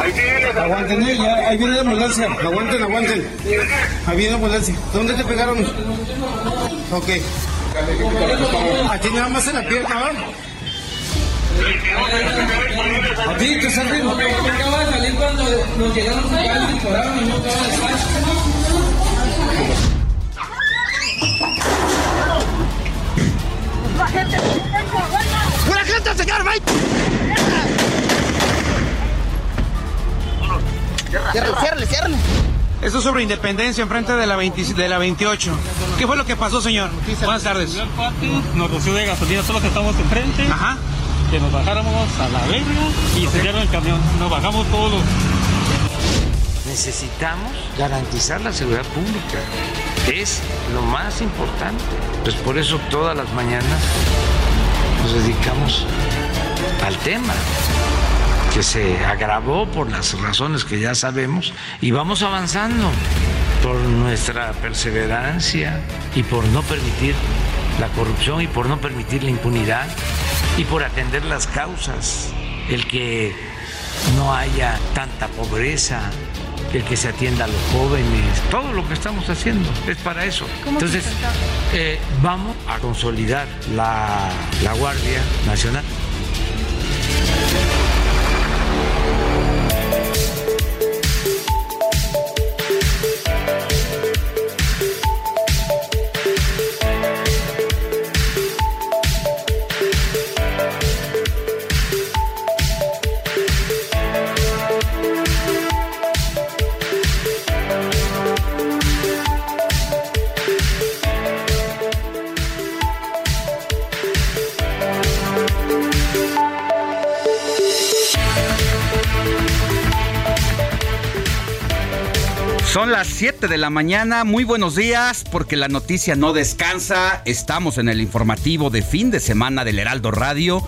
Ahí viene. Aguanten, eh, ya, ahí viene la ambulancia. Aguanten, aguanten. Ahí viene la ambulancia. ¿Dónde te pegaron? Ok. Aquí nada más en la pierna, ¿va? A ti, te estás viendo. Acaba de salir cuando nos llegaron acá y dispararon y no acaba de estar. ¡Buena gente, señor! ¡Vai! Ciérrale, ciérrale, ciérrale. Esto es sobre Independencia, enfrente de la, 20 de la 28. ¿Qué fue lo que pasó, señor? Buenas tardes. Nos roció de gasolina los que estamos enfrente. Ajá. Que nos bajáramos a la verga y incendiaron el camión. Nos bajamos todos. Necesitamos garantizar la seguridad pública. Es lo más importante. Pues por eso todas las mañanas nos dedicamos al tema que se agravó por las razones que ya sabemos y vamos avanzando por nuestra perseverancia y por no permitir la corrupción y por no permitir la impunidad y por atender las causas, el que no haya tanta pobreza, el que se atienda a los jóvenes, todo lo que estamos haciendo es para eso. Entonces, eh, vamos a consolidar la, la Guardia Nacional. Son las 7 de la mañana, muy buenos días, porque la noticia no descansa. Estamos en el informativo de fin de semana del Heraldo Radio.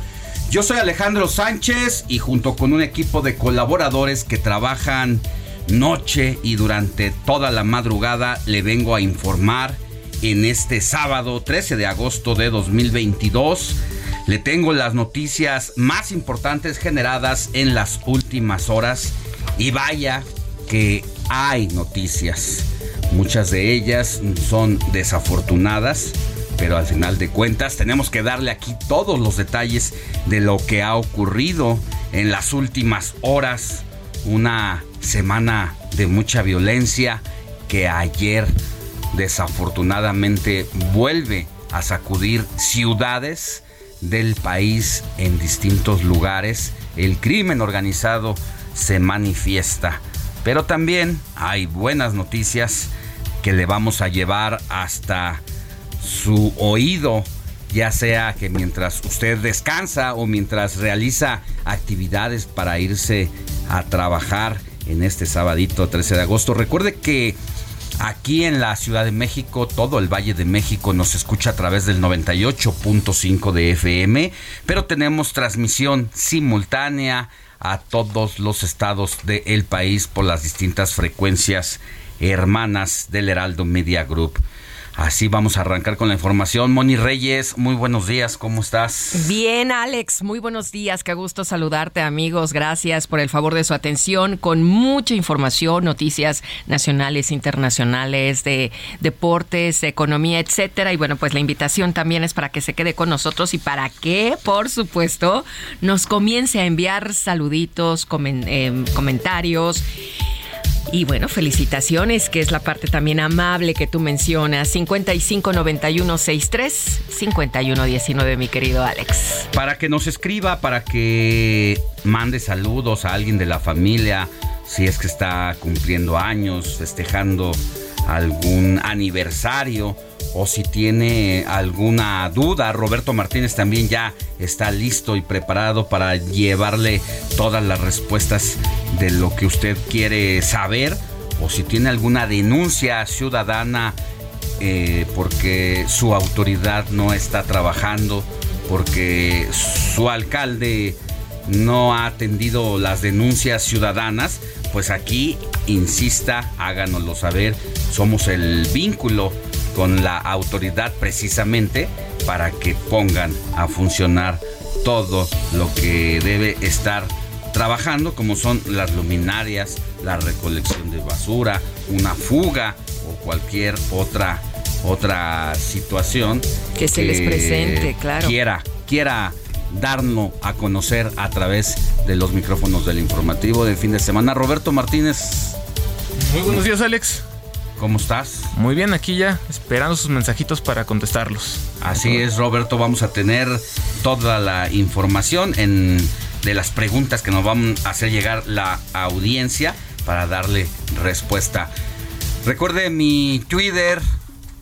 Yo soy Alejandro Sánchez y junto con un equipo de colaboradores que trabajan noche y durante toda la madrugada le vengo a informar en este sábado 13 de agosto de 2022. Le tengo las noticias más importantes generadas en las últimas horas y vaya que hay noticias. Muchas de ellas son desafortunadas, pero al final de cuentas tenemos que darle aquí todos los detalles de lo que ha ocurrido en las últimas horas. Una semana de mucha violencia que ayer desafortunadamente vuelve a sacudir ciudades del país en distintos lugares. El crimen organizado se manifiesta. Pero también hay buenas noticias que le vamos a llevar hasta su oído, ya sea que mientras usted descansa o mientras realiza actividades para irse a trabajar en este sabadito 13 de agosto. Recuerde que aquí en la Ciudad de México, todo el Valle de México nos escucha a través del 98.5 de FM, pero tenemos transmisión simultánea a todos los estados del país por las distintas frecuencias hermanas del Heraldo Media Group. Así vamos a arrancar con la información. Moni Reyes, muy buenos días, ¿cómo estás? Bien, Alex, muy buenos días, qué gusto saludarte, amigos. Gracias por el favor de su atención, con mucha información, noticias nacionales, internacionales, de deportes, economía, etcétera. Y bueno, pues la invitación también es para que se quede con nosotros y para que, por supuesto, nos comience a enviar saluditos, eh, comentarios y bueno, felicitaciones, que es la parte también amable que tú mencionas. 559163 5119, mi querido Alex. Para que nos escriba, para que mande saludos a alguien de la familia, si es que está cumpliendo años, festejando algún aniversario o si tiene alguna duda, Roberto Martínez también ya está listo y preparado para llevarle todas las respuestas de lo que usted quiere saber. O si tiene alguna denuncia ciudadana eh, porque su autoridad no está trabajando, porque su alcalde no ha atendido las denuncias ciudadanas, pues aquí insista, háganoslo saber, somos el vínculo con la autoridad precisamente para que pongan a funcionar todo lo que debe estar trabajando, como son las luminarias, la recolección de basura, una fuga o cualquier otra otra situación que se les presente, claro. Quiera, quiera darnos a conocer a través de los micrófonos del informativo del fin de semana. Roberto Martínez. Muy buenos días, Alex. ¿Cómo estás? Muy bien, aquí ya esperando sus mensajitos para contestarlos. Así es, Roberto, vamos a tener toda la información en, de las preguntas que nos van a hacer llegar la audiencia para darle respuesta. Recuerde mi Twitter,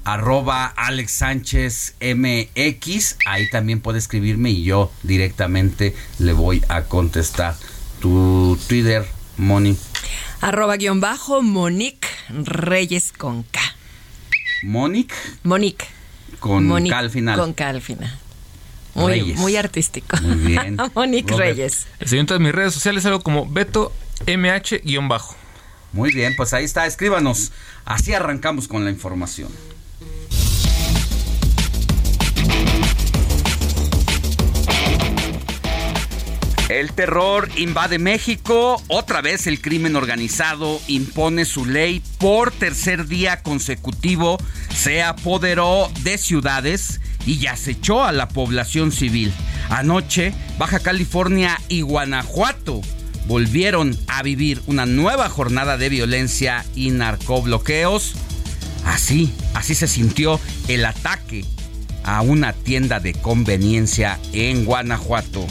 arroba Alex Sánchez MX. Ahí también puede escribirme y yo directamente le voy a contestar. Tu Twitter, Moni. Arroba guion bajo Monique Reyes con K. Monique. Monique. Con K al final. Con K al final. Muy, muy artístico. Muy bien. Monique Reyes. Estoy en todas mis redes sociales algo como Beto MH guion bajo. Muy bien, pues ahí está, escríbanos. Así arrancamos con la información. El terror invade México, otra vez el crimen organizado impone su ley por tercer día consecutivo, se apoderó de ciudades y acechó a la población civil. Anoche, Baja California y Guanajuato volvieron a vivir una nueva jornada de violencia y narcobloqueos. Así, así se sintió el ataque a una tienda de conveniencia en Guanajuato.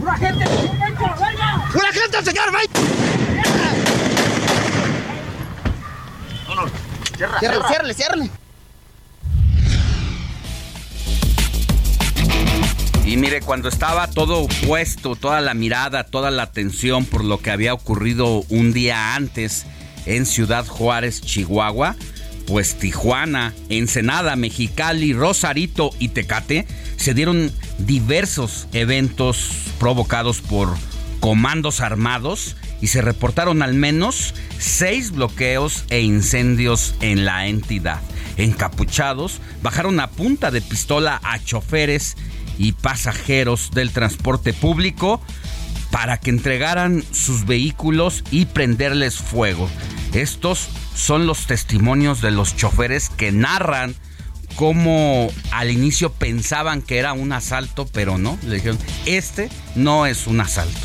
¡Una gente! ¡Una gente, señor! No, no. Cierra, ciérrale, ciérrale, Y mire, cuando estaba todo puesto, toda la mirada, toda la atención por lo que había ocurrido un día antes en Ciudad Juárez, Chihuahua, pues Tijuana, Ensenada, Mexicali, Rosarito y Tecate se dieron diversos eventos provocados por comandos armados y se reportaron al menos seis bloqueos e incendios en la entidad. Encapuchados, bajaron a punta de pistola a choferes y pasajeros del transporte público para que entregaran sus vehículos y prenderles fuego. Estos son los testimonios de los choferes que narran cómo al inicio pensaban que era un asalto, pero no. Le dijeron, este no es un asalto.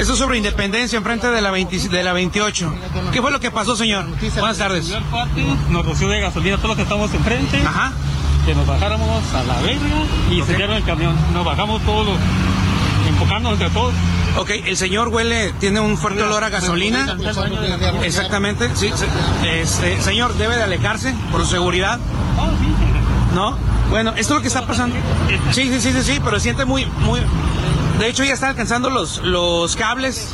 Eso es sobre Independencia, enfrente de la, de la 28. ¿Qué fue lo que pasó, señor? Buenas tardes. Nos roció de gasolina todos los que estamos enfrente. Ajá. Que nos bajáramos a la verga y se dieron el camión. Nos bajamos todos, enfocándonos de todos. Ok, el señor huele, tiene un fuerte olor a gasolina. Exactamente, sí. Este, señor, debe de alejarse por su seguridad. ¿No? Bueno, esto es lo que está pasando. Sí, sí, sí, sí, sí, pero siente muy, muy. De hecho, ya está alcanzando los, los cables.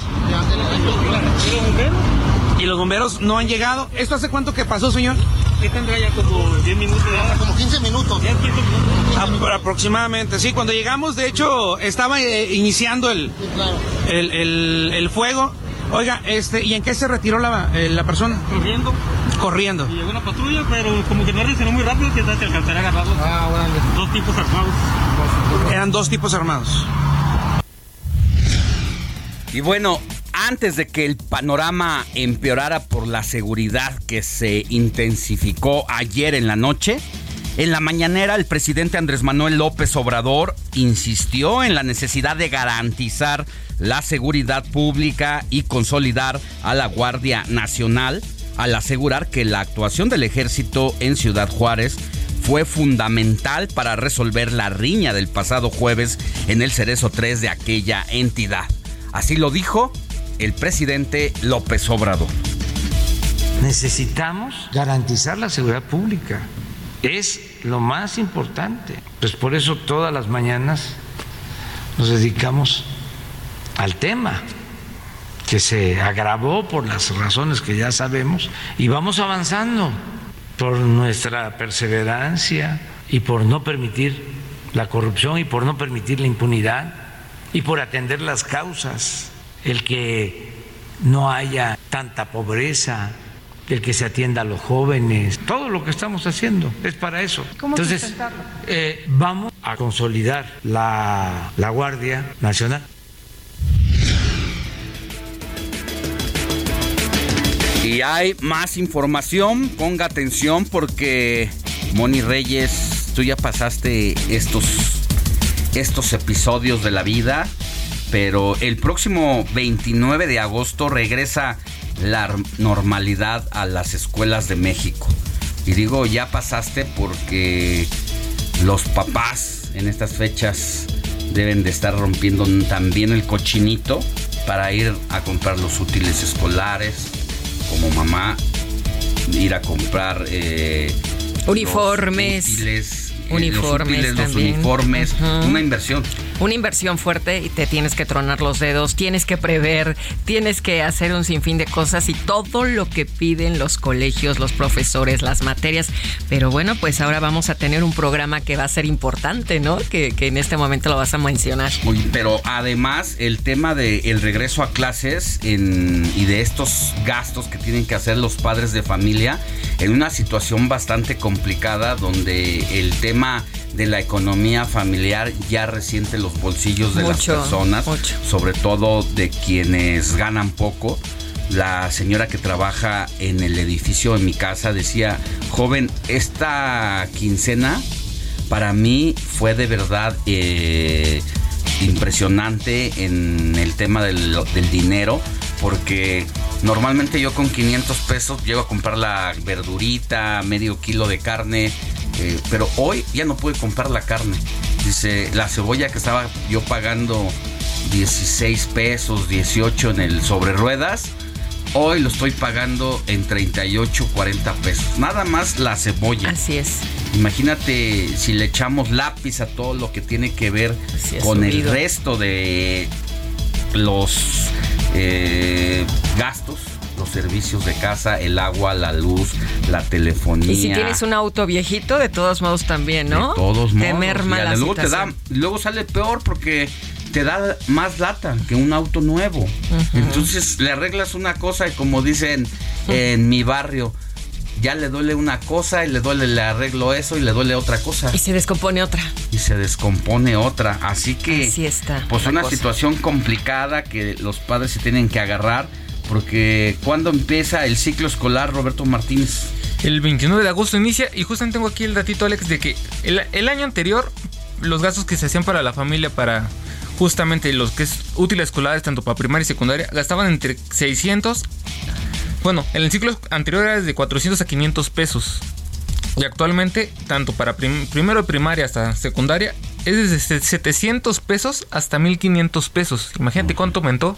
Y los bomberos no han llegado. ¿Esto hace cuánto que pasó, señor? ¿Qué tendrá ya como 10 minutos? Ya? Como 15 minutos. 10, 15 minutos. A- aproximadamente, sí. Cuando llegamos, de hecho, estaba eh, iniciando el, el, el- el fuego. Oiga, este, ¿y en qué se retiró la, eh, la persona? Corriendo. Corriendo. Y llegó una patrulla, pero como que no reaccionó muy rápido, que te alcanzará a agarrarlos. Ah, bueno. Dos tipos armados. Eran dos tipos armados. Y bueno, antes de que el panorama empeorara por la seguridad que se intensificó ayer en la noche, en la mañanera el presidente Andrés Manuel López Obrador insistió en la necesidad de garantizar la seguridad pública y consolidar a la Guardia Nacional al asegurar que la actuación del ejército en Ciudad Juárez fue fundamental para resolver la riña del pasado jueves en el Cerezo 3 de aquella entidad. Así lo dijo el presidente López Obrador. Necesitamos garantizar la seguridad pública. Es lo más importante. Pues por eso todas las mañanas nos dedicamos al tema que se agravó por las razones que ya sabemos y vamos avanzando por nuestra perseverancia y por no permitir la corrupción y por no permitir la impunidad y por atender las causas, el que no haya tanta pobreza, el que se atienda a los jóvenes, todo lo que estamos haciendo es para eso. Entonces, eh, vamos a consolidar la, la Guardia Nacional. Y hay más información, ponga atención porque Moni Reyes, tú ya pasaste estos, estos episodios de la vida, pero el próximo 29 de agosto regresa la normalidad a las escuelas de México. Y digo ya pasaste porque los papás en estas fechas deben de estar rompiendo también el cochinito para ir a comprar los útiles escolares, como mamá, ir a comprar eh, Uniformes. los útiles, eh, Uniformes los, útiles, los uniformes, Ujú. una inversión. Una inversión fuerte y te tienes que tronar los dedos, tienes que prever, tienes que hacer un sinfín de cosas y todo lo que piden los colegios, los profesores, las materias. Pero bueno, pues ahora vamos a tener un programa que va a ser importante, ¿no? Que, en este momento lo vas a mencionar. Oye, pero además el tema del regreso a clases y de estos gastos que tienen que hacer los padres de familia en una situación bastante complicada donde el tema de la economía familiar ya resiente los bolsillos de Mucho, las personas, mucho. sobre todo de quienes ganan poco. La señora que trabaja en el edificio de mi casa decía, joven, esta quincena para mí fue de verdad eh, impresionante en el tema del, del dinero, porque normalmente yo con 500 pesos llego a comprar la verdurita, medio kilo de carne, eh, pero hoy ya no pude comprar la carne. Dice, la cebolla que estaba yo pagando 16 pesos, 18 en el sobre ruedas, hoy lo estoy pagando en 38, 40 pesos. Nada más la cebolla. Así es. Imagínate si le echamos lápiz a todo lo que tiene que ver con el resto de los eh, gastos, los servicios de casa, el agua, la luz, la telefonía. Y si tienes un auto viejito, de todos modos también, ¿no? De todos modos. Te merma Y la luego, te da, situación. luego sale peor porque te da más lata que un auto nuevo. Entonces le arreglas una cosa y como dicen en mi barrio, ya le duele una cosa y le duele, le arreglo eso y le duele otra cosa. Y se descompone otra. Y se descompone otra. Así que, Así está. pues una cosa. situación complicada que los padres se tienen que agarrar. Porque cuando empieza el ciclo escolar, Roberto Martínez? El 29 de agosto inicia y justamente tengo aquí el datito, Alex, de que el, año anterior los gastos que se hacían para la familia, para justamente los que es útiles escolares, tanto para primaria y secundaria, gastaban entre 600, bueno, en el ciclo anterior era de 400 a 500 pesos. Y actualmente, tanto para prim- primero de primaria hasta secundaria, es desde 700 pesos hasta 1500 pesos. Imagínate cuánto aumentó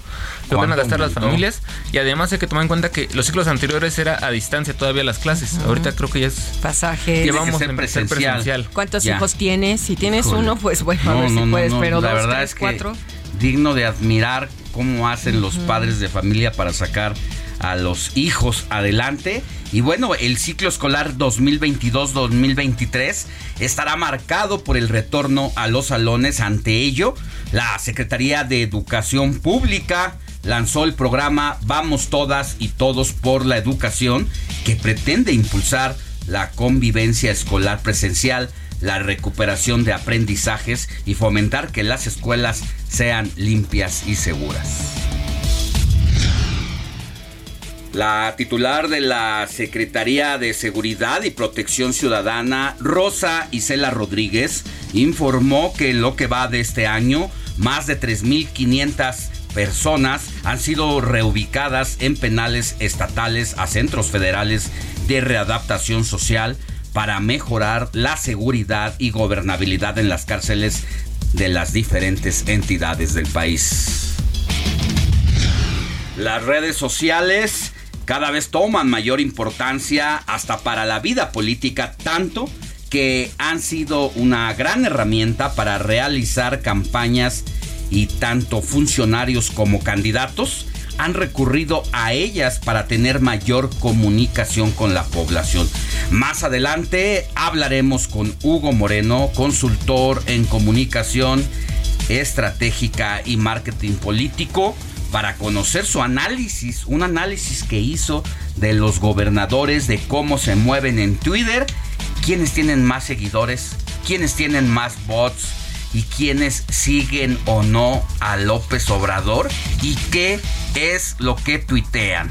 lo van a ¿Cuánto gastar las familias. Y además hay que tomar en cuenta que los ciclos anteriores era a distancia todavía las clases. Ahorita creo que ya es. Pasaje. Tiene que Llevamos empezar presencial. presencial. ¿Cuántos Ya. hijos tienes? Si tienes Híjole. uno, pues bueno, a ver si puedes, pero la dos, verdad tres, es que cuatro. digno de admirar cómo hacen los padres de familia para sacar a los hijos adelante. Y bueno, el ciclo escolar 2022-2023 estará marcado por el retorno a los salones. Ante ello, la Secretaría de Educación Pública lanzó el programa Vamos Todas y Todos por la Educación, que pretende impulsar la convivencia escolar presencial, la recuperación de aprendizajes y fomentar que las escuelas sean limpias y seguras. La titular de la Secretaría de Seguridad y Protección Ciudadana, Rosa Isela Rodríguez, informó que en lo que va de este año, más de 3.500 personas han sido reubicadas en penales estatales a centros federales de readaptación social para mejorar la seguridad y gobernabilidad en las cárceles de las diferentes entidades del país. Las redes sociales cada vez toman mayor importancia hasta para la vida política, tanto que han sido una gran herramienta para realizar campañas y tanto funcionarios como candidatos han recurrido a ellas para tener mayor comunicación con la población. Más adelante hablaremos con Hugo Moreno, consultor en comunicación estratégica y marketing político para conocer su análisis, un análisis que hizo de los gobernadores, de cómo se mueven en Twitter, quiénes tienen más seguidores, quiénes tienen más bots y quiénes siguen o no a López Obrador y qué es lo que tuitean.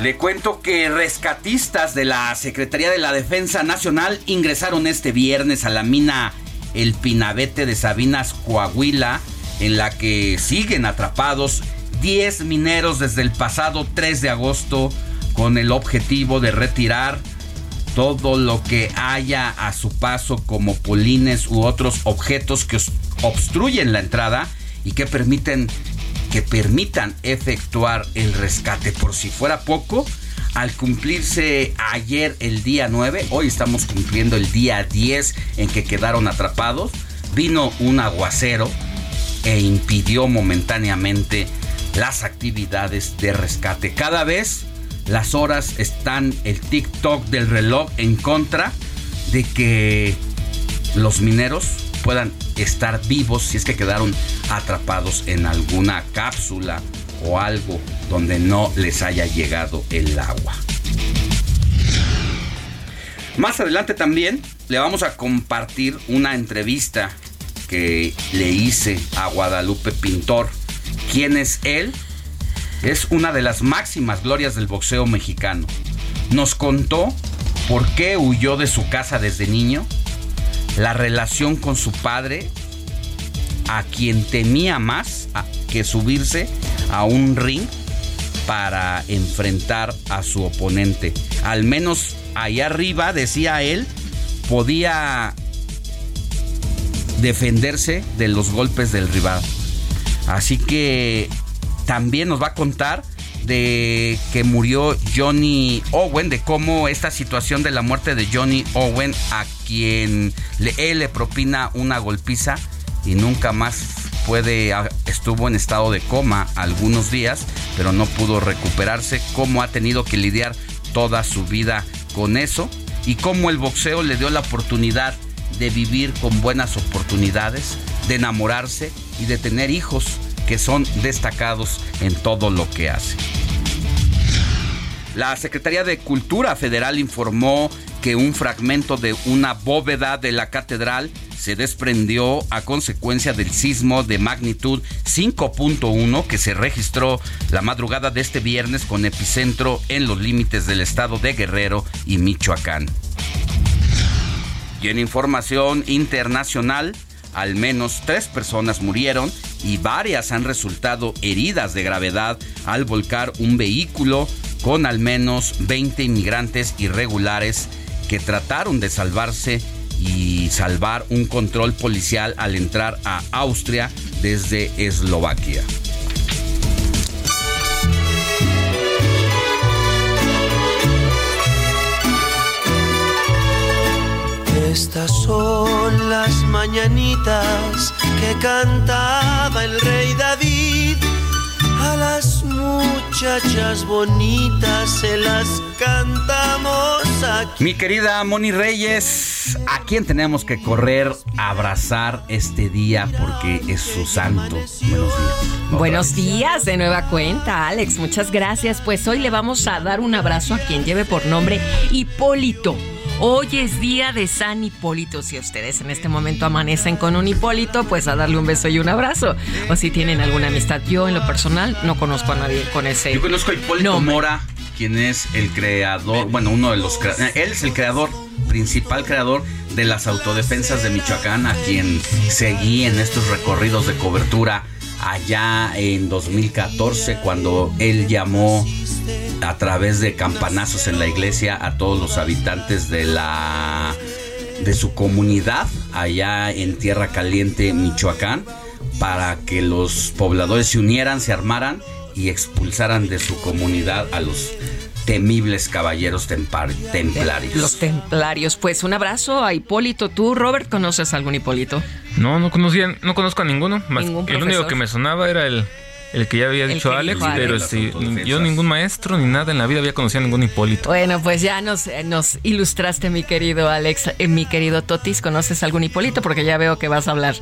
Le cuento que rescatistas de la Secretaría de la Defensa Nacional ingresaron este viernes a la mina el Pinabete de Sabinas, Coahuila, en la que siguen atrapados 10 mineros desde el pasado 3 de agosto con el objetivo de retirar todo lo que haya a su paso como polines u otros objetos que obstruyen la entrada y que permiten que permitan efectuar el rescate. Por si fuera poco al cumplirse ayer el día 9, hoy estamos cumpliendo el día 10 en que quedaron atrapados, vino un aguacero e impidió momentáneamente las actividades de rescate. Cada vez las horas están el TikTok del reloj en contra de que los mineros puedan estar vivos si es que quedaron atrapados en alguna cápsula o algo donde no les haya llegado el agua. Más adelante también le vamos a compartir una entrevista que le hice a Guadalupe Pintor. ¿Quién es él? Es una de las máximas glorias del boxeo mexicano. Nos contó por qué huyó de su casa desde niño, la relación con su padre, a quien temía más que subirse a un ring para enfrentar a su oponente. Al menos ahí arriba, decía él, podía defenderse de los golpes del rival. Así que también nos va a contar de que murió Johnny Owen, de cómo esta situación de la muerte de Johnny Owen, a quien él le propina una golpiza y nunca más estuvo en estado de coma algunos días, pero no pudo recuperarse, cómo ha tenido que lidiar toda su vida con eso y cómo el boxeo le dio la oportunidad de vivir con buenas oportunidades, de enamorarse y de tener hijos que son destacados en todo lo que hace. La Secretaría de Cultura Federal informó que un fragmento de una bóveda de la catedral se desprendió a consecuencia del sismo de magnitud 5.1 que se registró la madrugada de este viernes con epicentro en los límites del estado de Guerrero y Michoacán. Y en información internacional, al menos tres personas murieron y varias han resultado heridas de gravedad al volcar un vehículo con al menos 20 inmigrantes irregulares que trataron de salvarse y salvar un control policial al entrar a Austria desde Eslovaquia. Estas son las mañanitas que cantaba el rey David muchachas bonitas se las cantamos aquí. Mi querida Moni Reyes, ¿a quién tenemos que correr a abrazar este día porque es su santo? Buenos días. Buenos días de nueva cuenta, Alex. Muchas gracias. Pues hoy le vamos a dar un abrazo a quien lleve por nombre Hipólito. Hoy es día de San Hipólito. Si ustedes en este momento amanecen con un Hipólito, pues a darle un beso y un abrazo. O si tienen alguna amistad. Yo, en lo personal, no conozco a nadie con ese. Yo conozco a Hipólito Mora, quien es el creador, bueno, uno de los creadores. Él es el creador, principal creador de las autodefensas de Michoacán, a quien seguí en estos recorridos de cobertura allá en 2014, cuando él llamó a través de campanazos en la iglesia a todos los habitantes de la de su comunidad allá en Tierra Caliente, Michoacán, para que los pobladores se unieran, se armaran y expulsaran de su comunidad a los temibles caballeros templarios. Los templarios. Pues un abrazo a Hipólito. ¿Tú, Robert, conoces a algún Hipólito? No, no conocía, no conozco a ninguno. Más el único que me sonaba era el, el que ya había dicho Alex, pero yo ningún maestro ni nada en la vida había conocido a ningún Hipólito. Bueno, pues ya nos, nos ilustraste, mi querido Alex, eh, mi querido Totis. ¿Conoces algún Hipólito? Porque ya veo que vas a hablar.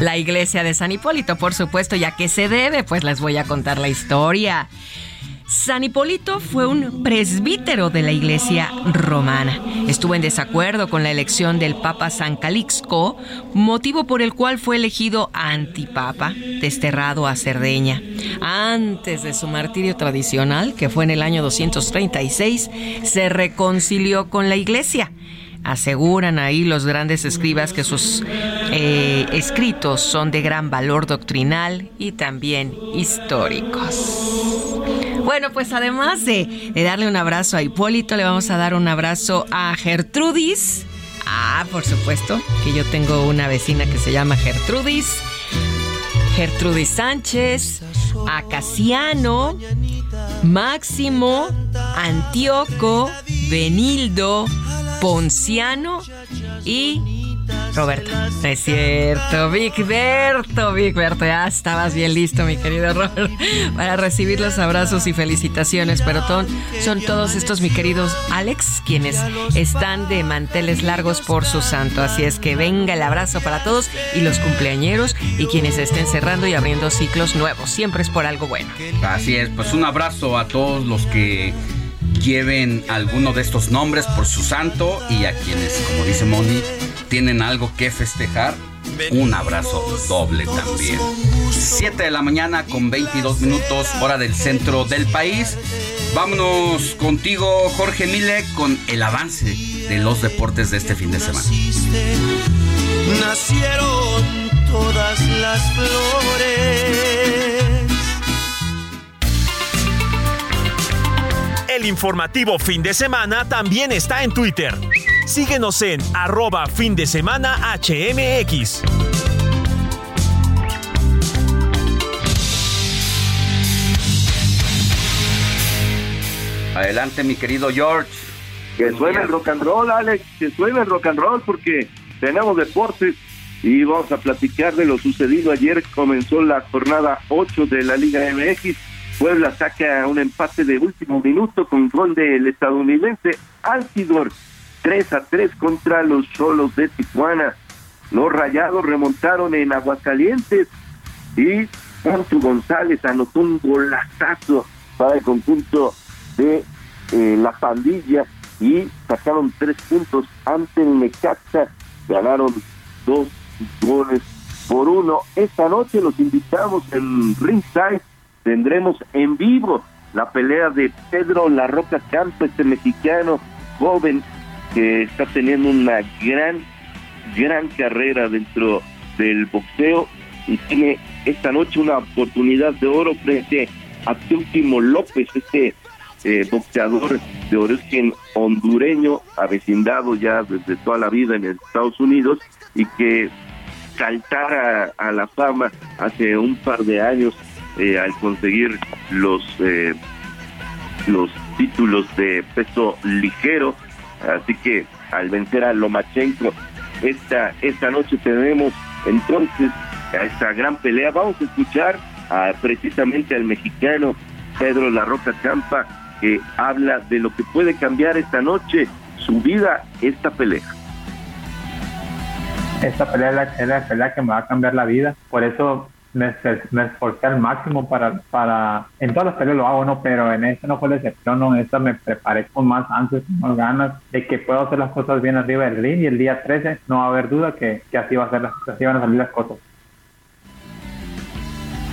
La iglesia de San Hipólito, por supuesto, ya que se debe, pues les voy a contar la historia. San Hipólito fue un presbítero de la iglesia romana. Estuvo en desacuerdo con la elección del Papa San Calixto, motivo por el cual fue elegido antipapa, desterrado a Cerdeña. Antes de su martirio tradicional, que fue en el año 236, se reconcilió con la iglesia aseguran ahí los grandes escribas que sus eh, escritos son de gran valor doctrinal y también históricos. Bueno, pues además de, darle un abrazo a Hipólito, le vamos a dar un abrazo a Gertrudis. Ah, por supuesto, que yo tengo una vecina que se llama Gertrudis. Gertrudis Sánchez, a Casiano, Máximo, Antíoco, Benildo, Ponciano y Roberto. Es cierto, Vicberto, Vicberto, ya estabas bien listo, mi querido Robert, para recibir los abrazos y felicitaciones. Pero son todos estos, mi queridos Alex, quienes están de manteles largos por su santo. Así es que venga el abrazo para todos y los cumpleañeros y quienes estén cerrando y abriendo ciclos nuevos. Siempre es por algo bueno. Así es, pues un abrazo a todos los que lleven alguno de estos nombres por su santo y a quienes, como dice Moni, tienen algo que festejar, un abrazo doble también. 7 de la mañana con 22 minutos, hora del centro del país. Vámonos contigo, Jorge Mile, con el avance de los deportes de este fin de semana. Nacieron todas las flores. El informativo fin de semana también está en Twitter. Síguenos en arroba fin de semana HMX. Adelante, mi querido George. Que suene el rock and roll, Alex, que suene el rock and roll porque tenemos deportes y vamos a platicar de lo sucedido ayer. Comenzó la jornada 8 de la Liga MX. Puebla saca un empate de último minuto con gol del estadounidense Altidor 3 a 3 contra los solos de Tijuana. Los rayados remontaron en Aguascalientes y Poncho González anotó un golazazo para el conjunto de eh, la pandilla y sacaron tres puntos ante el Necaxa. Ganaron dos goles por uno. Esta noche los invitamos en Ringside. Tendremos en vivo la pelea de Pedro La Roca Campo, este mexicano joven que está teniendo una gran, gran carrera dentro del boxeo y tiene esta noche una oportunidad de oro frente a Teófimo López, este eh, boxeador de origen hondureño, avecindado ya desde toda la vida en Estados Unidos y que saltara a la fama hace un par de años eh, al conseguir los eh, los títulos de peso ligero Así que al vencer a Lomachenko esta, esta noche tenemos entonces a esta gran pelea. Vamos a escuchar precisamente al mexicano Pedro La Roca Campa, que habla de lo que puede cambiar esta noche, su vida, esta pelea. Esta pelea es la, pelea que me va a cambiar la vida, por eso me, me, esforcé al máximo para, para, en todas las peleas lo hago, ¿no? Pero en esta no fue la excepción, ¿no? En esta me preparé con más antes, con más ganas de que puedo hacer las cosas bien arriba del ring y el día 13 no va a haber duda que, que así, va a ser así van a salir las cosas.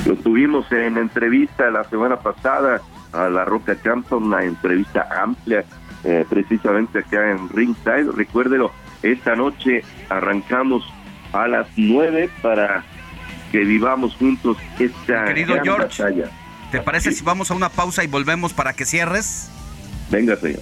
Lo tuvimos en entrevista la semana pasada a La Roca Campson, una entrevista amplia, eh, precisamente acá en Ringside. Recuérdelo, esta noche arrancamos a las 9 para que vivamos juntos esta Querido George, ¿Te parece si vamos a una pausa y volvemos para que cierres? Venga, señor.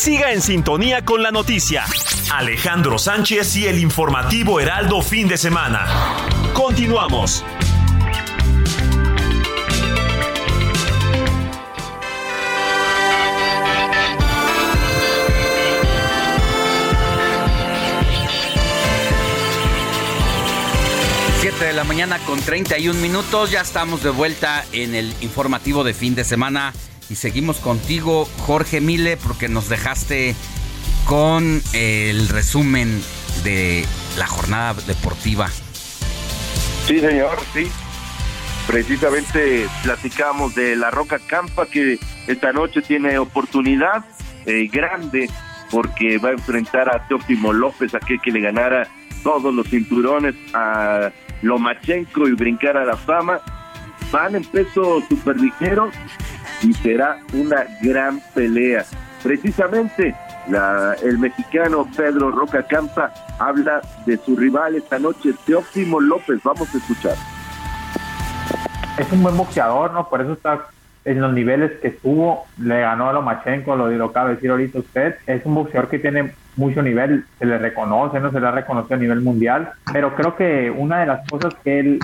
Siga en sintonía con la noticia. Alejandro Sánchez y el informativo Heraldo fin de semana. Continuamos. De la mañana con 31 minutos. Ya estamos de vuelta en el informativo de fin de semana y seguimos contigo, Jorge Mile, porque nos dejaste con el resumen de la jornada deportiva. Sí, señor, sí. Precisamente platicamos de la Roca Campa que esta noche tiene oportunidad eh, grande porque va a enfrentar a Teófimo López, aquel que le ganara todos los cinturones a Lomachenko y brincar a la fama. Van en peso superligero y será una gran pelea. Precisamente el mexicano Pedro Roca Campa habla de su rival esta noche, Teófimo López. Vamos a escuchar. Es un buen boxeador, ¿no? Por eso está en los niveles que estuvo. Le ganó a Lomachenko, lo, lo acaba de decir ahorita usted. Es un boxeador que tiene mucho nivel, se le reconoce, no se le ha reconocido a nivel mundial. Pero creo que una de las cosas que él,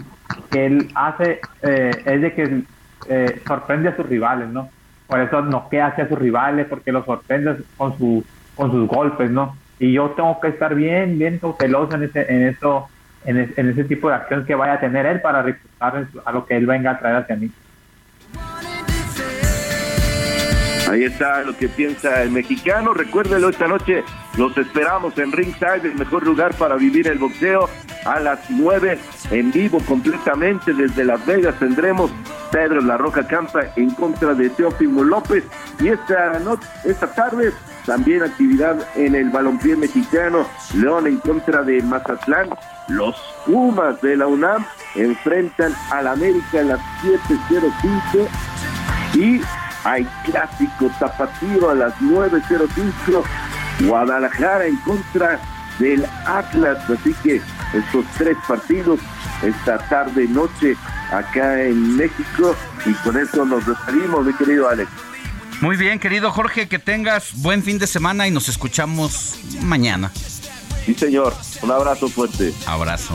que él hace eh, es de que eh, sorprende a sus rivales, ¿no? Por eso noquea hacia sus rivales, porque los sorprende con, su, con sus golpes, ¿no? Y yo tengo que estar bien, bien cauteloso en, ese, en, eso, en, ese tipo de acción que vaya a tener él para refutar a lo que él venga a traer hacia mí. Ahí está lo que piensa el mexicano. Recuérdelo esta noche. Los esperamos en Ringside, el mejor lugar para vivir el boxeo. A las 9 en vivo completamente desde Las Vegas tendremos Pedro La Roca Campa en contra de Teófimo López. Y esta, noche, esta tarde también actividad en el balompié mexicano. León en contra de Mazatlán. Los Pumas de la UNAM enfrentan al América en las 7.05 y hay clásico tapatío a las 9.05. Guadalajara en contra del Atlas. Así que estos tres partidos esta tarde noche acá en México. Y con eso nos despedimos, mi querido Alex. Muy bien, querido Jorge, que tengas buen fin de semana y nos escuchamos mañana. Sí, señor. Un abrazo fuerte. Abrazo.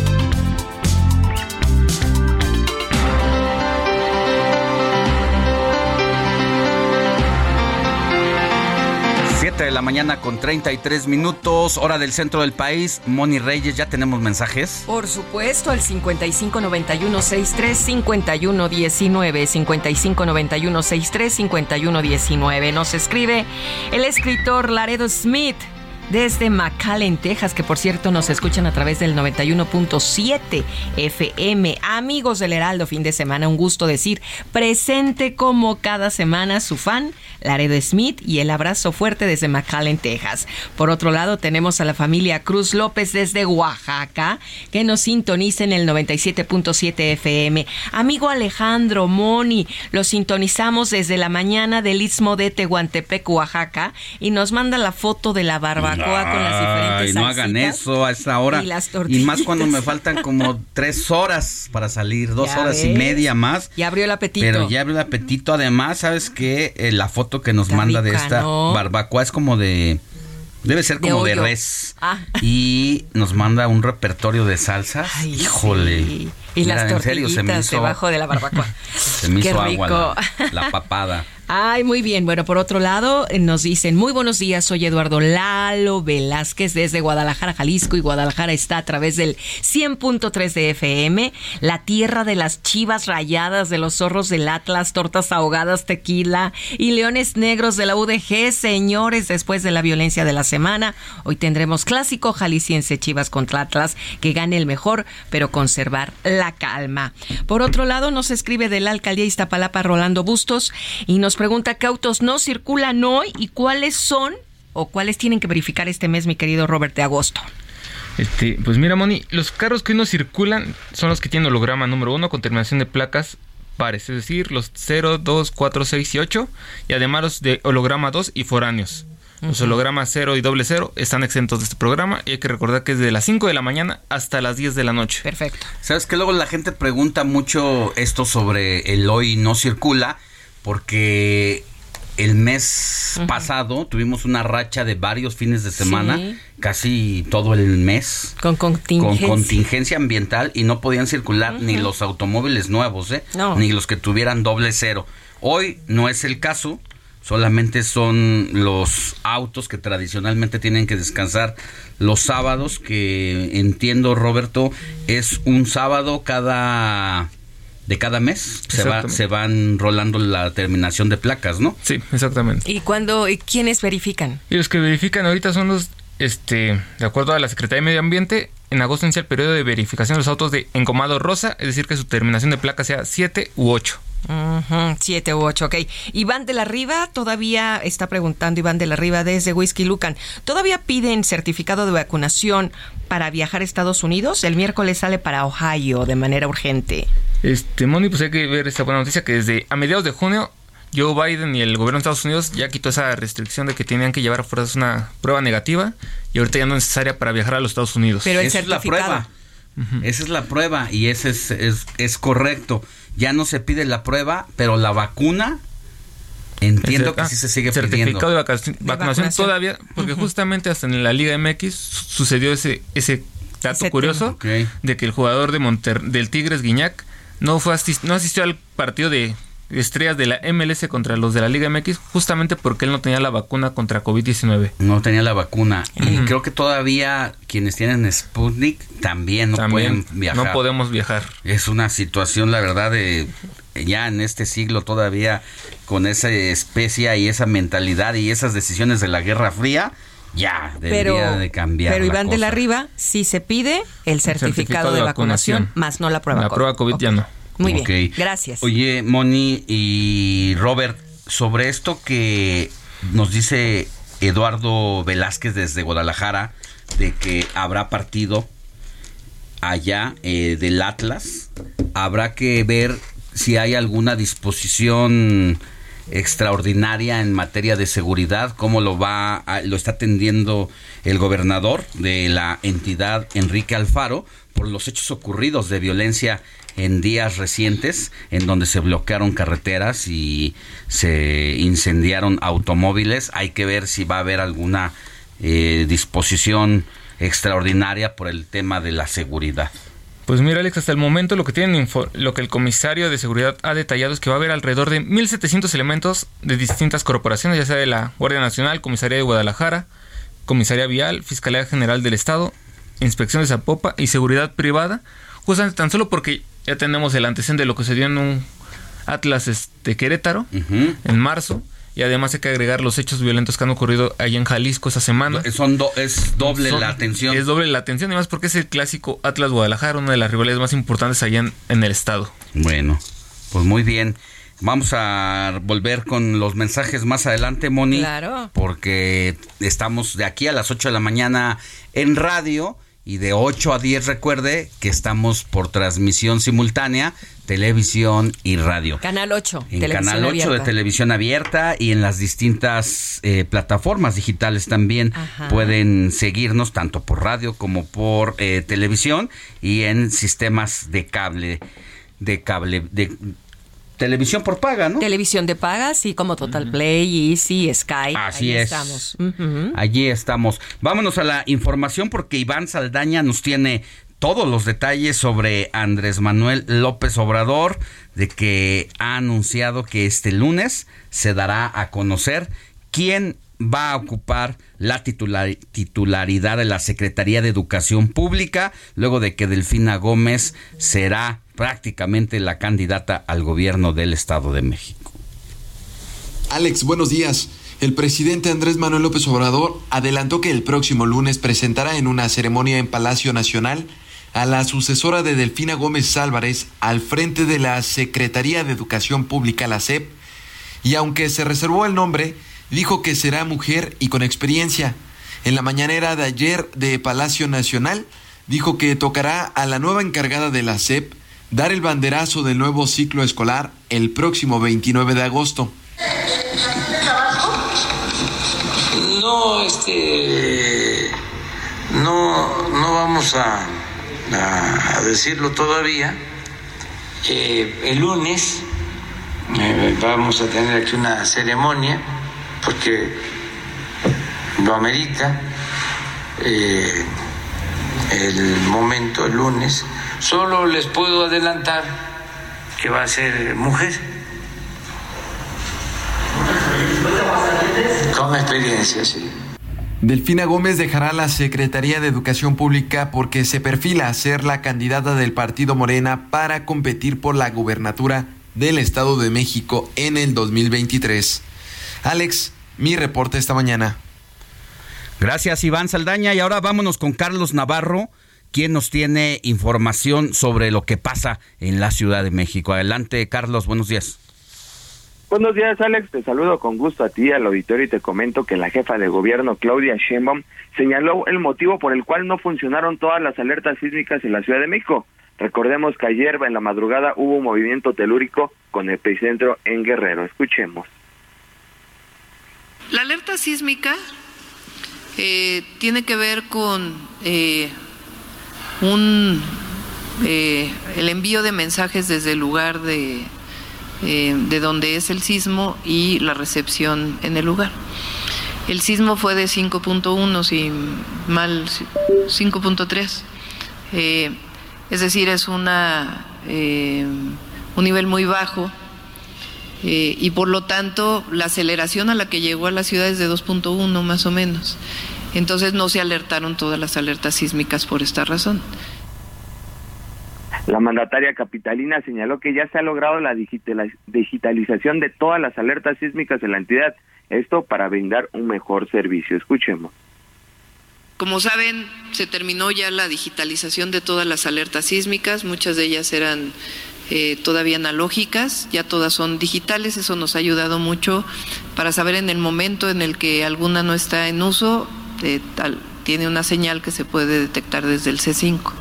7 de la mañana con 33 minutos, hora del centro del país. Moni Reyes, ¿ya tenemos mensajes? Por supuesto, el 5591-63-5119, 5591-63-5119. Nos escribe el escritor Laredo Smith desde McAllen, Texas, que por cierto nos escuchan a través del 91.7 FM. Amigos del Heraldo, fin de semana, un gusto decir presente como cada semana su fan, Laredo Smith, y el abrazo fuerte desde McAllen, Texas. Por otro lado, tenemos a la familia Cruz López desde Oaxaca, que nos sintoniza en el 97.7 FM. Amigo Alejandro Moni, lo sintonizamos desde la mañana del Istmo de Tehuantepec, Oaxaca, y nos manda la foto de la barba con las diferentes no hagan eso a esta hora. Y, más cuando me faltan como tres horas para salir, dos horas y media más. Ya abrió el apetito. Pero ya abrió el apetito. Además, ¿sabes qué? Eh, la foto que nos manda de esta barbacoa es como de... Debe ser como de, res. Ah. Y nos manda un repertorio de salsas. Híjole. Y las tortillitas debajo de la barbacoa. se me hizo agua la papada. Ay, muy bien. Bueno, por otro lado, eh, nos dicen, muy buenos días, soy Eduardo Lalo Velázquez desde Guadalajara, Jalisco, y Guadalajara está a través del 100.3 de FM, la tierra de las chivas rayadas, de los zorros del Atlas, tortas ahogadas, tequila y leones negros de la UDG. Señores, después de la violencia de la semana, hoy tendremos clásico jalisciense Chivas contra Atlas, que gane el mejor, pero conservar la calma. Por otro lado, nos escribe de la alcaldía Iztapalapa Rolando Bustos y nos pregunta qué autos no circulan hoy y cuáles son o cuáles tienen que verificar este mes, mi querido Robert de agosto. Este, pues mira, Moni, los carros que hoy no circulan son los que tienen holograma número uno con terminación de placas pares, es decir, los 0, 2, 4, 6 y 8, y además los de holograma 2 y foráneos. Los hologramas 0 y doble 0 están exentos de este programa y hay que recordar que es de las 5 de la mañana hasta las 10 de la noche. Perfecto. Sabes que luego la gente pregunta mucho esto sobre el hoy no circula porque el mes pasado tuvimos una racha de varios fines de semana, casi todo el mes. Con contingencia. Con contingencia ambiental y no podían circular ni los automóviles nuevos, ¿eh? ni los que tuvieran doble cero. Hoy no es el caso, solamente son los autos que tradicionalmente tienen que descansar los sábados, que entiendo Roberto, es un sábado cada de cada mes se, va, se van rolando la terminación de placas, ¿no? Sí, exactamente. ¿Y cuándo y quiénes verifican? Y los que verifican ahorita son los, este, de acuerdo a la Secretaría de Medio Ambiente, en agosto inicia el periodo de verificación de los autos de encomado rosa, es decir, que su terminación de placa sea 7 u 8. Siete u ocho, ok. Iván de la Riva todavía está preguntando, Iván de la Riva desde Whisky Lucan, ¿todavía piden certificado de vacunación para viajar a Estados Unidos? El miércoles sale para Ohio de manera urgente. Este, Moni, pues hay que ver esta buena noticia que desde a mediados de junio Joe Biden y el gobierno de Estados Unidos ya quitó esa restricción de que tenían que llevar a fuerzas una prueba negativa y ahorita ya no es necesaria para viajar a los Estados Unidos. Pero esa es la prueba. Esa es la prueba y ese es, es, correcto. Ya no se pide la prueba, pero la vacuna Entiendo que sí se sigue certificado de vacunación, vacunación, todavía, porque justamente hasta en la Liga MX sucedió ese ese dato curioso de que el jugador de Monter del Tigres Guiñac no fue no asistió al partido de estrellas de la MLS contra los de la Liga MX justamente porque él no tenía la vacuna contra COVID-19. No tenía la vacuna. Y creo que todavía quienes tienen Sputnik también no pueden viajar. No podemos viajar. Es una situación, la verdad, de ya en este siglo todavía con esa especie y esa mentalidad y esas decisiones de la Guerra Fría ya debería de cambiar. Pero Iván de la Riva sí se pide el certificado, de, vacunación, más no la prueba la prueba COVID ya no. Muy bien, gracias. Oye, Moni y Robert, sobre esto que nos dice Eduardo Velázquez desde Guadalajara, de que habrá partido allá eh, del Atlas, habrá que ver si hay alguna disposición extraordinaria en materia de seguridad, cómo lo va lo está atendiendo el gobernador de la entidad Enrique Alfaro por los hechos ocurridos de violencia en días recientes en donde se bloquearon carreteras y se incendiaron automóviles. Hay que ver si va a haber alguna eh, disposición extraordinaria por el tema de la seguridad. Pues mira, Alex, hasta el momento lo que tienen lo que el comisario de seguridad ha detallado es que va a haber alrededor de 1.700 elementos de distintas corporaciones, ya sea de la Guardia Nacional, Comisaría de Guadalajara, Comisaría Vial, Fiscalía General del Estado, Inspección de Zapopa y Seguridad Privada, justamente tan solo porque ya tenemos el antecedente de lo que se dio en un Atlas este, Querétaro en marzo y además hay que agregar los hechos violentos que han ocurrido allá en Jalisco esa semana. Son es doble la atención. Es doble la atención, además porque es el clásico Atlas Guadalajara, una de las rivalidades más importantes allá en, el estado. Bueno, pues muy bien. Vamos a volver con los mensajes más adelante, Moni. Claro. Porque estamos de aquí a las 8 de la mañana en radio y de 8 a 10 recuerde que estamos por transmisión simultánea, televisión y radio. Canal 8. En Canal 8 de televisión abierta y en las distintas eh, plataformas digitales también pueden seguirnos tanto por radio como por eh, televisión y en sistemas de cable de cable de televisión por paga, ¿no? Televisión de paga, sí, como Total Play, Easy, Sky. Así es. estamos. Allí estamos. Vámonos a la información porque Iván Saldaña nos tiene todos los detalles sobre Andrés Manuel López Obrador, de que ha anunciado que este lunes se dará a conocer quién va a ocupar la titularidad de la Secretaría de Educación Pública, luego de que Delfina Gómez será prácticamente la candidata al gobierno del Estado de México. Alex, buenos días. El presidente Andrés Manuel López Obrador adelantó que el próximo lunes presentará en una ceremonia en Palacio Nacional a la sucesora de Delfina Gómez Álvarez al frente de la Secretaría de Educación Pública, la SEP, y aunque se reservó el nombre, dijo que será mujer y con experiencia. En la mañanera de ayer de Palacio Nacional, dijo que tocará a la nueva encargada de la SEP dar el banderazo del nuevo ciclo escolar el próximo 29 de agosto. No, este, no, no vamos a, decirlo todavía. Eh, el lunes eh, vamos a tener aquí una ceremonia porque lo amerita eh, el momento, el lunes Solo les puedo adelantar que va a ser mujer. Con experiencia, sí. Delfina Gómez dejará la Secretaría de Educación Pública porque se perfila a ser la candidata del Partido Morena para competir por la gubernatura del Estado de México en el 2023. Alex, mi reporte esta mañana. Gracias Iván Saldaña y ahora vámonos con Carlos Navarro ¿Quién nos tiene información sobre lo que pasa en la Ciudad de México? Adelante, Carlos, buenos días. Buenos días, Alex. Te saludo con gusto a ti, al auditorio, y te comento que la jefa de gobierno, Claudia Sheinbaum, señaló el motivo por el cual no funcionaron todas las alertas sísmicas en la Ciudad de México. Recordemos que ayer en la madrugada hubo un movimiento telúrico con epicentro en Guerrero. Escuchemos. La alerta sísmica eh, tiene que ver con eh, un, eh, el envío de mensajes desde el lugar de, eh, de donde es el sismo y la recepción en el lugar. El sismo fue de 5.1, si mal 5.3. Eh, es decir, es una, un nivel muy bajo y por lo tanto la aceleración a la que llegó a la ciudad es de 2.1 más o menos. Entonces no se alertaron todas las alertas sísmicas por esta razón. La mandataria capitalina señaló que ya se ha logrado la digitalización de todas las alertas sísmicas en la entidad, esto para brindar un mejor servicio. Escuchemos. Como saben, se terminó ya la digitalización de todas las alertas sísmicas, muchas de ellas eran eh, todavía analógicas, ya todas son digitales, eso nos ha ayudado mucho para saber en el momento en el que alguna no está en uso, tiene una señal que se puede detectar desde el C5.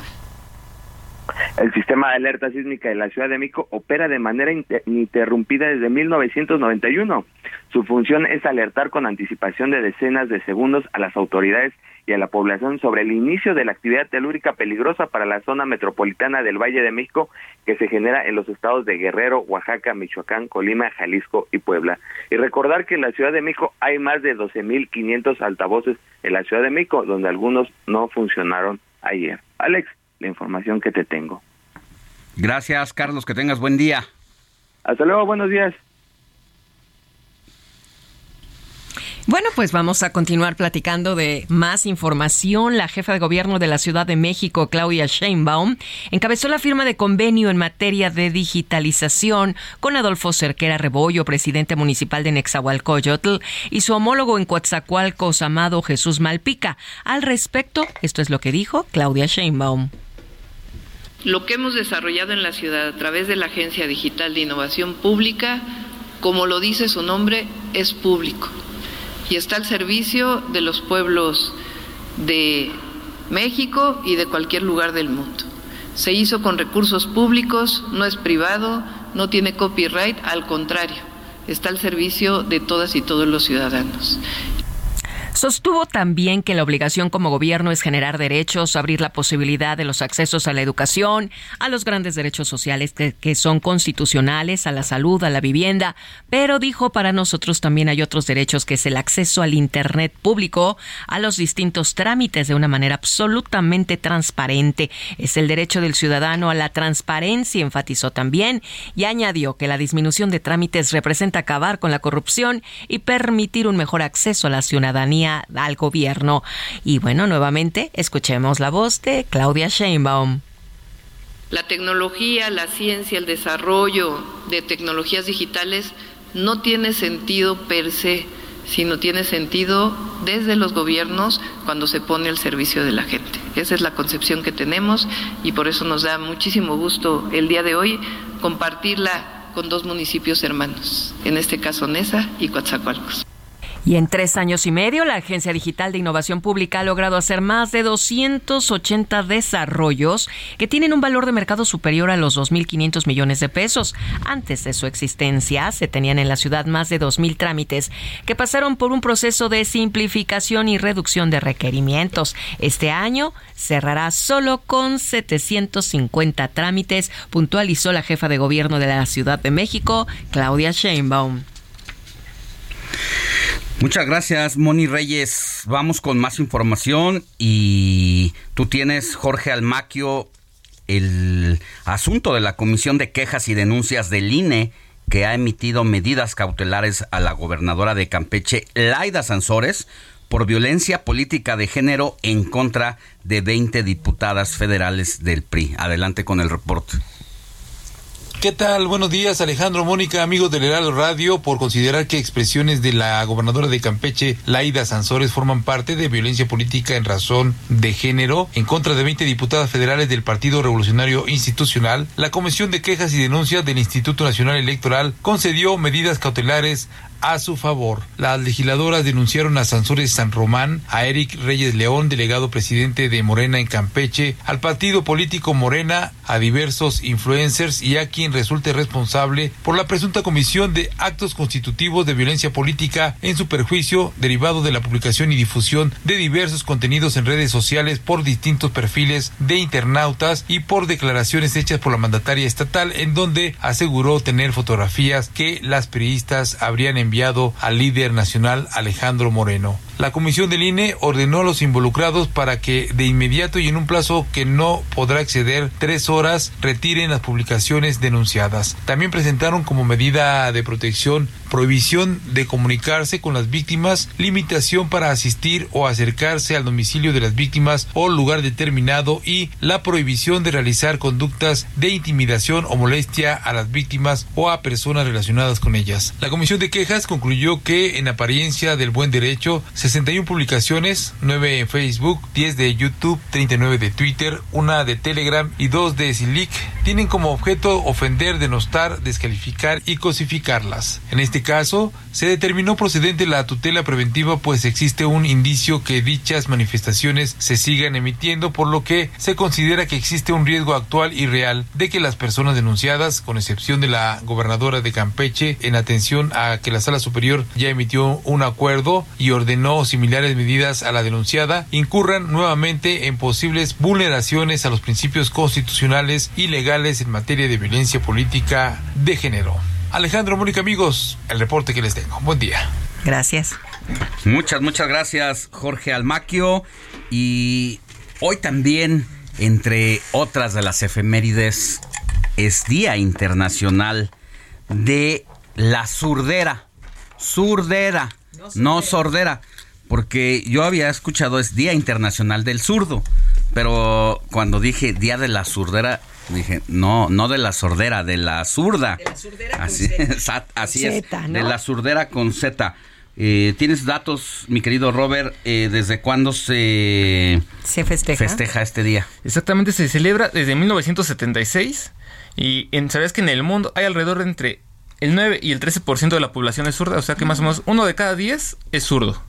El sistema de alerta sísmica de la Ciudad de México opera de manera ininterrumpida desde 1991. Su función es alertar con anticipación de decenas de segundos a las autoridades y a la población sobre el inicio de la actividad telúrica peligrosa para la zona metropolitana del Valle de México que se genera en los estados de Guerrero, Oaxaca, Michoacán, Colima, Jalisco y Puebla. Y recordar que en la Ciudad de México hay más de 12.500 altavoces en la Ciudad de México, donde algunos no funcionaron ayer. Alex, la información información que te tengo. Gracias, Carlos, que tengas buen día. Hasta luego, buenos días. Bueno, pues vamos a continuar platicando de más información. La jefa de gobierno de la Ciudad de México, Claudia Sheinbaum, encabezó la firma de convenio en materia de digitalización con Adolfo Cerquera Rebollo, presidente municipal de Nexahualcoyotl, y su homólogo en Coatzacoalcos, Amado Jesús Malpica. Al respecto, esto es lo que dijo Claudia Sheinbaum. Lo que hemos desarrollado en la ciudad a través de la Agencia Digital de Innovación Pública, como lo dice su nombre, es público y está al servicio de los pueblos de México y de cualquier lugar del mundo. Se hizo con recursos públicos, no es privado, no tiene copyright, al contrario, está al servicio de todas y todos los ciudadanos. Sostuvo también que la obligación como gobierno es generar derechos, abrir la posibilidad de los accesos a la educación, a los grandes derechos sociales que, son constitucionales, a la salud, a la vivienda, pero dijo para nosotros también hay otros derechos que es el acceso al Internet público, a los distintos trámites de una manera absolutamente transparente. Es el derecho del ciudadano a la transparencia, enfatizó también, y añadió que la disminución de trámites representa acabar con la corrupción y permitir un mejor acceso a la ciudadanía al gobierno. Y bueno, nuevamente escuchemos la voz de Claudia Sheinbaum. La tecnología, la ciencia, el desarrollo de tecnologías digitales no tiene sentido per se, sino tiene sentido desde los gobiernos cuando se pone al servicio de la gente. Esa es la concepción que tenemos y por eso nos da muchísimo gusto el día de hoy compartirla con dos municipios hermanos, en este caso Nesa y Coatzacoalcos. Y en tres años y medio, la Agencia Digital de Innovación Pública ha logrado hacer más de 280 desarrollos que tienen un valor de mercado superior a los 2.500 millones de pesos. Antes de su existencia, se tenían en la ciudad más de 2.000 trámites que pasaron por un proceso de simplificación y reducción de requerimientos. Este año cerrará solo con 750 trámites, puntualizó la jefa de gobierno de la Ciudad de México, Claudia Sheinbaum. Muchas gracias, Moni Reyes. Vamos con más información y tú tienes, Jorge Almaquio, el asunto de la Comisión de Quejas y Denuncias del INE que ha emitido medidas cautelares a la gobernadora de Campeche, Laida Sansores, por violencia política de género en contra de 20 diputadas federales del PRI. Adelante con el reporte. ¿Qué tal? Buenos días, Alejandro Mónica, amigos del Heraldo Radio, por considerar que expresiones de la gobernadora de Campeche, Laida Sansores, forman parte de violencia política en razón de género en contra de 20 diputadas federales del Partido Revolucionario Institucional, la Comisión de Quejas y Denuncias del Instituto Nacional Electoral concedió medidas cautelares a su favor. Las legisladoras denunciaron a Sansores San Román, a Eric Reyes León, delegado presidente de Morena en Campeche, al partido político Morena, a diversos influencers y a quien resulte responsable por la presunta comisión de actos constitutivos de violencia política en su perjuicio derivado de la publicación y difusión de diversos contenidos en redes sociales por distintos perfiles de internautas y por declaraciones hechas por la mandataria estatal en donde aseguró tener fotografías que las periodistas habrían enviado enviado al líder nacional Alejandro Moreno. La comisión del INE ordenó a los involucrados para que de inmediato y en un plazo que no podrá exceder tres horas retiren las publicaciones denunciadas. También presentaron como medida de protección prohibición de comunicarse con las víctimas, limitación para asistir o acercarse al domicilio de las víctimas o lugar determinado y la prohibición de realizar conductas de intimidación o molestia a las víctimas o a personas relacionadas con ellas. La comisión de quejas concluyó que en apariencia del buen derecho 61 publicaciones, 9 en Facebook, 10 de YouTube, 39 de Twitter, una de Telegram y 2 de Silic tienen como objeto ofender, denostar, descalificar y cosificarlas. En este caso, se determinó procedente la tutela preventiva pues existe un indicio que dichas manifestaciones se sigan emitiendo por lo que se considera que existe un riesgo actual y real de que las personas denunciadas, con excepción de la gobernadora de Campeche, en atención a que la sala superior ya emitió un acuerdo y ordenó similares medidas a la denunciada, incurran nuevamente en posibles vulneraciones a los principios constitucionales y legales en materia de violencia política de género. Alejandro Mónica, amigos, el reporte que les tengo. Buen día. Gracias. Muchas, muchas gracias, Jorge Almaquio. Y hoy también Entre otras de las efemérides, es Día Internacional de la Surdera. Surdera, no sordera. Porque yo había escuchado es Día Internacional del Zurdo. Pero cuando dije Día de la Surdera, dije, no, no de la sordera, de la zurda. De la surdera así, con Z. así es, de la surdera con Z. Eh, ¿Tienes datos, mi querido Robert, eh, desde cuándo se, se festeja? festeja este día? Exactamente, se celebra desde 1976 y en, sabes que en el mundo hay alrededor de entre el 9 y el 13% de la población es zurda, o sea que más o menos uno de cada 10 es zurdo.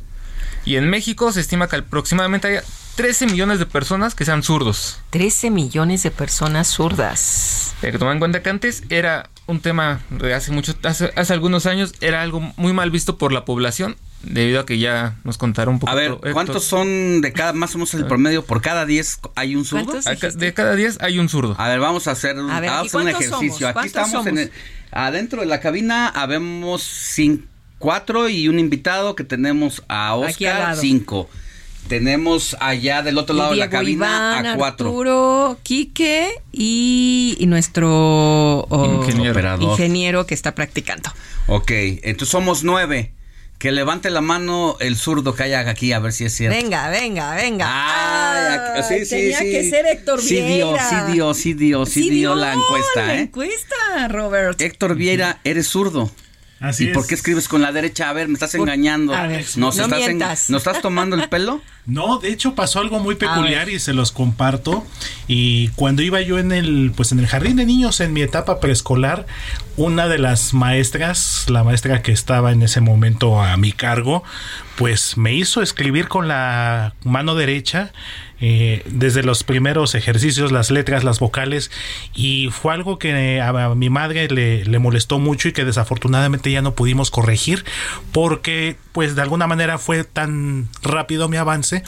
Y en México se estima que aproximadamente haya 13 millones de personas que sean zurdos. 13 millones de personas zurdas. Hay que tomar en cuenta que antes era un tema de hace mucho, hace, hace algunos años, era algo muy mal visto por la población debido a que ya nos contaron un poco. A ver, ¿cuántos son de cada, más o menos el promedio? ¿Por cada 10 hay un zurdo? De cada 10 hay un zurdo. A ver, vamos a hacer, un, un ejercicio. Aquí estamos en el, adentro de la cabina, habemos cinco, cuatro y un invitado que tenemos a Oscar, cinco. Tenemos allá del otro lado de la cabina a cuatro. Arturo, Quique y, y nuestro oh, ingeniero. ingeniero que está practicando. Ok, entonces somos nueve. Que levante la mano el zurdo que haya aquí a ver si es cierto. Venga, venga, venga. Ah, sí, sí, tenía sí. que ser Héctor Sí dio, Vieira. sí dio, sí dio, sí, dio la encuesta, la ¿eh? encuesta, Robert. Héctor Vieira, eres zurdo. Así ¿Y por qué escribes con la derecha? A ver, me estás engañando. a ver, ¿Nos, no estás en-. ¿Nos estás tomando el pelo? No, de hecho pasó algo muy peculiar y se los comparto. Y cuando iba yo en el, pues en el jardín de niños en mi etapa preescolar, una de las maestras, la maestra que estaba en ese momento a mi cargo, pues me hizo escribir con la mano derecha. eh, desde los primeros ejercicios, las letras, las vocales, y fue algo que a, mi madre le, le molestó mucho y que desafortunadamente ya no pudimos corregir porque pues de alguna manera fue tan rápido mi avance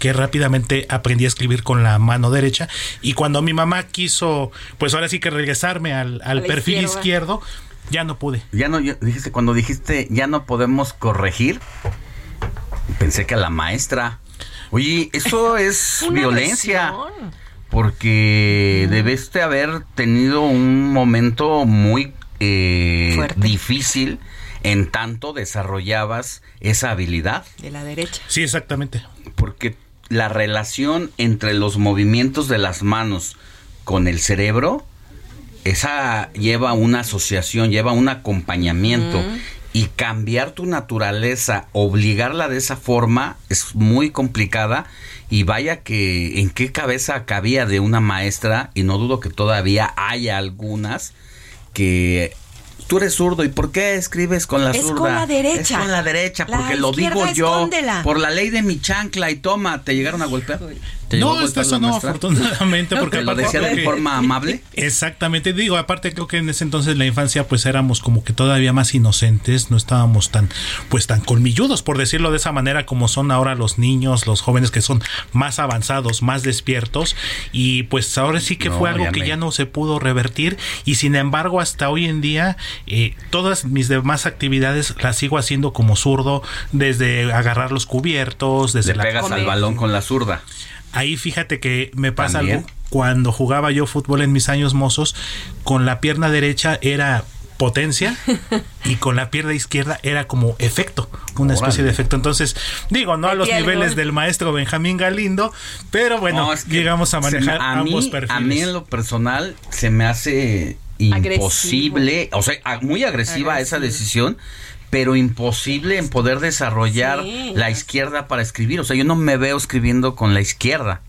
que rápidamente aprendí a escribir con la mano derecha y cuando mi mamá quiso pues ahora sí que regresarme al, al perfil izquierda. izquierdo ya no pude Ya no, dijiste, cuando dijiste ya no podemos corregir, pensé que a la maestra. Oye, eso es violencia. agresión. Porque debiste haber tenido un momento muy eh, difícil en tanto desarrollabas esa habilidad. De la derecha. sí exactamente Porque la relación entre los movimientos de las manos con el cerebro, esa lleva una asociación, lleva un acompañamiento. Mm. Y cambiar tu naturaleza, obligarla de esa forma, es muy complicada. Y vaya que en qué cabeza cabía de una maestra, y no dudo que todavía haya algunas, que tú eres zurdo, ¿y por qué escribes con la Es zurda? con la derecha. Es con la derecha, La porque lo digo yo. escóndela. Por la ley de mi chancla y toma, ¿te llegaron a golpear? ¿Te llegó a no eso no afortunadamente porque ¿Te lo aparte decía de que- forma amable? Exactamente, digo, aparte creo que en ese entonces la infancia pues éramos como que todavía más inocentes, no estábamos tan pues tan colmilludos por decirlo de esa manera como son ahora los niños, los jóvenes que son más avanzados, más despiertos y pues ahora sí que No, fue algo que me- ya no se pudo revertir y sin embargo hasta hoy en día eh, todas mis demás actividades las sigo haciendo como zurdo, desde agarrar los cubiertos, desde Le la pegas al balón con la zurda. Ahí fíjate que me pasa También. algo. Cuando jugaba yo fútbol en mis años mozos, con la pierna derecha era potencia y con la pierna izquierda era como efecto, una especie de efecto. Entonces, digo, no a los niveles del maestro Benjamín Galindo, pero bueno, No, es que llegamos a me- manejar a ambos mí, perfiles. A mí en lo personal se me hace imposible, o sea, muy agresiva esa decisión, pero imposible en poder desarrollar Sí. la izquierda para escribir. O sea, yo no me veo escribiendo con la izquierda,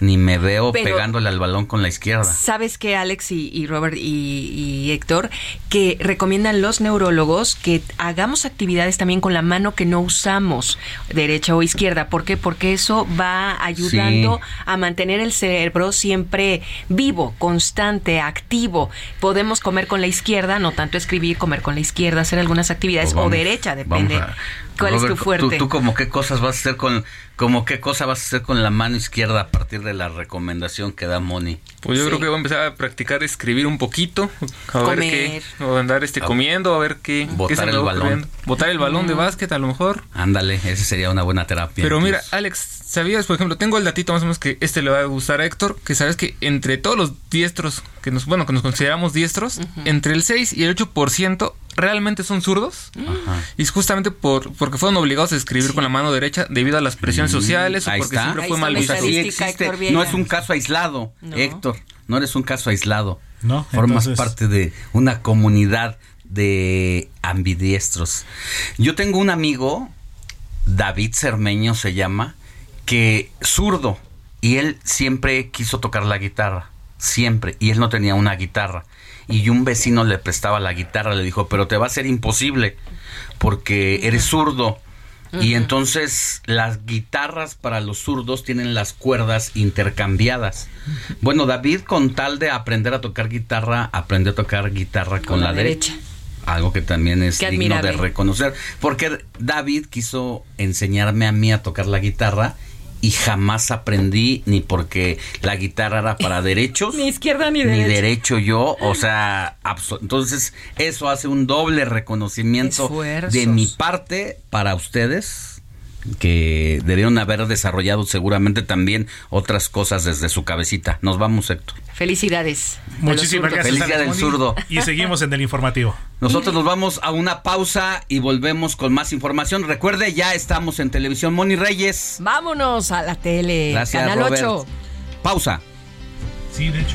ni me veo Pero- pegándole al balón con la izquierda. ¿Sabes que Alex y, y Robert y, y Héctor? Que recomiendan los neurólogos que hagamos actividades también con la mano que no usamos, derecha o izquierda. ¿Por qué? Porque eso va ayudando Sí. a mantener el cerebro siempre vivo, constante, activo. Podemos comer con la izquierda, no tanto escribir, comer con la izquierda, hacer algunas actividades, Pues vamos- o derecha, depende. a- ¿Cuál es tu fuerte? ¿Tú, como qué cosas vas a hacer con como qué cosa vas a hacer con la mano izquierda a partir de la recomendación que da Moni? Pues yo creo que voy a empezar a practicar escribir un poquito, a ver qué, o andar este comiendo, a ver qué, botar qué el balón, botar el balón de básquet a lo mejor. Ándale, ese sería una buena terapia. Pero mira, Alex, ¿sabías, por ejemplo, tengo el datito más o menos que este le va a gustar a Héctor, que sabes que entre todos los diestros que nos, bueno, que nos consideramos diestros, entre el 6 y el 8% realmente son zurdos. Y es justamente por, porque fueron obligados a escribir con la mano derecha debido a las presiones mm, sociales o porque siempre fue mal visto. no es un caso aislado, Héctor. No eres un caso aislado. No, Formas parte de una comunidad de ambidiestros. Yo tengo un amigo, David Cermeño se llama, que zurdo y él siempre quiso tocar la guitarra, siempre, y él no tenía una guitarra y un vecino le prestaba la guitarra, le dijo, pero te va a ser imposible porque eres zurdo. Y entonces las guitarras para los zurdos tienen las cuerdas intercambiadas. Bueno, David con tal de aprender a tocar guitarra, aprendió a tocar guitarra con, la, derecha. Algo que también es digno de reconocer. Porque David quiso enseñarme a mí a tocar la guitarra y jamás aprendí ni porque la guitarra era para derechos. ni izquierda ni derecha. Ni derecho yo, o sea, entonces eso hace un doble reconocimiento de mi parte para ustedes que debieron haber desarrollado seguramente también otras cosas desde su cabecita. Nos vamos, Héctor. Felicidades. Muchísimas gracias. Felicidades del zurdo. Y seguimos en el informativo. Nosotros nos vamos a una pausa y volvemos con más información. Recuerde, ya estamos en televisión. Moni Reyes. Vámonos a la tele. Gracias, Canal 8. Pausa. Sí, de hecho.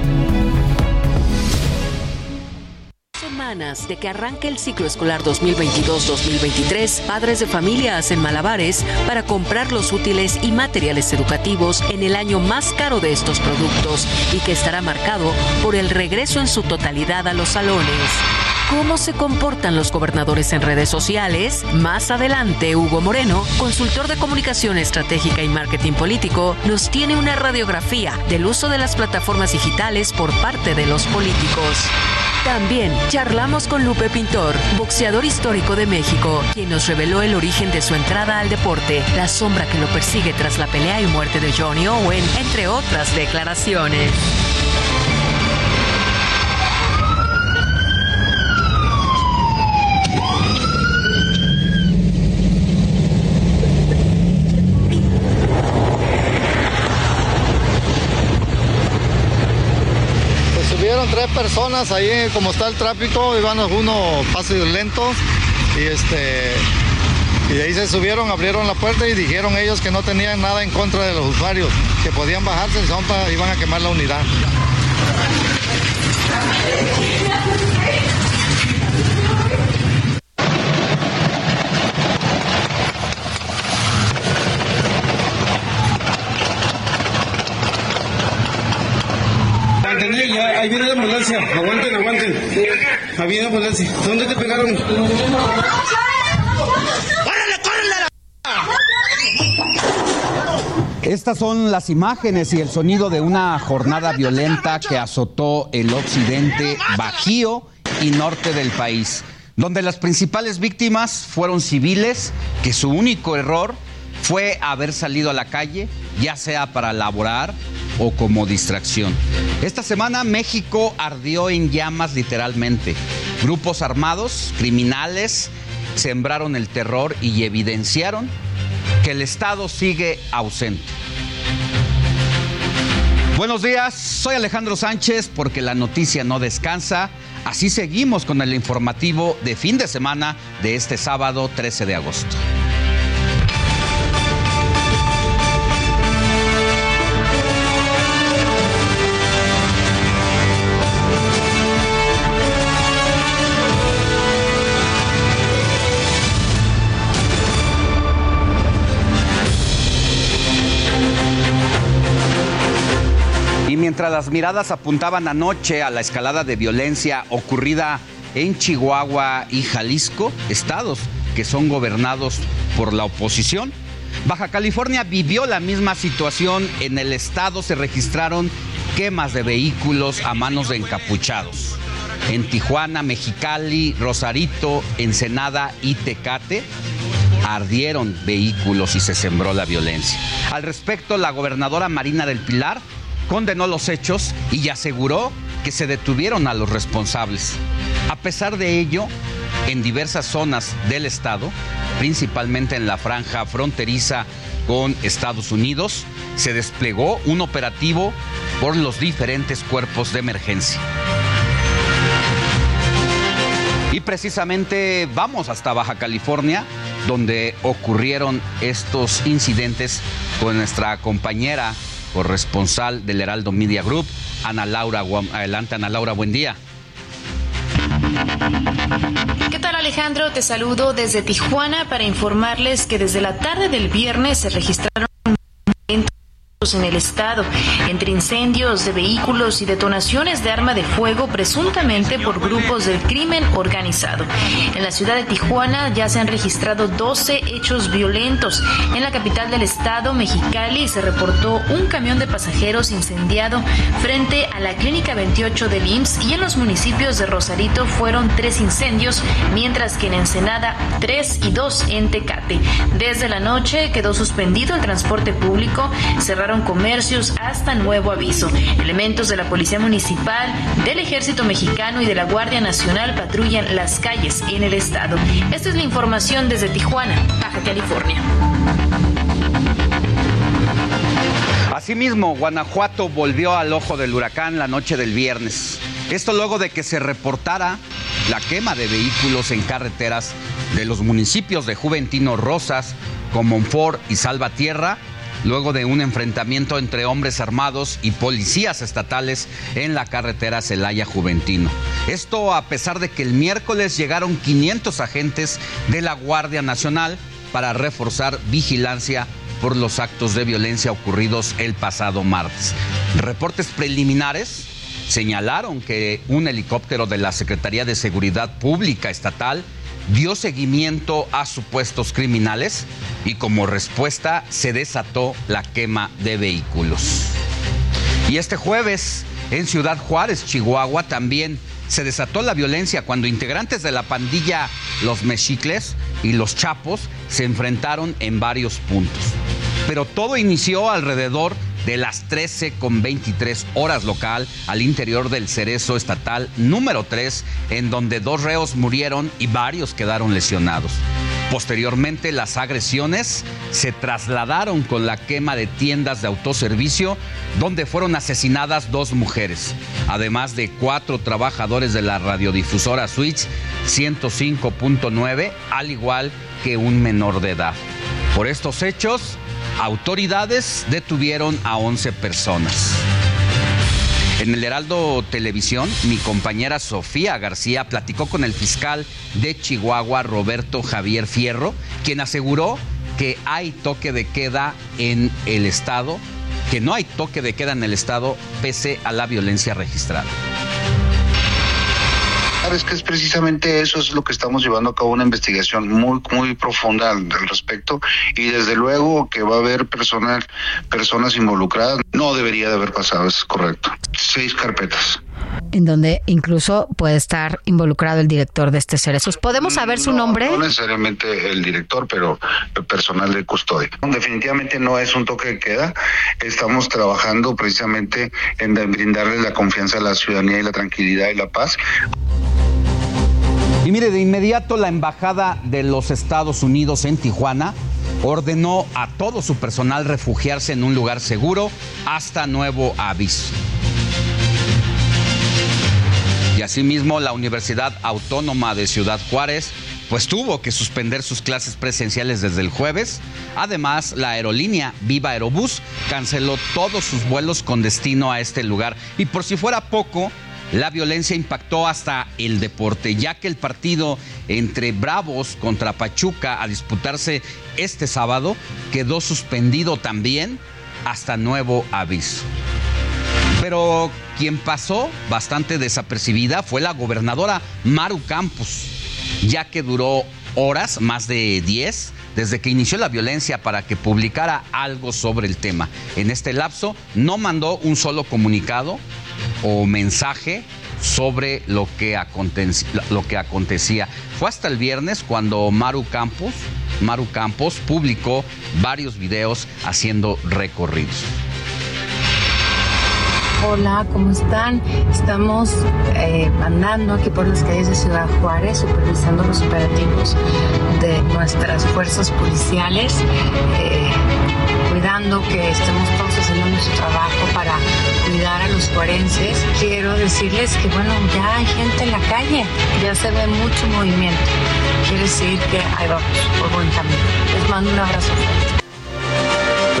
De que arranque el ciclo escolar 2022-2023, padres de familia hacen malabares para comprar los útiles y materiales educativos en el año más caro de estos productos y que estará marcado por el regreso en su totalidad a los salones. ¿Cómo se comportan los gobernadores en redes sociales? Más adelante, Hugo Moreno, consultor de comunicación estratégica y marketing político, nos tiene una radiografía del uso de las plataformas digitales por parte de los políticos. También charlamos con Lupe Pintor, boxeador histórico de México, quien nos reveló el origen de su entrada al deporte, la sombra que lo persigue tras la pelea y muerte de Johnny Owen, entre otras declaraciones. Tres personas ahí, como está el tráfico, iban algunos pasos lentos y este y de ahí se subieron, abrieron la puerta y dijeron ellos que no tenían nada en contra de los usuarios, que podían bajarse, iban a quemar la unidad. Ahí viene la ambulancia. Aguanten, aguanten. Ahí viene la ambulancia. ¿Dónde te pegaron? ¡Córrele, córrele! Estas son las imágenes y el sonido de una jornada violenta que azotó el occidente, bajío y norte del país, donde las principales víctimas fueron civiles que su único error fue haber salido a la calle, ya sea para laborar o como distracción. Esta semana México ardió en llamas literalmente. Grupos armados, criminales, sembraron el terror y evidenciaron que el Estado sigue ausente. Buenos días, soy Alejandro Sánchez porque la noticia no descansa. Así seguimos con el informativo de fin de semana de este sábado 13 de agosto. Mientras las miradas apuntaban anoche a la escalada de violencia ocurrida en Chihuahua y Jalisco, estados que son gobernados por la oposición. Baja California vivió la misma situación. En el estado se registraron quemas de vehículos a manos de encapuchados. En Tijuana, Mexicali, Rosarito, Ensenada y Tecate ardieron vehículos y se sembró la violencia. Al respecto, la gobernadora Marina del Pilar condenó los hechos y aseguró que se detuvieron a los responsables. A pesar de ello, en diversas zonas del estado, principalmente en la franja fronteriza con Estados Unidos, se desplegó un operativo por los diferentes cuerpos de emergencia. Y precisamente vamos hasta Baja California, donde ocurrieron estos incidentes con nuestra compañera corresponsal del Heraldo Media Group, Ana Laura. Adelante, Ana Laura, buen día. ¿Qué tal Alejandro? Te saludo desde Tijuana para informarles que desde la tarde del viernes se registraron en el estado, entre incendios de vehículos y detonaciones de arma de fuego presuntamente por grupos del crimen organizado. En la ciudad de Tijuana ya se han registrado 12 hechos violentos. En la capital del estado, Mexicali, se reportó un camión de pasajeros incendiado frente a la clínica 28 del IMSS y en los municipios de Rosarito fueron tres incendios, mientras que en Ensenada tres y dos en Tecate. Desde la noche quedó suspendido el transporte público, cerraron comercios hasta nuevo aviso. Elementos de la Policía Municipal, del Ejército Mexicano y de la Guardia Nacional patrullan las calles en el estado. Esta es la información desde Tijuana, Baja California. Asimismo, Guanajuato volvió al ojo del huracán la noche del viernes. Esto luego de que se reportara la quema de vehículos en carreteras de los municipios de Juventino Rosas, Comonfort y Salvatierra, luego de un enfrentamiento entre hombres armados y policías estatales en la carretera Celaya Juventino. Esto a pesar de que el miércoles llegaron 500 agentes de la Guardia Nacional para reforzar vigilancia por los actos de violencia ocurridos el pasado martes. Reportes preliminares señalaron que un helicóptero de la Secretaría de Seguridad Pública Estatal dio seguimiento a supuestos criminales y como respuesta se desató la quema de vehículos. Y este jueves, en Ciudad Juárez, Chihuahua, también se desató la violencia cuando integrantes de la pandilla Los Mexicles y Los Chapos se enfrentaron en varios puntos. Pero todo inició alrededor de las 13 con 23 horas local al interior del cerezo estatal número 3, en donde dos reos murieron y varios quedaron lesionados. Posteriormente, las agresiones se trasladaron con la quema de tiendas de autoservicio, donde fueron asesinadas dos mujeres, además de cuatro trabajadores de la radiodifusora Switch 105.9, al igual que un menor de edad. Por estos hechos, Autoridades detuvieron a 11 personas. En el Heraldo Televisión, mi compañera Sofía García platicó con el fiscal de Chihuahua, Roberto Javier Fierro, quien aseguró que hay toque de queda en el Estado, que no hay toque de queda en el Estado pese a la violencia registrada. Es que es precisamente eso es lo que estamos llevando a cabo una investigación muy muy profunda al, respecto y desde luego que va a haber personal, personas involucradas. No debería de haber pasado, es correcto. Seis carpetas en donde incluso puede estar involucrado el director de este Cerezo. ¿Podemos saber su nombre? No necesariamente el director, pero el personal de custodia. Definitivamente no es un toque de queda. Estamos trabajando precisamente en brindarle la confianza a la ciudadanía y la tranquilidad y la paz. Y mire, de inmediato la Embajada de los Estados Unidos en Tijuana ordenó a todo su personal refugiarse en un lugar seguro hasta nuevo aviso. Y asimismo la Universidad Autónoma de Ciudad Juárez pues tuvo que suspender sus clases presenciales desde el jueves. Además, la aerolínea Viva Aerobús canceló todos sus vuelos con destino a este lugar. Y por si fuera poco, la violencia impactó hasta el deporte, ya que el partido entre Bravos contra Pachuca a disputarse este sábado quedó suspendido también hasta nuevo aviso. Pero quien pasó bastante desapercibida fue la gobernadora Maru Campos, ya que duró horas, más de 10, desde que inició la violencia para que publicara algo sobre el tema. En este lapso no mandó un solo comunicado o mensaje sobre lo que, acontecía. Fue hasta el viernes cuando Maru Campos, Maru Campos publicó varios videos haciendo recorridos. Hola, ¿cómo están? Estamos eh, andando aquí por las calles de Ciudad Juárez, supervisando los operativos de nuestras fuerzas policiales, eh, cuidando que estemos todos haciendo nuestro trabajo para cuidar a los juarenses. Quiero decirles que, bueno, ya hay gente en la calle, ya se ve mucho movimiento. Quiere decir que ahí vamos, por buen camino. Les mando un abrazo fuerte.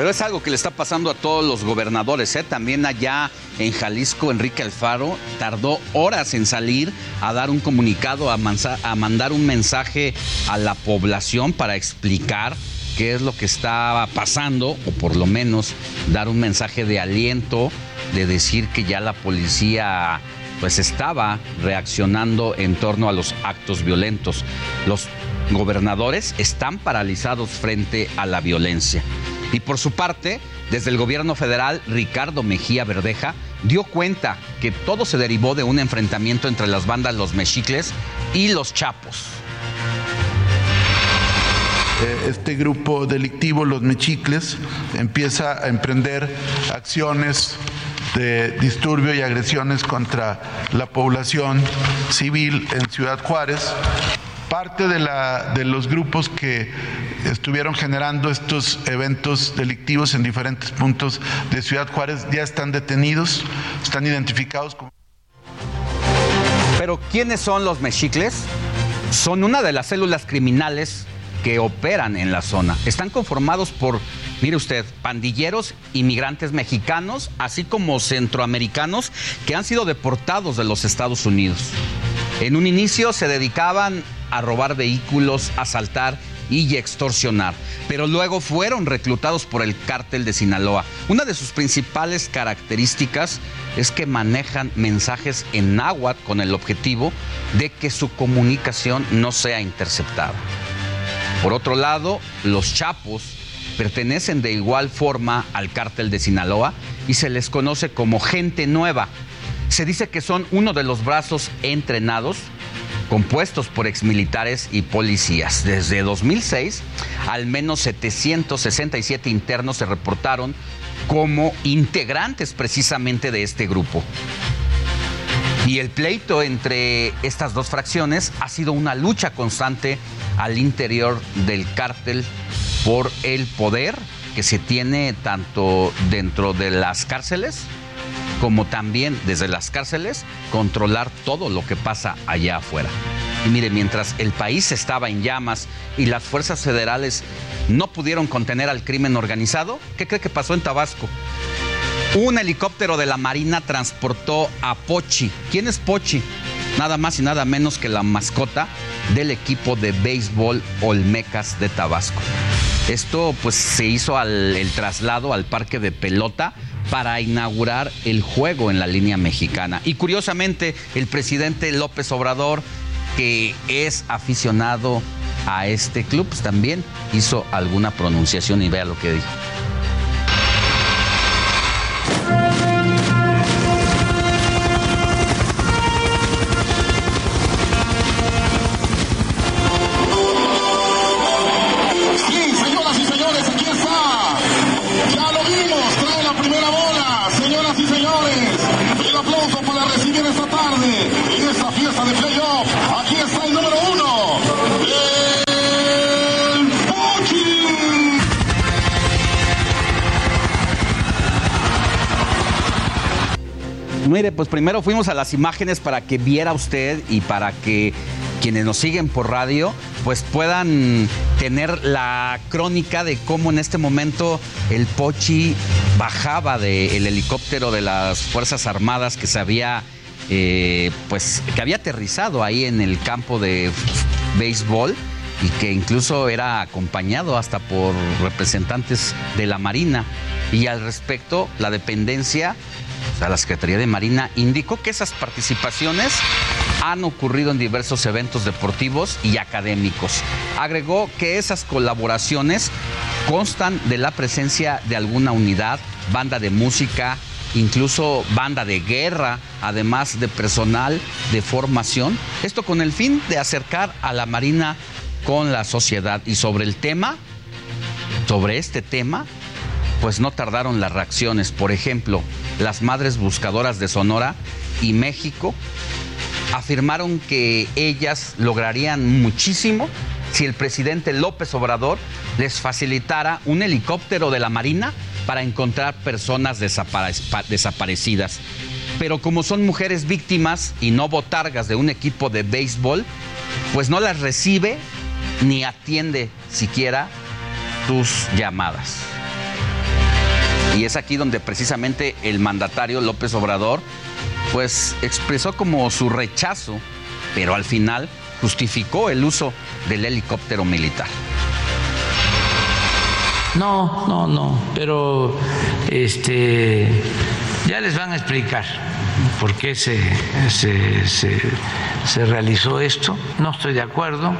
Pero es algo que le está pasando a todos los gobernadores. ¿eh? También allá en Jalisco, Enrique Alfaro tardó horas en salir a dar un comunicado, a, a mandar un mensaje a la población para explicar qué es lo que estaba pasando, o por lo menos dar un mensaje de aliento, de decir que ya la policía pues estaba reaccionando en torno a los actos violentos. Los gobernadores están paralizados frente a la violencia. Y por su parte, desde el gobierno federal, Ricardo Mejía Verdeja dio cuenta que todo se derivó de un enfrentamiento entre las bandas Los Mexicles y Los Chapos. Eh, este grupo delictivo, los Mexicles, empieza a emprender acciones de disturbio y agresiones contra la población civil en Ciudad Juárez parte de, los grupos que estuvieron generando estos eventos delictivos en diferentes puntos de Ciudad Juárez ya están detenidos, están identificados como... Pero ¿quiénes son los mexicles? Son una de las células criminales que operan en la zona. Están conformados por, mire usted, pandilleros, inmigrantes mexicanos, así como centroamericanos que han sido deportados de los Estados Unidos. En un inicio se dedicaban a robar vehículos, asaltar y extorsionar, pero luego fueron reclutados por el cártel de Sinaloa. Una de sus principales características es que manejan mensajes en náhuatl con el objetivo de que su comunicación no sea interceptada. Por otro lado, los chapos pertenecen de igual forma al cártel de Sinaloa y se les conoce como gente nueva. Se dice que son uno de los brazos entrenados compuestos por exmilitares y policías. Desde 2006, al menos 767 internos se reportaron como integrantes precisamente de este grupo. Y el pleito entre estas dos fracciones ha sido una lucha constante al interior del cártel por el poder que se tiene tanto dentro de las cárceles como también desde las cárceles controlar todo lo que pasa allá afuera. Y mire, mientras el país estaba en llamas y las fuerzas federales no pudieron contener al crimen organizado, ¿qué cree que pasó en Tabasco? Un helicóptero de la Marina transportó a Pochi. ¿Quién es Pochi? Nada más y nada menos que la mascota del equipo de béisbol Olmecas de Tabasco. Esto pues se hizo al, el traslado al parque de pelota para inaugurar el juego en la línea mexicana. Y curiosamente, el presidente López Obrador, que es aficionado a este club, pues, también hizo alguna pronunciación y vea lo que dijo. Mire, pues primero fuimos a las imágenes para que viera usted y para que quienes nos siguen por radio pues puedan tener la crónica de cómo en este momento el Pochi bajaba del helicóptero de las Fuerzas Armadas que se había eh, pues que había aterrizado ahí en el campo de béisbol y que incluso era acompañado hasta por representantes de la Marina. Y al respecto, la dependencia sea, la Secretaría de Marina indicó que esas participaciones han ocurrido en diversos eventos deportivos y académicos. Agregó que esas colaboraciones constan de la presencia de alguna unidad, banda de música, incluso banda de guerra, además de personal de formación. Esto con el fin de acercar a la Marina con la sociedad. Y sobre el tema, sobre este tema, pues no tardaron las reacciones. Por ejemplo, las Madres Buscadoras de Sonora y México afirmaron que ellas lograrían muchísimo si el presidente López Obrador les facilitara un helicóptero de la Marina para encontrar personas desaparecidas. Pero como son mujeres víctimas y no botargas de un equipo de béisbol, pues no las recibe ni atiende siquiera tus llamadas. Y es aquí donde precisamente el mandatario López Obrador pues expresó como su rechazo, pero al final justificó el uso del helicóptero militar. No, no, no, pero este ya les van a explicar por qué se, se, se, realizó esto. No estoy de acuerdo.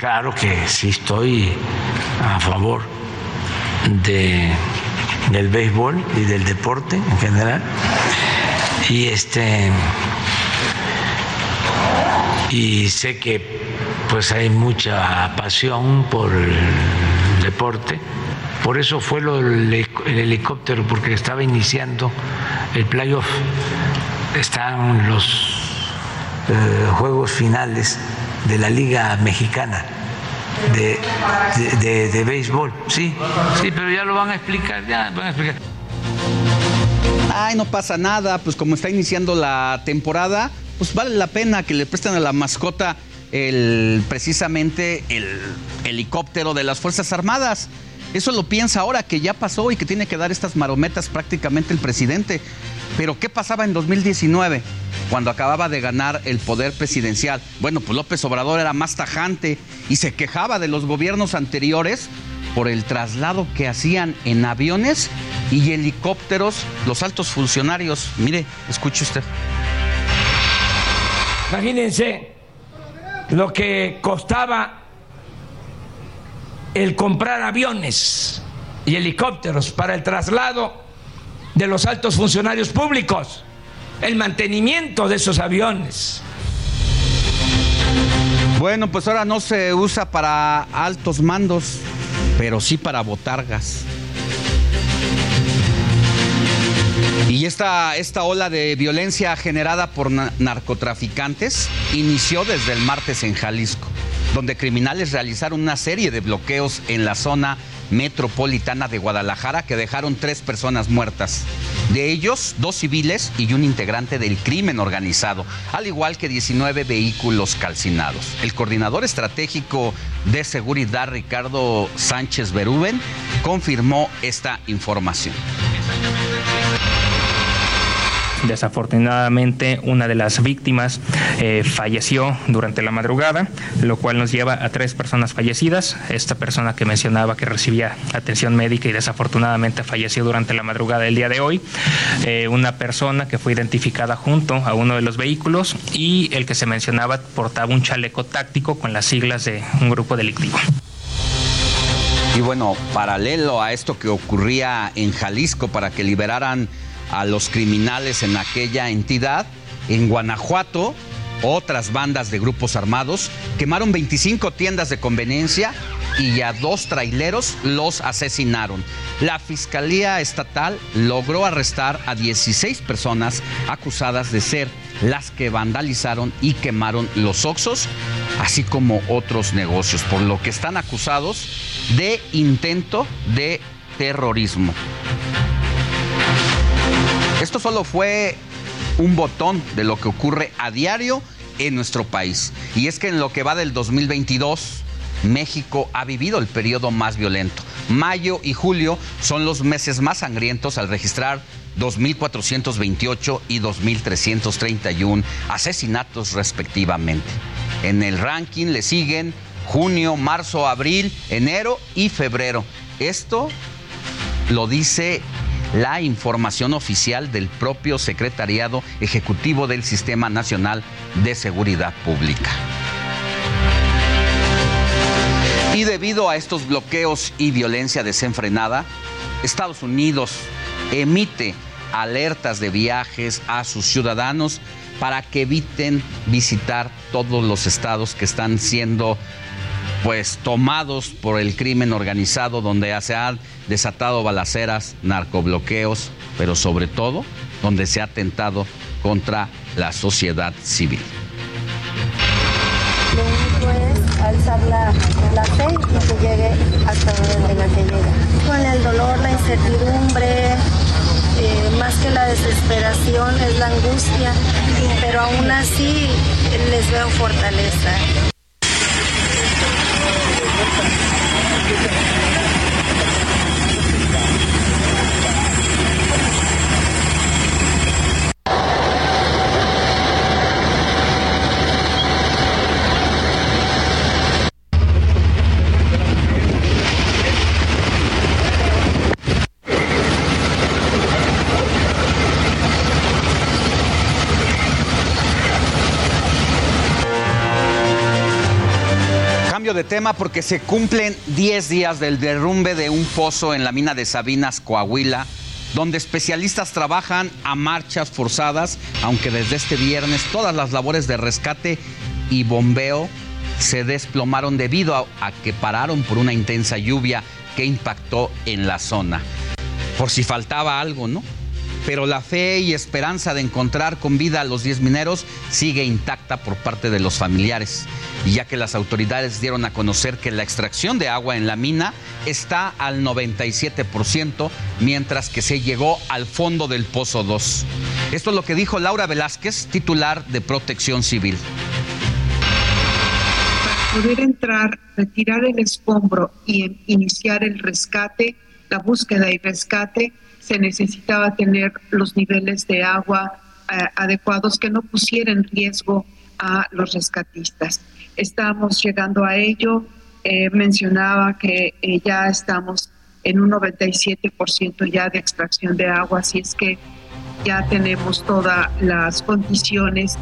Claro que sí estoy a favor de, del béisbol y del deporte en general. Y este y sé que pues hay mucha pasión por el deporte por eso fue el helicóptero, porque estaba iniciando el playoff. Están los eh, juegos finales de la Liga Mexicana de, de, béisbol. Sí, sí, pero ya lo van a explicar, ya van a explicar. Ay, no pasa nada, pues como está iniciando la temporada, pues vale la pena que le presten a la mascota el precisamente el helicóptero de las Fuerzas Armadas. Eso lo piensa ahora que ya pasó y que tiene que dar estas marometas prácticamente el presidente. Pero ¿qué pasaba en 2019 cuando acababa de ganar el poder presidencial? Bueno, pues López Obrador era más tajante y se quejaba de los gobiernos anteriores por el traslado que hacían en aviones y helicópteros los altos funcionarios. Mire, escuche usted. Imagínense lo que costaba el comprar aviones y helicópteros para el traslado de los altos funcionarios públicos, el mantenimiento de esos aviones. Bueno, pues ahora no se usa para altos mandos, pero sí para botargas. Y esta, esta ola de violencia generada por narcotraficantes inició desde el martes en Jalisco donde criminales realizaron una serie de bloqueos en la zona metropolitana de Guadalajara que dejaron tres personas muertas. De ellos, dos civiles y un integrante del crimen organizado, al igual que 19 vehículos calcinados. El coordinador estratégico de seguridad, Ricardo Sánchez Berúben, confirmó esta información. Desafortunadamente, una de las víctimas eh, falleció durante la madrugada, lo cual nos lleva a tres personas fallecidas. Esta persona que mencionaba que recibía atención médica y desafortunadamente falleció durante la madrugada del día de hoy. Eh, una persona que fue identificada junto a uno de los vehículos y el que se mencionaba portaba un chaleco táctico con las siglas de un grupo delictivo. Y bueno, paralelo a esto que ocurría en Jalisco para que liberaran a los criminales en aquella entidad. En Guanajuato, otras bandas de grupos armados quemaron 25 tiendas de conveniencia y a dos traileros los asesinaron. La Fiscalía Estatal logró arrestar a 16 personas acusadas de ser las que vandalizaron y quemaron los Oxos, así como otros negocios, por lo que están acusados de intento de terrorismo. Esto solo fue un botón de lo que ocurre a diario en nuestro país. Y es que en lo que va del 2022, México ha vivido el periodo más violento. Mayo y julio son los meses más sangrientos al registrar 2.428 y 2.331 asesinatos respectivamente. En el ranking le siguen junio, marzo, abril, enero y febrero. Esto lo dice la información oficial del propio Secretariado Ejecutivo del Sistema Nacional de Seguridad Pública. Y debido a estos bloqueos y violencia desenfrenada, Estados Unidos emite alertas de viajes a sus ciudadanos para que eviten visitar todos los estados que están siendo pues tomados por el crimen organizado donde se han desatado balaceras, narcobloqueos, pero sobre todo donde se ha atentado contra la sociedad civil. Lo único es alzar la, fe y que llegue hasta donde la que llega. Con el dolor, la incertidumbre, eh, más que la desesperación es la angustia, pero aún así les veo fortaleza. Thank you. De tema porque se cumplen 10 días del derrumbe de un pozo en la mina de Sabinas, Coahuila, donde especialistas trabajan a marchas forzadas, aunque desde este viernes todas las labores de rescate y bombeo se desplomaron debido a, a que pararon por una intensa lluvia que impactó en la zona. Por si faltaba algo, ¿no? Pero la fe y esperanza de encontrar con vida a los 10 mineros sigue intacta por parte de los familiares. Ya que las autoridades dieron a conocer que la extracción de agua en la mina está al 97%, mientras que se llegó al fondo del Pozo 2. Esto es lo que dijo Laura Velázquez, titular de Protección Civil. Para poder entrar, retirar el escombro y iniciar el rescate, la búsqueda y rescate, se necesitaba tener los niveles de agua eh, adecuados que no pusieran en riesgo a los rescatistas. Estamos llegando a ello. Eh, mencionaba que eh, ya estamos en un 97% ya de extracción de agua, así es que ya tenemos todas las condiciones.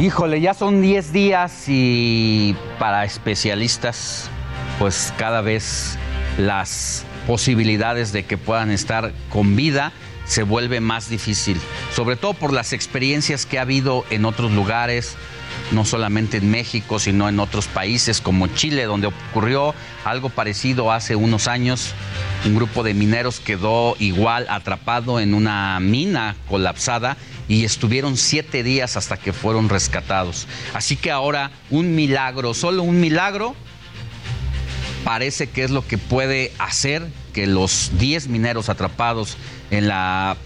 Híjole, ya son 10 días y para especialistas, pues cada vez las posibilidades de que puedan estar con vida se vuelve más difícil, sobre todo por las experiencias que ha habido en otros lugares, no solamente en México, sino en otros países como Chile, donde ocurrió algo parecido hace unos años. Un grupo de mineros quedó igual atrapado en una mina colapsada y estuvieron siete días hasta que fueron rescatados. Así que ahora un milagro, solo un milagro, parece que es lo que puede hacer que los 10 mineros atrapados en la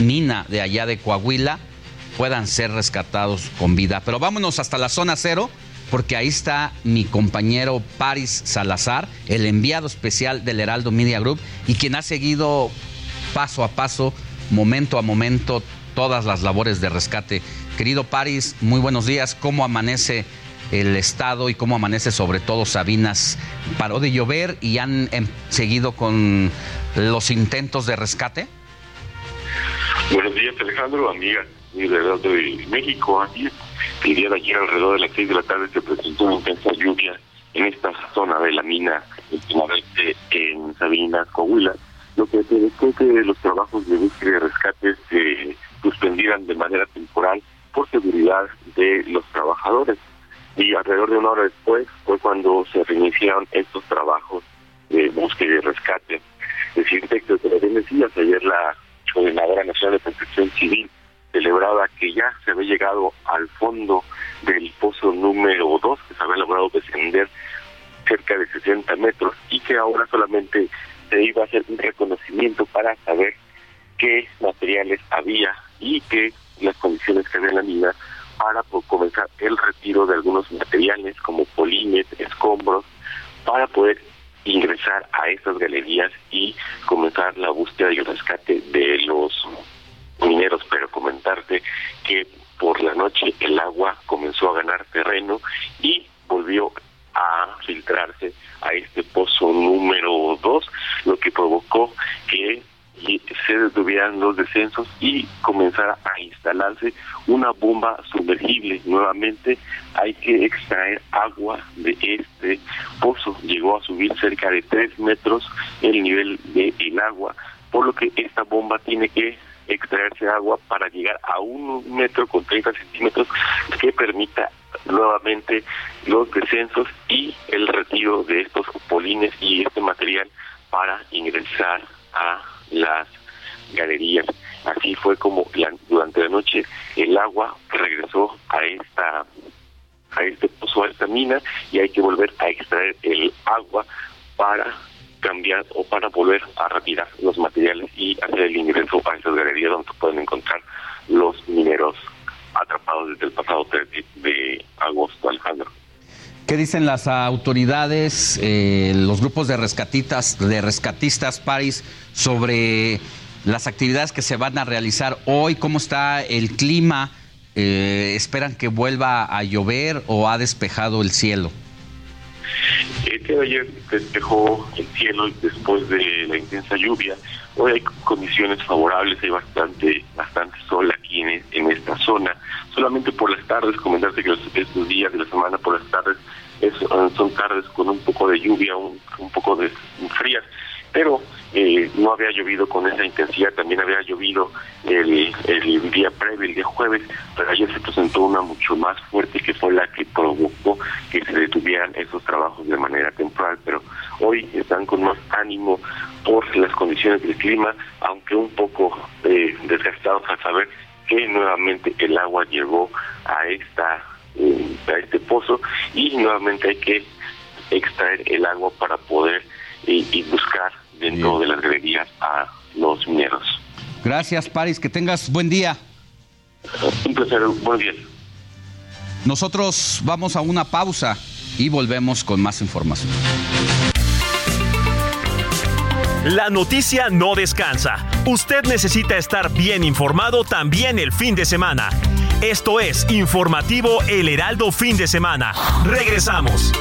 mina de allá de Coahuila puedan ser rescatados con vida. Pero vámonos hasta la zona cero, porque ahí está mi compañero Paris Salazar, el enviado especial del Heraldo Media Group y quien ha seguido paso a paso, momento a momento, todas las labores de rescate. Querido Paris, muy buenos días. ¿Cómo amanece el estado y cómo amanece sobre todo Sabinas. Paró de llover y han em, seguido con los intentos de rescate. Buenos días Alejandro, amiga y de México. el día de ayer alrededor de las seis de la tarde se presentó una intensa lluvia en esta zona de la mina en Sabinas, Coahuila, lo que provocó que los trabajos de búsqueda y rescate se suspendieran de manera temporal por seguridad de los trabajadores y alrededor de una hora después fue cuando se reiniciaron estos trabajos de búsqueda y rescate. Decirte que, como bien decías, ayer la Coordinadora Nacional de Protección Civil celebraba que ya se había llegado al fondo del pozo número 2, que se había logrado descender cerca de 60 metros y que ahora solamente se iba a hacer un reconocimiento para saber qué materiales había y qué las condiciones que había en la mina para comenzar el retiro de algunos materiales como polines, escombros, para poder ingresar a estas galerías y comenzar la búsqueda y el rescate de los mineros. Pero comentarte que por la noche el agua comenzó a ganar terreno y volvió a filtrarse a este pozo número 2, lo que provocó que se detuvieran los descensos y comenzara a instalarse una bomba sumergible. Nuevamente hay que extraer agua de este pozo. Llegó a subir cerca de 3 metros el nivel del el agua, por lo que esta bomba tiene que extraerse agua para llegar a un metro con 30 centímetros que permita nuevamente los descensos y el retiro de estos polines y este material para ingresar a las galerías. Así fue como durante la noche el agua regresó a esta a este pozo, a esta mina y hay que volver a extraer el agua para cambiar o para volver a retirar los materiales y hacer el ingreso a esas galerías donde pueden encontrar los mineros atrapados desde el pasado 3 de, agosto, Alejandro. ¿Qué dicen las autoridades, eh, los grupos de rescatistas, de rescatistas Paris, sobre las actividades que se van a realizar hoy? ¿Cómo está el clima? Eh, ¿Esperan que vuelva a llover o ha despejado el cielo? De ayer despejó el cielo después de la intensa lluvia. Hoy hay condiciones favorables, hay bastante bastante sol aquí en, esta zona. Solamente por las tardes, comentarte que estos días de la semana por las tardes es, son tardes con un poco de lluvia, un, un poco de frías, pero eh, no había llovido con esa intensidad, también había llovido el, el día previo, el día jueves, pero ayer se presentó una mucho más fuerte que fue la que provocó que se detuvieran esos trabajos de manera temporal, pero hoy están con más ánimo por las condiciones del clima, aunque un poco eh, desgastados al saber que nuevamente el agua llegó a esta eh, a este pozo y nuevamente hay que extraer el agua para poder eh, y buscar dentro de las galerías a los mineros. Gracias, Paris. Que tengas buen día. Un placer. Buen día. Nosotros vamos a una pausa y volvemos con más información. La noticia no descansa. Usted necesita estar bien informado también el fin de semana. Esto es Informativo El Heraldo Fin de Semana. Regresamos.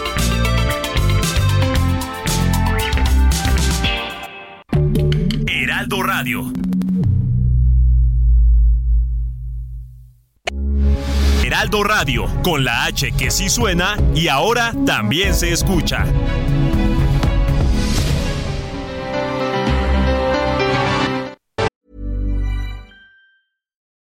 Heraldo Radio. Heraldo Radio, con la H que sí suena y ahora también se escucha.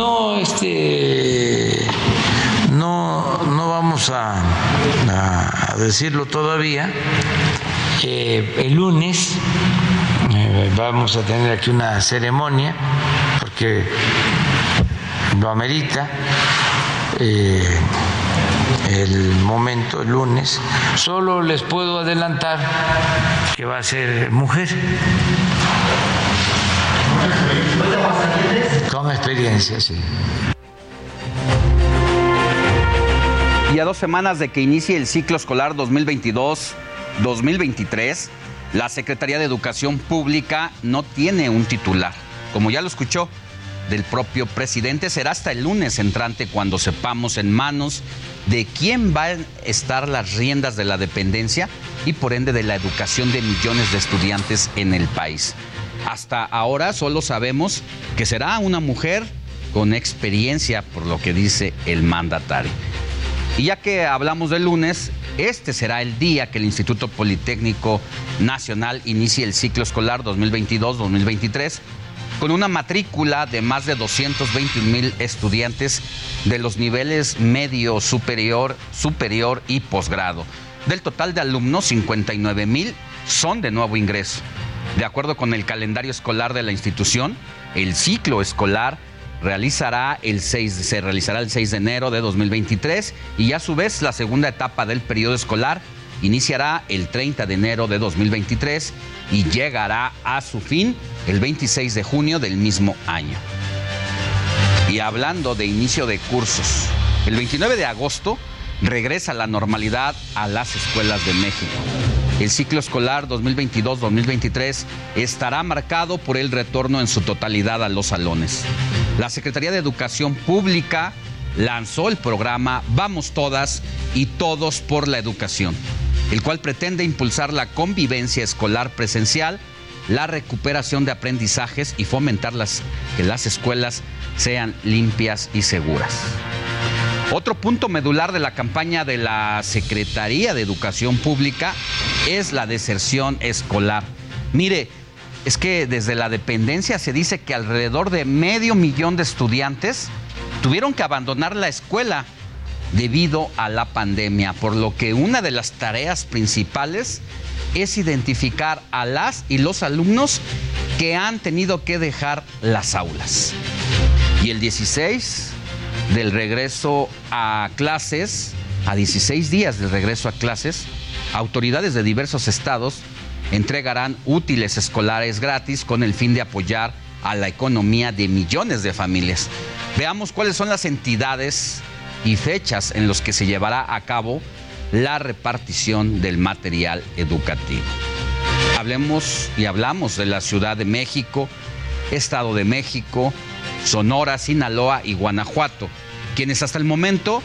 No, este, no, no vamos a, decirlo todavía. Eh, el lunes eh, vamos a tener aquí una ceremonia porque lo amerita eh, el momento, el lunes. Solo les puedo adelantar que va a ser mujer. Con experiencia, sí. Y a dos semanas de que inicie el ciclo escolar 2022-2023, la Secretaría de Educación Pública no tiene un titular. Como ya lo escuchó del propio presidente, será hasta el lunes entrante cuando sepamos en manos de quién van a estar las riendas de la dependencia y por ende de la educación de millones de estudiantes en el país. Hasta ahora solo sabemos que será una mujer con experiencia, por lo que dice el mandatario. Y ya que hablamos del lunes, este será el día que el Instituto Politécnico Nacional inicie el ciclo escolar 2022-2023 con una matrícula de más de 221 mil estudiantes de los niveles medio, superior, superior y posgrado. Del total de alumnos, 59 mil son de nuevo ingreso. De acuerdo con el calendario escolar de la institución, el ciclo escolar realizará el 6, se realizará el 6 de enero de 2023 y a su vez la segunda etapa del periodo escolar iniciará el 30 de enero de 2023 y llegará a su fin el 26 de junio del mismo año. Y hablando de inicio de cursos, el 29 de agosto regresa la normalidad a las escuelas de México. El ciclo escolar 2022-2023 estará marcado por el retorno en su totalidad a los salones. La Secretaría de Educación Pública lanzó el programa Vamos Todas y Todos por la Educación, el cual pretende impulsar la convivencia escolar presencial, la recuperación de aprendizajes y fomentar las, que las escuelas sean limpias y seguras. Otro punto medular de la campaña de la Secretaría de Educación Pública es la deserción escolar. Mire, es que desde la dependencia se dice que alrededor de medio millón de estudiantes tuvieron que abandonar la escuela debido a la pandemia, por lo que una de las tareas principales es identificar a las y los alumnos que han tenido que dejar las aulas. Y el 16 del regreso a clases, a 16 días del regreso a clases, autoridades de diversos estados entregarán útiles escolares gratis con el fin de apoyar a la economía de millones de familias. Veamos cuáles son las entidades y fechas en los que se llevará a cabo la repartición del material educativo. Hablemos y hablamos de la Ciudad de México, Estado de México, Sonora, Sinaloa y Guanajuato, quienes hasta el momento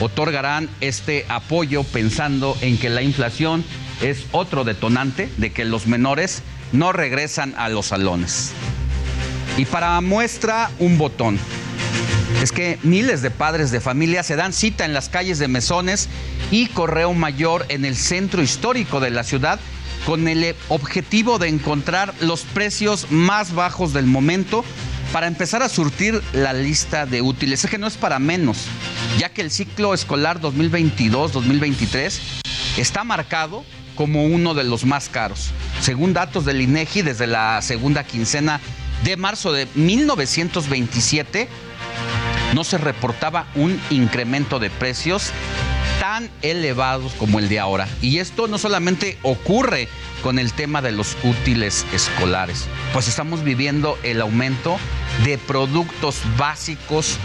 otorgarán este apoyo pensando en que la inflación es otro detonante de que los menores no regresan a los salones. Y para muestra un botón. Es que miles de padres de familia se dan cita en las calles de Mesones y Correo Mayor en el centro histórico de la ciudad con el objetivo de encontrar los precios más bajos del momento para empezar a surtir la lista de útiles. Es que no es para menos, ya que el ciclo escolar 2022-2023 está marcado como uno de los más caros. Según datos del INEGI, desde la segunda quincena de marzo de 1927, no se reportaba un incremento de precios tan elevados como el de ahora. Y esto no solamente ocurre con el tema de los útiles escolares, pues estamos viviendo el aumento de productos básicos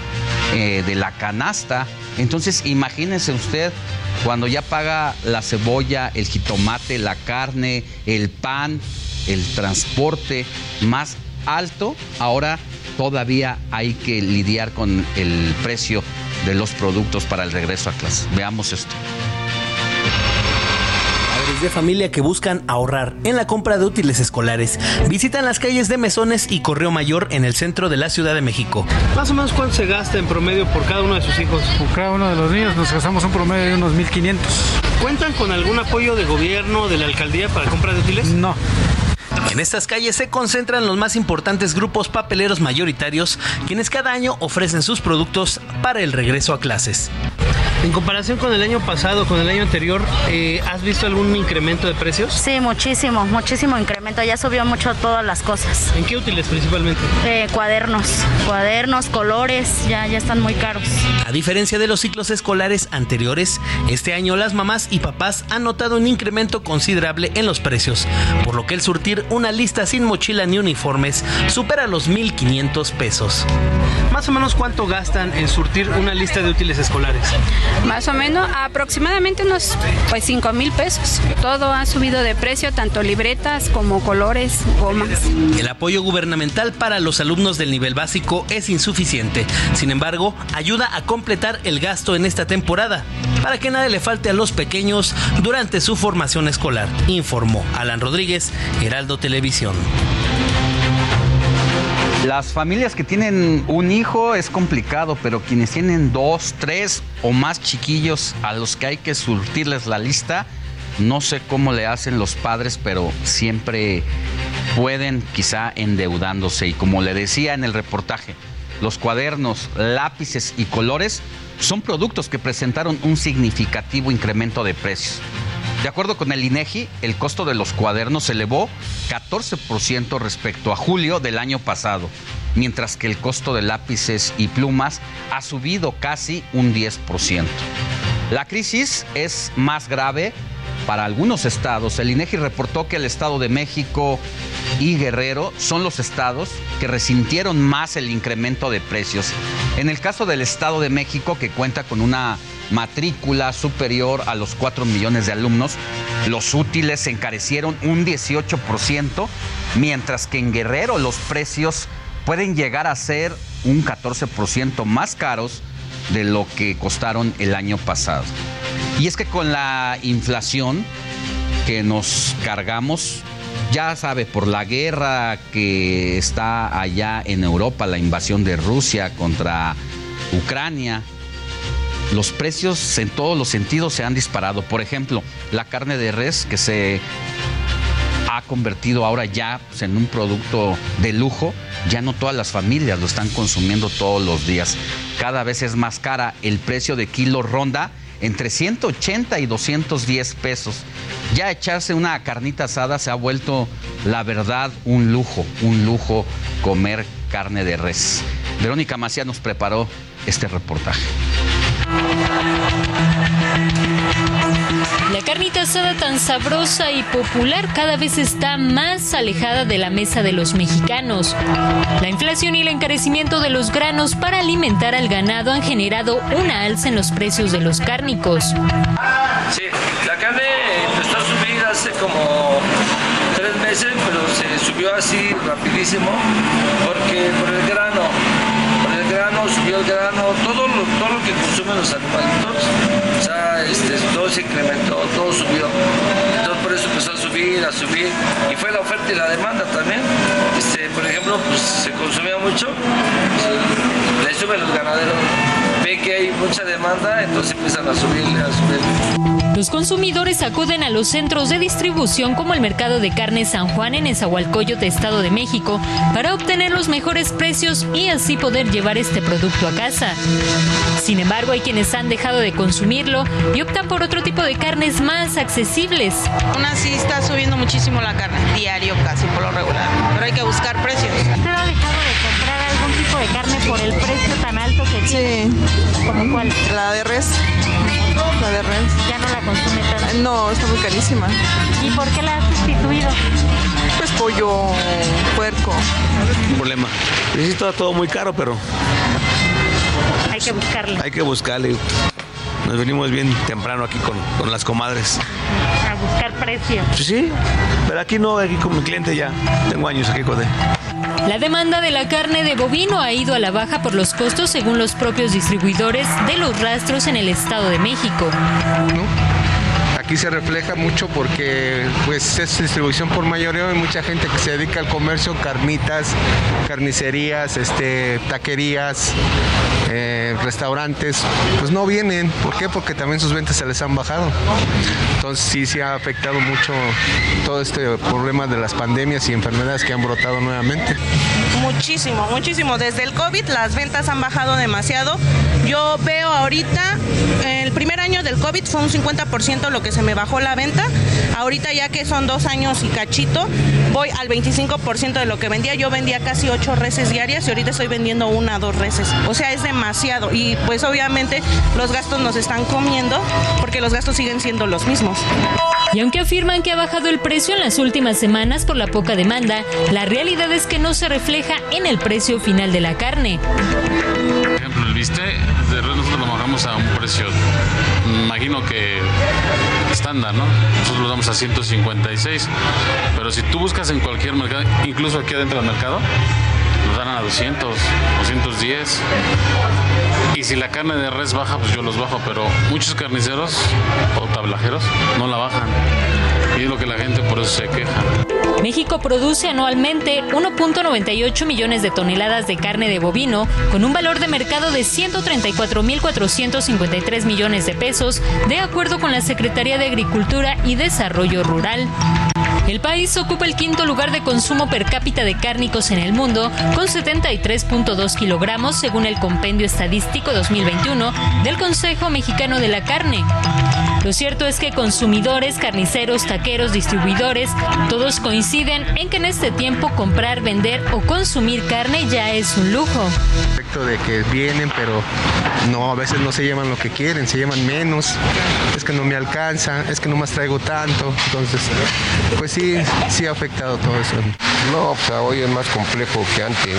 eh, de la canasta. Entonces imagínense usted cuando ya paga la cebolla, el jitomate, la carne, el pan, el transporte más alto, ahora todavía hay que lidiar con el precio de los productos para el regreso a clase. Veamos esto de familia que buscan ahorrar en la compra de útiles escolares. Visitan las calles de Mesones y Correo Mayor en el centro de la Ciudad de México. Más o menos cuánto se gasta en promedio por cada uno de sus hijos. Por cada uno de los niños nos gastamos un promedio de unos 1.500. ¿Cuentan con algún apoyo de gobierno, de la alcaldía para compra de útiles? No. En estas calles se concentran los más importantes grupos papeleros mayoritarios, quienes cada año ofrecen sus productos para el regreso a clases. En comparación con el año pasado, con el año anterior, eh, ¿has visto algún incremento de precios? Sí, muchísimo, muchísimo incremento. Ya subió mucho todas las cosas. ¿En qué útiles principalmente? Eh, cuadernos, cuadernos, colores, ya, ya están muy caros. A diferencia de los ciclos escolares anteriores, este año las mamás y papás han notado un incremento considerable en los precios, por lo que el surtir una lista sin mochila ni uniformes supera los 1.500 pesos. Más o menos cuánto gastan en surtir una lista de útiles escolares? Más o menos aproximadamente unos pues 5 mil pesos. Todo ha subido de precio, tanto libretas como colores, gomas. El apoyo gubernamental para los alumnos del nivel básico es insuficiente. Sin embargo, ayuda a completar el gasto en esta temporada para que nada le falte a los pequeños durante su formación escolar, informó Alan Rodríguez, Heraldo Televisión. Las familias que tienen un hijo es complicado, pero quienes tienen dos, tres o más chiquillos a los que hay que surtirles la lista, no sé cómo le hacen los padres, pero siempre pueden quizá endeudándose. Y como le decía en el reportaje, los cuadernos, lápices y colores son productos que presentaron un significativo incremento de precios. De acuerdo con el INEGI, el costo de los cuadernos se elevó 14% respecto a julio del año pasado, mientras que el costo de lápices y plumas ha subido casi un 10%. La crisis es más grave para algunos estados. El INEGI reportó que el Estado de México y Guerrero son los estados que resintieron más el incremento de precios. En el caso del Estado de México, que cuenta con una matrícula superior a los 4 millones de alumnos, los útiles se encarecieron un 18%, mientras que en Guerrero los precios pueden llegar a ser un 14% más caros de lo que costaron el año pasado. Y es que con la inflación que nos cargamos, ya sabe, por la guerra que está allá en Europa, la invasión de Rusia contra Ucrania, los precios en todos los sentidos se han disparado. Por ejemplo, la carne de res que se ha convertido ahora ya pues, en un producto de lujo, ya no todas las familias lo están consumiendo todos los días. Cada vez es más cara, el precio de kilo ronda entre 180 y 210 pesos. Ya echarse una carnita asada se ha vuelto, la verdad, un lujo, un lujo comer carne de res. Verónica Macía nos preparó este reportaje. La carnita asada tan sabrosa y popular cada vez está más alejada de la mesa de los mexicanos. La inflación y el encarecimiento de los granos para alimentar al ganado han generado una alza en los precios de los cárnicos. Sí, la carne empezó a subir hace como tres meses, pero se subió así rapidísimo porque por el grano, por el grano subió todo lo, todo lo que consumen los animalitos, o sea, este, todo se incrementó, todo subió. Entonces por eso empezó a subir, a subir, y fue la oferta y la demanda también. Este, por ejemplo, pues se consumía mucho, le suben los ganaderos, ven que hay mucha demanda, entonces empiezan a subir, a subir. Los consumidores acuden a los centros de distribución como el Mercado de Carne San Juan en Esahualcoyote, Estado de México, para obtener los mejores precios y así poder llevar este producto a casa. Sin embargo, hay quienes han dejado de consumirlo y optan por otro tipo de carnes más accesibles. Aún así está subiendo muchísimo la carne, diario casi por lo regular, pero hay que buscar precios. ¿Usted ha dejado de comprar tipo de carne por el precio tan alto que tiene? Sí. ¿Como cuál? La de res. La de res. ¿Ya no la consume tanto? No, está muy carísima. ¿Y por qué la ha sustituido? Pues pollo, puerco. problema. Sí, está todo muy caro, pero Hay que buscarle. hay que buscarle. Nos venimos bien temprano aquí con, con las comadres. A buscar precio. Sí, sí, pero aquí no, aquí con mi cliente ya. Tengo años aquí con él. La demanda de la carne de bovino ha ido a la baja por los costos según los propios distribuidores de los rastros en el Estado de México. Aquí se refleja mucho porque pues es distribución por mayoreo y mucha gente que se dedica al comercio, carnitas, carnicerías, este, taquerías, eh, restaurantes, pues no vienen. ¿Por qué? Porque también sus ventas se les han bajado. Entonces sí, sí ha afectado mucho todo este problema de las pandemias y enfermedades que han brotado nuevamente. Muchísimo, muchísimo. Desde el COVID las ventas han bajado demasiado. Yo veo ahorita, el primer año del COVID fue un 50% lo que se me bajó la venta. Ahorita ya que son dos años y cachito, voy al 25% de lo que vendía. Yo vendía casi ocho reses diarias y ahorita estoy vendiendo una, dos reses. O sea, es demasiado. Y pues obviamente los gastos nos están comiendo porque los gastos siguen siendo los mismos. Y aunque afirman que ha bajado el precio en las últimas semanas por la poca demanda, la realidad es que no se refleja en el precio final de la carne. Por ejemplo, el bistec de a un precio, imagino que estándar, ¿no? Nosotros lo damos a 156, pero si tú buscas en cualquier mercado, incluso aquí adentro del mercado, nos dan a 200, 210. Y si la carne de res baja, pues yo los bajo, pero muchos carniceros o tablajeros no la bajan. Y es lo que la gente por eso se queja. México produce anualmente 1.98 millones de toneladas de carne de bovino con un valor de mercado de 134.453 millones de pesos, de acuerdo con la Secretaría de Agricultura y Desarrollo Rural. El país ocupa el quinto lugar de consumo per cápita de cárnicos en el mundo, con 73.2 kilogramos según el Compendio Estadístico 2021 del Consejo Mexicano de la Carne. Lo cierto es que consumidores, carniceros, taqueros, distribuidores, todos coinciden en que en este tiempo comprar, vender o consumir carne ya es un lujo. de que vienen, pero no, a veces no se llevan lo que quieren, se llevan menos, es que no me alcanza, es que no más traigo tanto, entonces, pues sí, sí ha afectado todo eso. No, sea, hoy es más complejo que antes.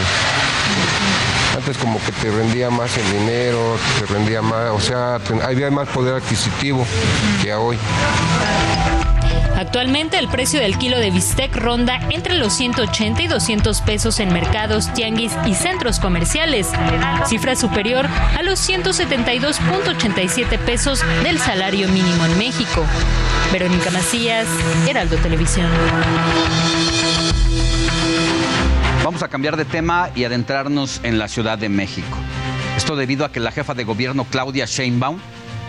Antes como que te rendía más el dinero, te rendía más, o sea, había más poder adquisitivo que hoy. Actualmente el precio del kilo de bistec ronda entre los 180 y 200 pesos en mercados, tianguis y centros comerciales, cifra superior a los 172.87 pesos del salario mínimo en México. Verónica Macías, Heraldo Televisión. Vamos a cambiar de tema y adentrarnos en la Ciudad de México. Esto debido a que la jefa de gobierno Claudia Sheinbaum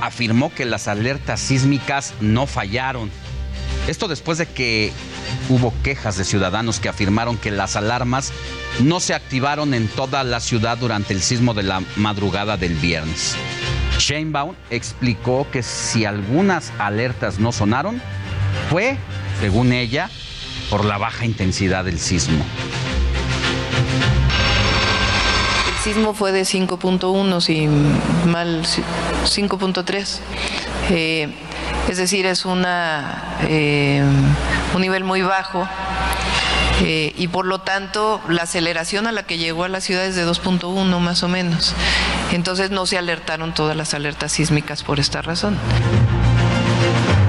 afirmó que las alertas sísmicas no fallaron. Esto después de que hubo quejas de ciudadanos que afirmaron que las alarmas no se activaron en toda la ciudad durante el sismo de la madrugada del viernes. Sheinbaum explicó que si algunas alertas no sonaron, fue, según ella, por la baja intensidad del sismo. El sismo fue de 5.1, si mal 5.3. Eh, es decir, es eh, un nivel muy bajo. Eh, y por lo tanto la aceleración a la que llegó a la ciudad es de 2.1 más o menos. Entonces no se alertaron todas las alertas sísmicas por esta razón.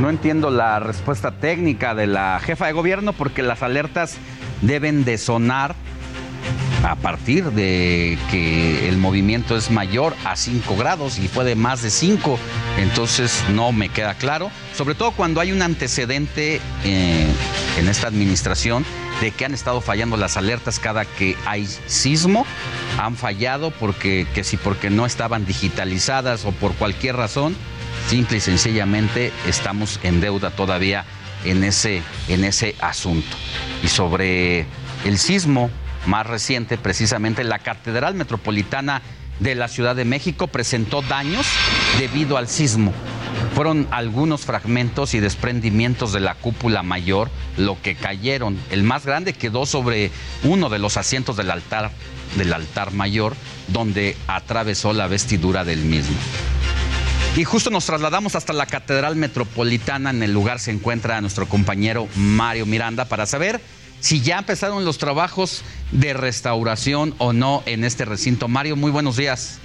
No entiendo la respuesta técnica de la jefa de gobierno porque las alertas deben de sonar a partir de que el movimiento es mayor a 5 grados y fue de más de 5. Entonces no me queda claro, sobre todo cuando hay un antecedente eh, en esta administración de que han estado fallando las alertas cada que hay sismo, han fallado porque que si porque no estaban digitalizadas o por cualquier razón, simple y sencillamente estamos en deuda todavía en ese, en ese asunto. Y sobre el sismo, más reciente, precisamente la Catedral Metropolitana de la Ciudad de México presentó daños debido al sismo. Fueron algunos fragmentos y desprendimientos de la cúpula mayor lo que cayeron. El más grande quedó sobre uno de los asientos del altar, del altar mayor, donde atravesó la vestidura del mismo. Y justo nos trasladamos hasta la Catedral Metropolitana. En el lugar se encuentra nuestro compañero Mario Miranda para saber si ya empezaron los trabajos de restauración o no en este recinto. Mario, muy buenos días.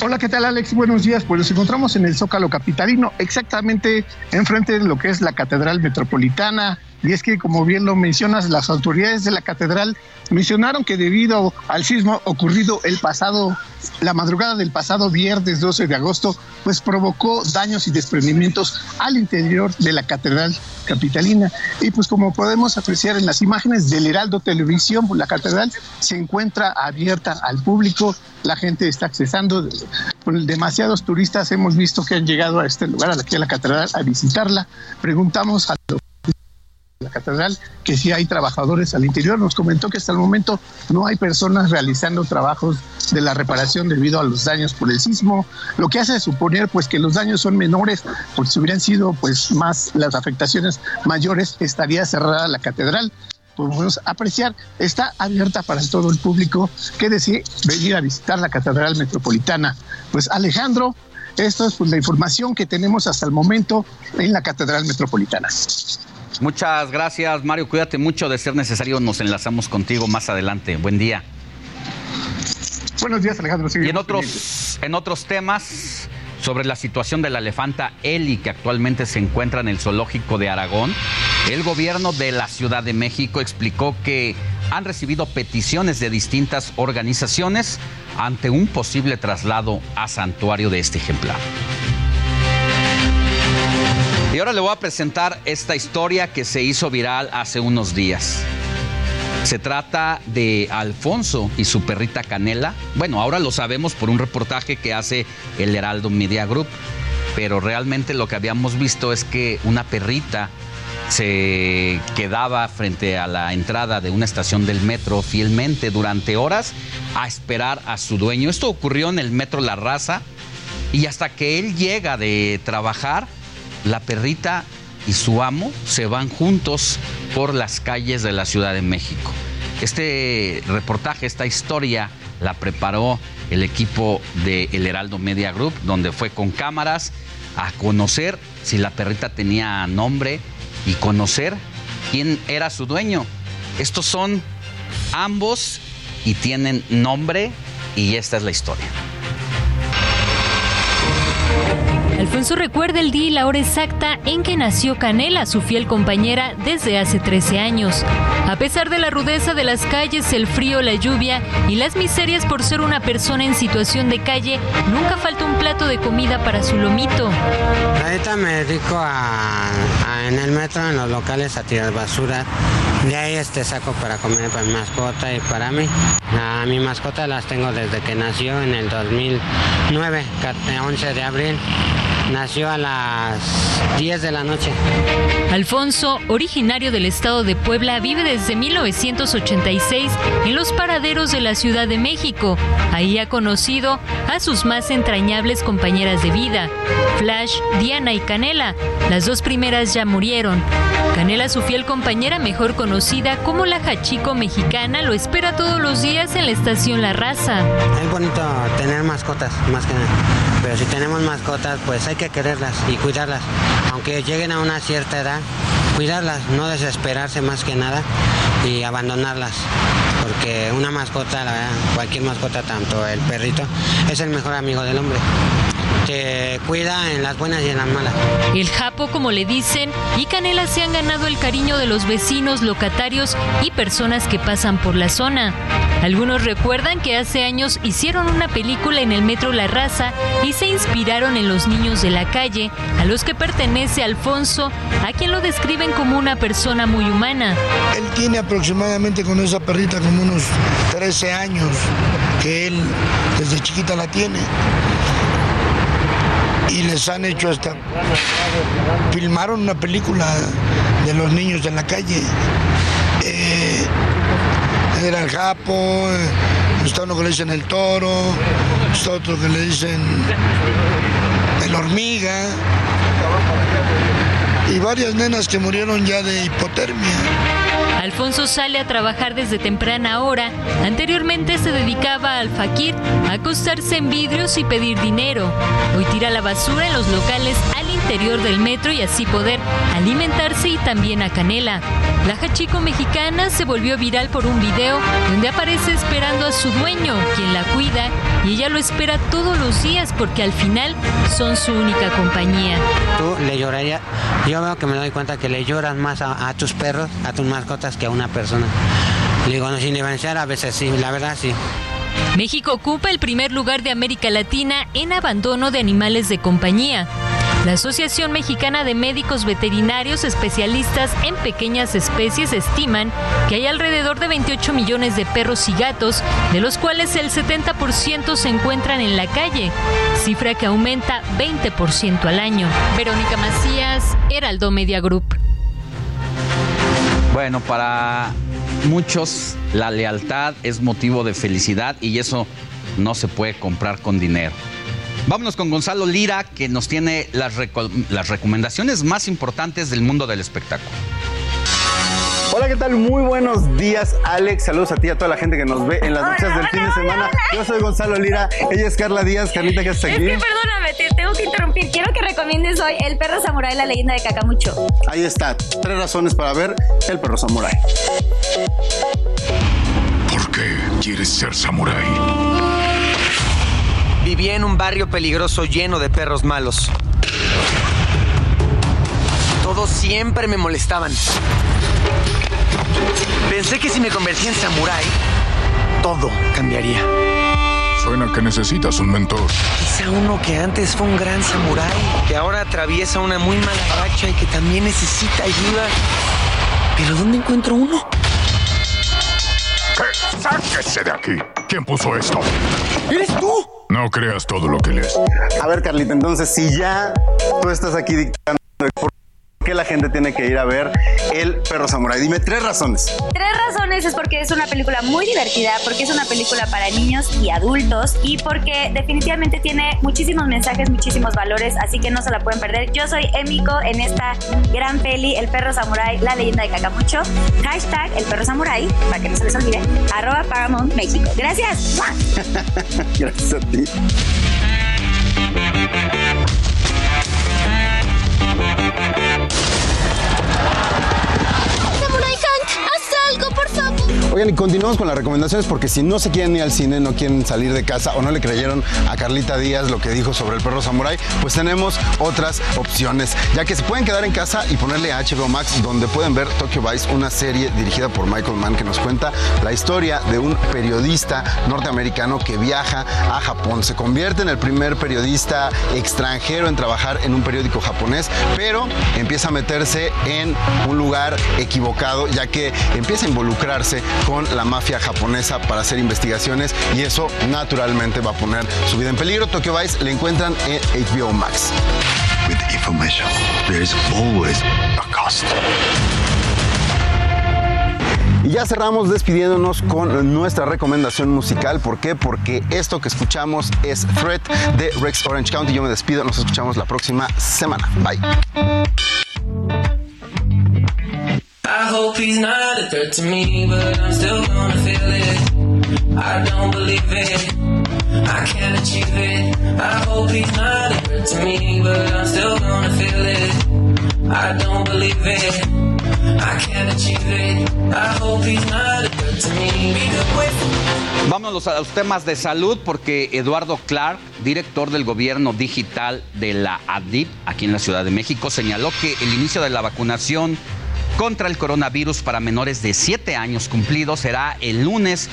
Hola, ¿qué tal Alex? Buenos días. Pues nos encontramos en el Zócalo Capitalino, exactamente enfrente de lo que es la Catedral Metropolitana. Y es que, como bien lo mencionas, las autoridades de la catedral mencionaron que debido al sismo ocurrido el pasado, la madrugada del pasado viernes 12 de agosto, pues provocó daños y desprendimientos al interior de la catedral capitalina. Y pues como podemos apreciar en las imágenes del Heraldo Televisión, la catedral se encuentra abierta al público, la gente está accesando, demasiados turistas hemos visto que han llegado a este lugar, aquí a la catedral, a visitarla. Preguntamos a los la catedral, que sí hay trabajadores al interior. Nos comentó que hasta el momento no hay personas realizando trabajos de la reparación debido a los daños por el sismo, lo que hace suponer pues que los daños son menores, porque si hubieran sido pues más las afectaciones mayores, estaría cerrada la catedral. Podemos apreciar, está abierta para todo el público que desee venir a visitar la Catedral Metropolitana. Pues Alejandro, esto es pues, la información que tenemos hasta el momento en la Catedral Metropolitana. Muchas gracias, Mario. Cuídate mucho. De ser necesario, nos enlazamos contigo más adelante. Buen día. Buenos días, Alejandro. y en otros, en otros temas, sobre la situación de la elefanta Eli, que actualmente se encuentra en el zoológico de Aragón, el gobierno de la Ciudad de México explicó que han recibido peticiones de distintas organizaciones ante un posible traslado a santuario de este ejemplar. Y ahora le voy a presentar esta historia que se hizo viral hace unos días. Se trata de Alfonso y su perrita Canela. Bueno, ahora lo sabemos por un reportaje que hace el Heraldo Media Group, pero realmente lo que habíamos visto es que una perrita se quedaba frente a la entrada de una estación del metro fielmente durante horas a esperar a su dueño. Esto ocurrió en el metro La Raza y hasta que él llega de trabajar, la perrita y su amo se van juntos por las calles de la Ciudad de México. Este reportaje, esta historia, la preparó el equipo de El Heraldo Media Group, donde fue con cámaras a conocer si la perrita tenía nombre y conocer quién era su dueño. Estos son ambos y tienen nombre y esta es la historia. Alfonso recuerda el día y la hora exacta en que nació Canela, su fiel compañera, desde hace 13 años. A pesar de la rudeza de las calles, el frío, la lluvia y las miserias por ser una persona en situación de calle, nunca falta un plato de comida para su lomito. Ahorita me dedico a, en el metro, en los locales, a tirar basura. De ahí este saco para comer para mi mascota y para mí. A mi mascota las tengo desde que nació en el 2009, 11 de abril. Nació a las 10 de la noche. Alfonso, originario del estado de Puebla, vive desde 1986 en los paraderos de la Ciudad de México. Ahí ha conocido a sus más entrañables compañeras de vida, Flash, Diana y Canela. Las dos primeras ya murieron. Canela, su fiel compañera, mejor conocida como la Hachico mexicana, lo espera todos los días en la estación La Raza. Es bonito tener mascotas, más que nada. Pero si tenemos mascotas, pues hay que quererlas y cuidarlas. Aunque lleguen a una cierta edad, cuidarlas, no desesperarse más que nada y abandonarlas. Porque una mascota, la verdad, cualquier mascota, tanto el perrito, es el mejor amigo del hombre te cuida en las buenas y en las malas. El Japo, como le dicen, y Canela se han ganado el cariño de los vecinos, locatarios y personas que pasan por la zona. Algunos recuerdan que hace años hicieron una película en el metro La Raza y se inspiraron en los niños de la calle, a los que pertenece Alfonso, a quien lo describen como una persona muy humana. Él tiene aproximadamente con esa perrita como unos 13 años, que él desde chiquita la tiene y les han hecho hasta... Filmaron una película de los niños en la calle. Eh, era el Japo, está uno que le dicen el toro, está otro que le dicen el hormiga y varias nenas que murieron ya de hipotermia. Alfonso sale a trabajar desde temprana hora. Anteriormente se dedicaba al faquir, a acostarse en vidrios y pedir dinero. Hoy tira la basura en los locales al interior del metro y así poder alimentarse y también a Canela. La hachico mexicana se volvió viral por un video donde aparece esperando a su dueño, quien la cuida, y ella lo espera todos los días porque al final son su única compañía. Tú le llorarías, yo veo que me doy cuenta que le lloras más a, a tus perros, a tus mascotas que a una persona. Le digo, no, sin diferenciar, a veces sí, la verdad sí. México ocupa el primer lugar de América Latina en abandono de animales de compañía. La Asociación Mexicana de Médicos Veterinarios Especialistas en Pequeñas Especies estiman que hay alrededor de 28 millones de perros y gatos, de los cuales el 70% se encuentran en la calle, cifra que aumenta 20% al año. Verónica Macías, Heraldo Media Group. Bueno, para muchos la lealtad es motivo de felicidad y eso no se puede comprar con dinero. Vámonos con Gonzalo Lira, que nos tiene las, las recomendaciones más importantes del mundo del espectáculo. Hola, ¿qué tal? Muy buenos días, Alex. Saludos a ti y a toda la gente que nos ve en las noticias del fin de semana. Yo soy Gonzalo Lira, ella es Carla Díaz. Carlita, ¿qué estás aquí? Es que perdóname, te tengo que interrumpir. Quiero que recomiendes hoy El perro samurái, la leyenda de Cacamucho. Ahí está, tres razones para ver El perro samurái. ¿Por qué quieres ser samurái? Vivía en un barrio peligroso lleno de perros malos. Todos siempre me molestaban. Pensé que si me convertía en samurái, todo cambiaría. Suena que necesitas un mentor. Quizá uno que antes fue un gran samurái, que ahora atraviesa una muy mala racha y que también necesita ayuda. Pero ¿dónde encuentro uno? ¡Sáquese de aquí! ¿Quién puso esto? ¡Eres tú! No creas todo lo que lees. A ver, Carlita, entonces si ya tú estás aquí dictando por qué la gente tiene que ir a ver El Perro Samurai. Dime tres razones. Tres razones es porque es una película muy divertida, porque es una película para niños y adultos y porque definitivamente tiene muchísimos mensajes, muchísimos valores, así que no se la pueden perder. Yo soy Emiko en esta gran peli, El Perro Samurai, la leyenda de Kakamucho. Hashtag El Perro Samurai, para que no se les olvide, arroba Paramount México. Gracias. Gracias a ti. Thank you. Oigan, y continuamos con las recomendaciones porque si no se quieren ir al cine, no quieren salir de casa o no le creyeron a Carlita Díaz lo que dijo sobre el perro samurai, pues tenemos otras opciones, ya que se pueden quedar en casa y ponerle a HBO Max donde pueden ver Tokyo Vice, una serie dirigida por Michael Mann que nos cuenta la historia de un periodista norteamericano que viaja a Japón. Se convierte en el primer periodista extranjero en trabajar en un periódico japonés, pero empieza a meterse en un lugar equivocado, ya que empieza a involucrarse con la mafia japonesa para hacer investigaciones y eso naturalmente va a poner su vida en peligro. Tokyo Vice le encuentran en HBO Max. With information, there is always a cost. Y ya cerramos despidiéndonos con nuestra recomendación musical. ¿Por qué? Porque esto que escuchamos es Threat de Rex Orange County. Yo me despido, nos escuchamos la próxima semana. Bye. Vámonos a los temas de salud porque Eduardo Clark, director del gobierno digital de la ADIP aquí en la Ciudad de México, señaló que el inicio de la vacunación contra el coronavirus para menores de 7 años cumplidos será el lunes,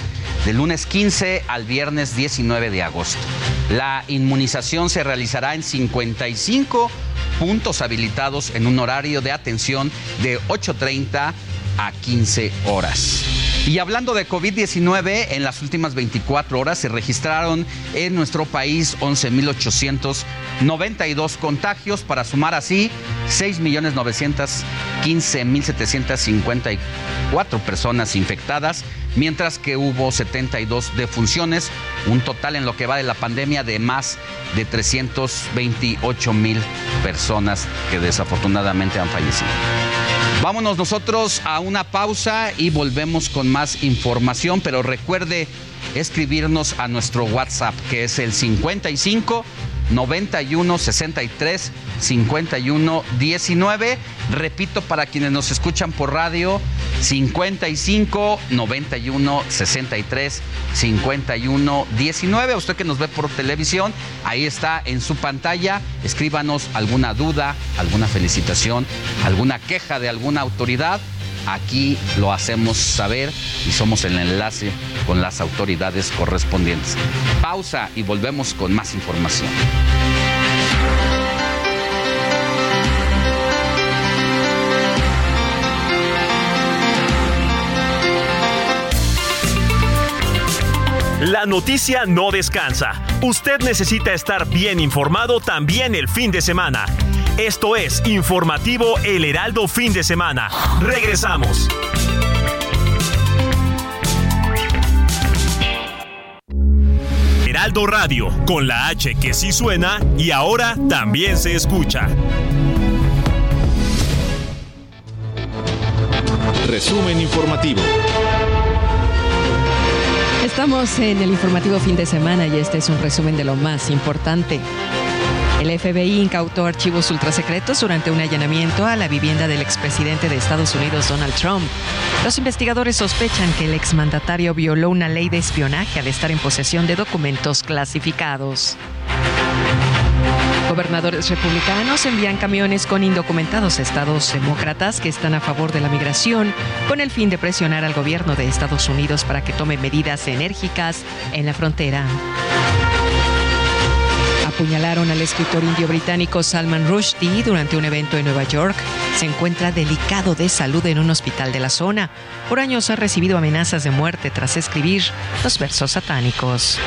del lunes 15 al viernes 19 de agosto. La inmunización se realizará en 55 puntos habilitados en un horario de atención de 8.30 a 15 horas. Y hablando de COVID-19, en las últimas 24 horas se registraron en nuestro país 11.892 contagios para sumar así 6.915.754 personas infectadas, mientras que hubo 72 defunciones, un total en lo que va de la pandemia de más de 328 mil personas que desafortunadamente han fallecido. Vámonos nosotros a una pausa y volvemos con más información, pero recuerde escribirnos a nuestro WhatsApp que es el 55 91 63 51 19. Repito para quienes nos escuchan por radio, 55 91 63 51 19. A usted que nos ve por televisión, ahí está en su pantalla. Escríbanos alguna duda, alguna felicitación, alguna queja de alguna autoridad. Aquí lo hacemos saber y somos el enlace con las autoridades correspondientes. Pausa y volvemos con más información. La noticia no descansa. Usted necesita estar bien informado también el fin de semana. Esto es Informativo El Heraldo Fin de Semana. Regresamos. Heraldo Radio, con la H que sí suena y ahora también se escucha. Resumen informativo. Estamos en el informativo fin de semana y este es un resumen de lo más importante. El FBI incautó archivos ultrasecretos durante un allanamiento a la vivienda del expresidente de Estados Unidos, Donald Trump. Los investigadores sospechan que el exmandatario violó una ley de espionaje al estar en posesión de documentos clasificados. Gobernadores republicanos envían camiones con indocumentados estados demócratas que están a favor de la migración con el fin de presionar al gobierno de Estados Unidos para que tome medidas enérgicas en la frontera. Apuñalaron al escritor indio británico Salman Rushdie durante un evento en Nueva York. Se encuentra delicado de salud en un hospital de la zona. Por años ha recibido amenazas de muerte tras escribir los versos satánicos.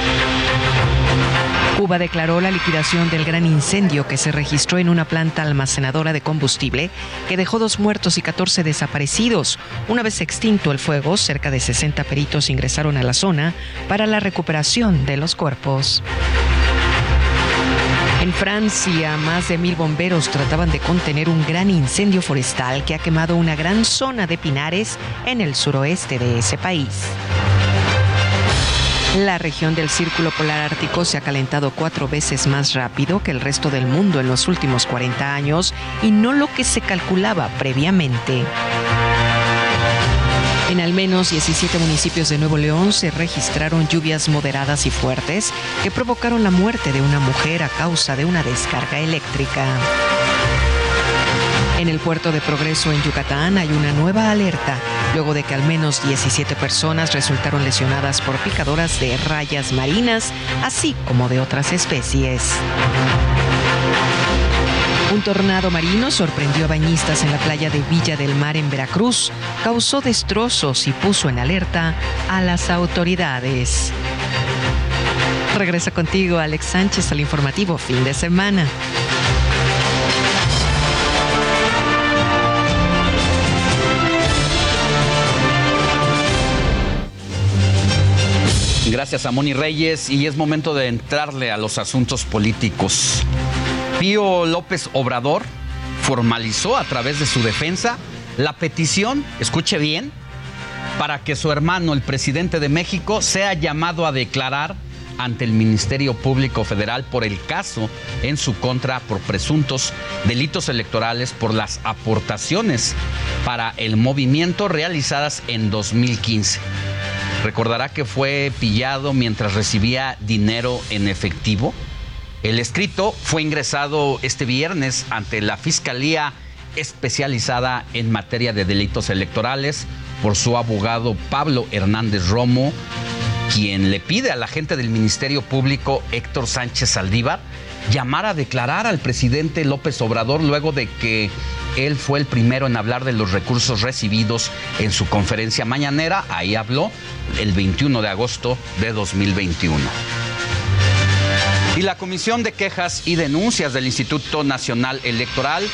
Cuba declaró la liquidación del gran incendio que se registró en una planta almacenadora de combustible que dejó dos muertos y 14 desaparecidos. Una vez extinto el fuego, cerca de 60 peritos ingresaron a la zona para la recuperación de los cuerpos. En Francia, más de mil bomberos trataban de contener un gran incendio forestal que ha quemado una gran zona de pinares en el suroeste de ese país. La región del Círculo Polar Ártico se ha calentado cuatro veces más rápido que el resto del mundo en los últimos 40 años y no lo que se calculaba previamente. En al menos 17 municipios de Nuevo León se registraron lluvias moderadas y fuertes que provocaron la muerte de una mujer a causa de una descarga eléctrica. En el puerto de Progreso en Yucatán hay una nueva alerta, luego de que al menos 17 personas resultaron lesionadas por picadoras de rayas marinas, así como de otras especies. Un tornado marino sorprendió a bañistas en la playa de Villa del Mar en Veracruz, causó destrozos y puso en alerta a las autoridades. Regresa contigo Alex Sánchez al informativo fin de semana. Gracias a Moni Reyes y es momento de entrarle a los asuntos políticos. Pío López Obrador formalizó a través de su defensa la petición, escuche bien, para que su hermano, el presidente de México, sea llamado a declarar ante el Ministerio Público Federal por el caso en su contra por presuntos delitos electorales por las aportaciones para el movimiento realizadas en 2015. Recordará que fue pillado mientras recibía dinero en efectivo. El escrito fue ingresado este viernes ante la Fiscalía especializada en materia de delitos electorales por su abogado Pablo Hernández Romo, quien le pide a la gente del Ministerio Público Héctor Sánchez Saldívar llamar a declarar al presidente López Obrador luego de que él fue el primero en hablar de los recursos recibidos en su conferencia mañanera. Ahí habló el 21 de agosto de 2021. Y la Comisión de Quejas y Denuncias del Instituto Nacional Electoral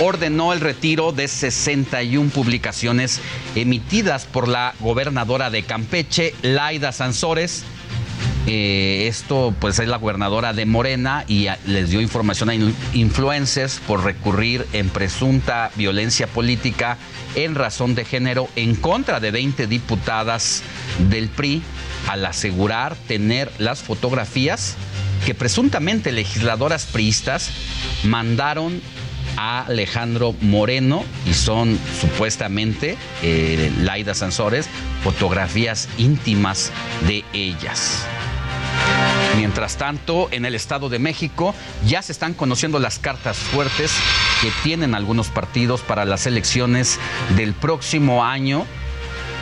ordenó el retiro de 61 publicaciones emitidas por la gobernadora de Campeche, Laida Sansores, eh, esto pues es la gobernadora de Morena y les dio información a influencers por recurrir en presunta violencia política en razón de género en contra de 20 diputadas del PRI al asegurar tener las fotografías que presuntamente legisladoras priistas mandaron a Alejandro Moreno y son supuestamente eh, Laida Sansores fotografías íntimas de ellas. Mientras tanto, en el Estado de México ya se están conociendo las cartas fuertes que tienen algunos partidos para las elecciones del próximo año,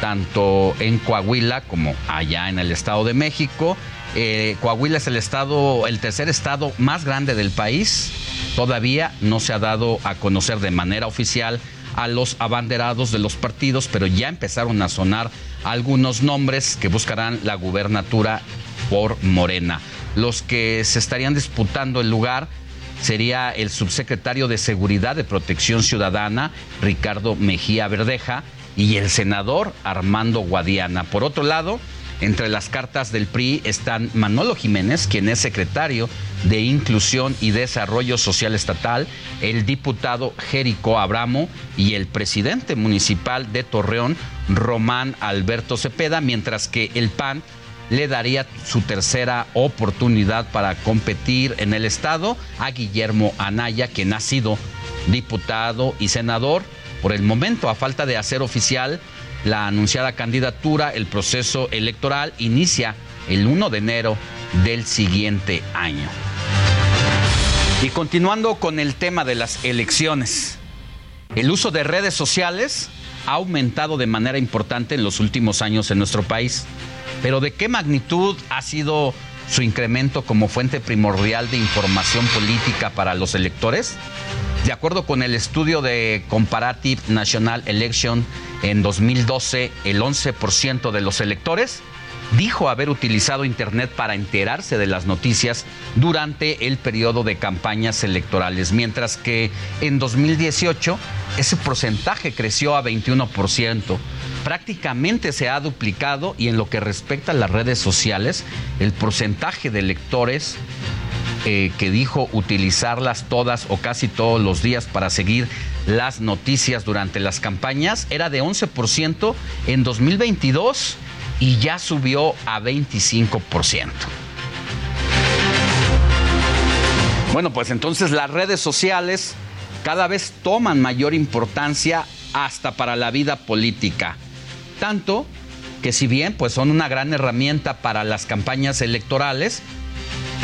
tanto en Coahuila como allá en el Estado de México. Eh, Coahuila es el estado, el tercer estado más grande del país. Todavía no se ha dado a conocer de manera oficial a los abanderados de los partidos, pero ya empezaron a sonar algunos nombres que buscarán la gubernatura por Morena. Los que se estarían disputando el lugar sería el subsecretario de Seguridad de Protección Ciudadana, Ricardo Mejía Verdeja, y el senador Armando Guadiana. Por otro lado, entre las cartas del PRI están Manolo Jiménez, quien es secretario de Inclusión y Desarrollo Social Estatal, el diputado Jerico Abramo y el presidente municipal de Torreón, Román Alberto Cepeda, mientras que el PAN le daría su tercera oportunidad para competir en el Estado a Guillermo Anaya, quien ha sido diputado y senador. Por el momento, a falta de hacer oficial la anunciada candidatura, el proceso electoral inicia el 1 de enero del siguiente año. Y continuando con el tema de las elecciones, el uso de redes sociales ha aumentado de manera importante en los últimos años en nuestro país. Pero ¿de qué magnitud ha sido su incremento como fuente primordial de información política para los electores? De acuerdo con el estudio de Comparative National Election en 2012, el 11% de los electores dijo haber utilizado Internet para enterarse de las noticias durante el periodo de campañas electorales, mientras que en 2018 ese porcentaje creció a 21%. Prácticamente se ha duplicado y en lo que respecta a las redes sociales, el porcentaje de lectores eh, que dijo utilizarlas todas o casi todos los días para seguir las noticias durante las campañas era de 11% en 2022 y ya subió a 25%. Bueno, pues entonces las redes sociales cada vez toman mayor importancia hasta para la vida política. Tanto que si bien pues son una gran herramienta para las campañas electorales,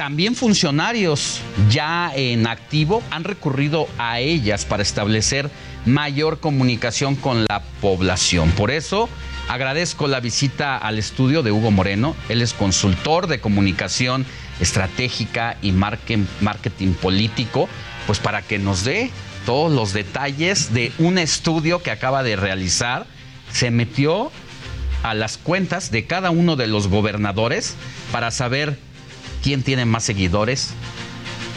también funcionarios ya en activo han recurrido a ellas para establecer mayor comunicación con la población. Por eso agradezco la visita al estudio de Hugo Moreno. Él es consultor de comunicación estratégica y marketing político, pues para que nos dé todos los detalles de un estudio que acaba de realizar. Se metió a las cuentas de cada uno de los gobernadores para saber quién tiene más seguidores,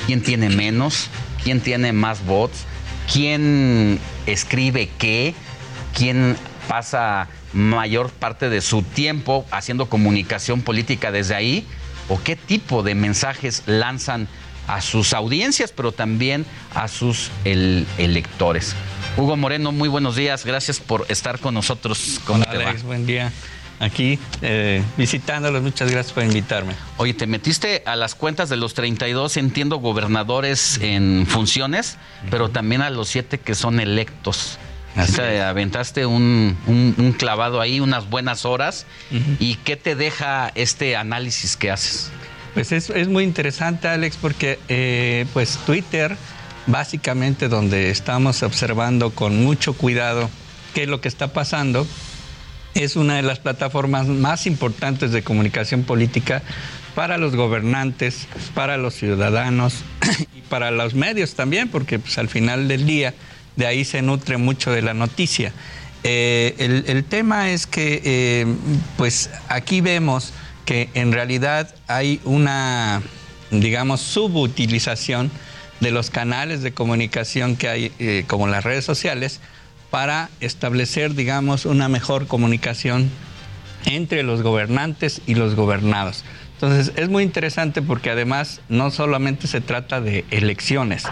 quién tiene menos, quién tiene más bots, quién escribe qué, quién pasa mayor parte de su tiempo haciendo comunicación política desde ahí, o qué tipo de mensajes lanzan a sus audiencias, pero también a sus electores. Hugo Moreno, muy buenos días, gracias por estar con nosotros. ¿Cómo Alex, buen día aquí eh, visitándolos. Muchas gracias por invitarme. Oye, te metiste a las cuentas de los 32, entiendo, gobernadores en funciones, pero también a los siete que son electos. Así aventaste un, clavado ahí, unas buenas horas. ¿Y qué te deja este análisis que haces? Pues es, es muy interesante, Alex, porque eh, pues Twitter, básicamente donde estamos observando con mucho cuidado qué es lo que está pasando, es una de las plataformas más importantes de comunicación política para los gobernantes, para los ciudadanos y para los medios también, porque pues, al final del día de ahí se nutre mucho de la noticia. Eh, el, tema es que eh, pues aquí vemos que en realidad hay una, digamos, subutilización de los canales de comunicación que hay, eh, como las redes sociales, para establecer, digamos, una mejor comunicación entre los gobernantes y los gobernados. Entonces, es muy interesante porque además no solamente se trata de elecciones,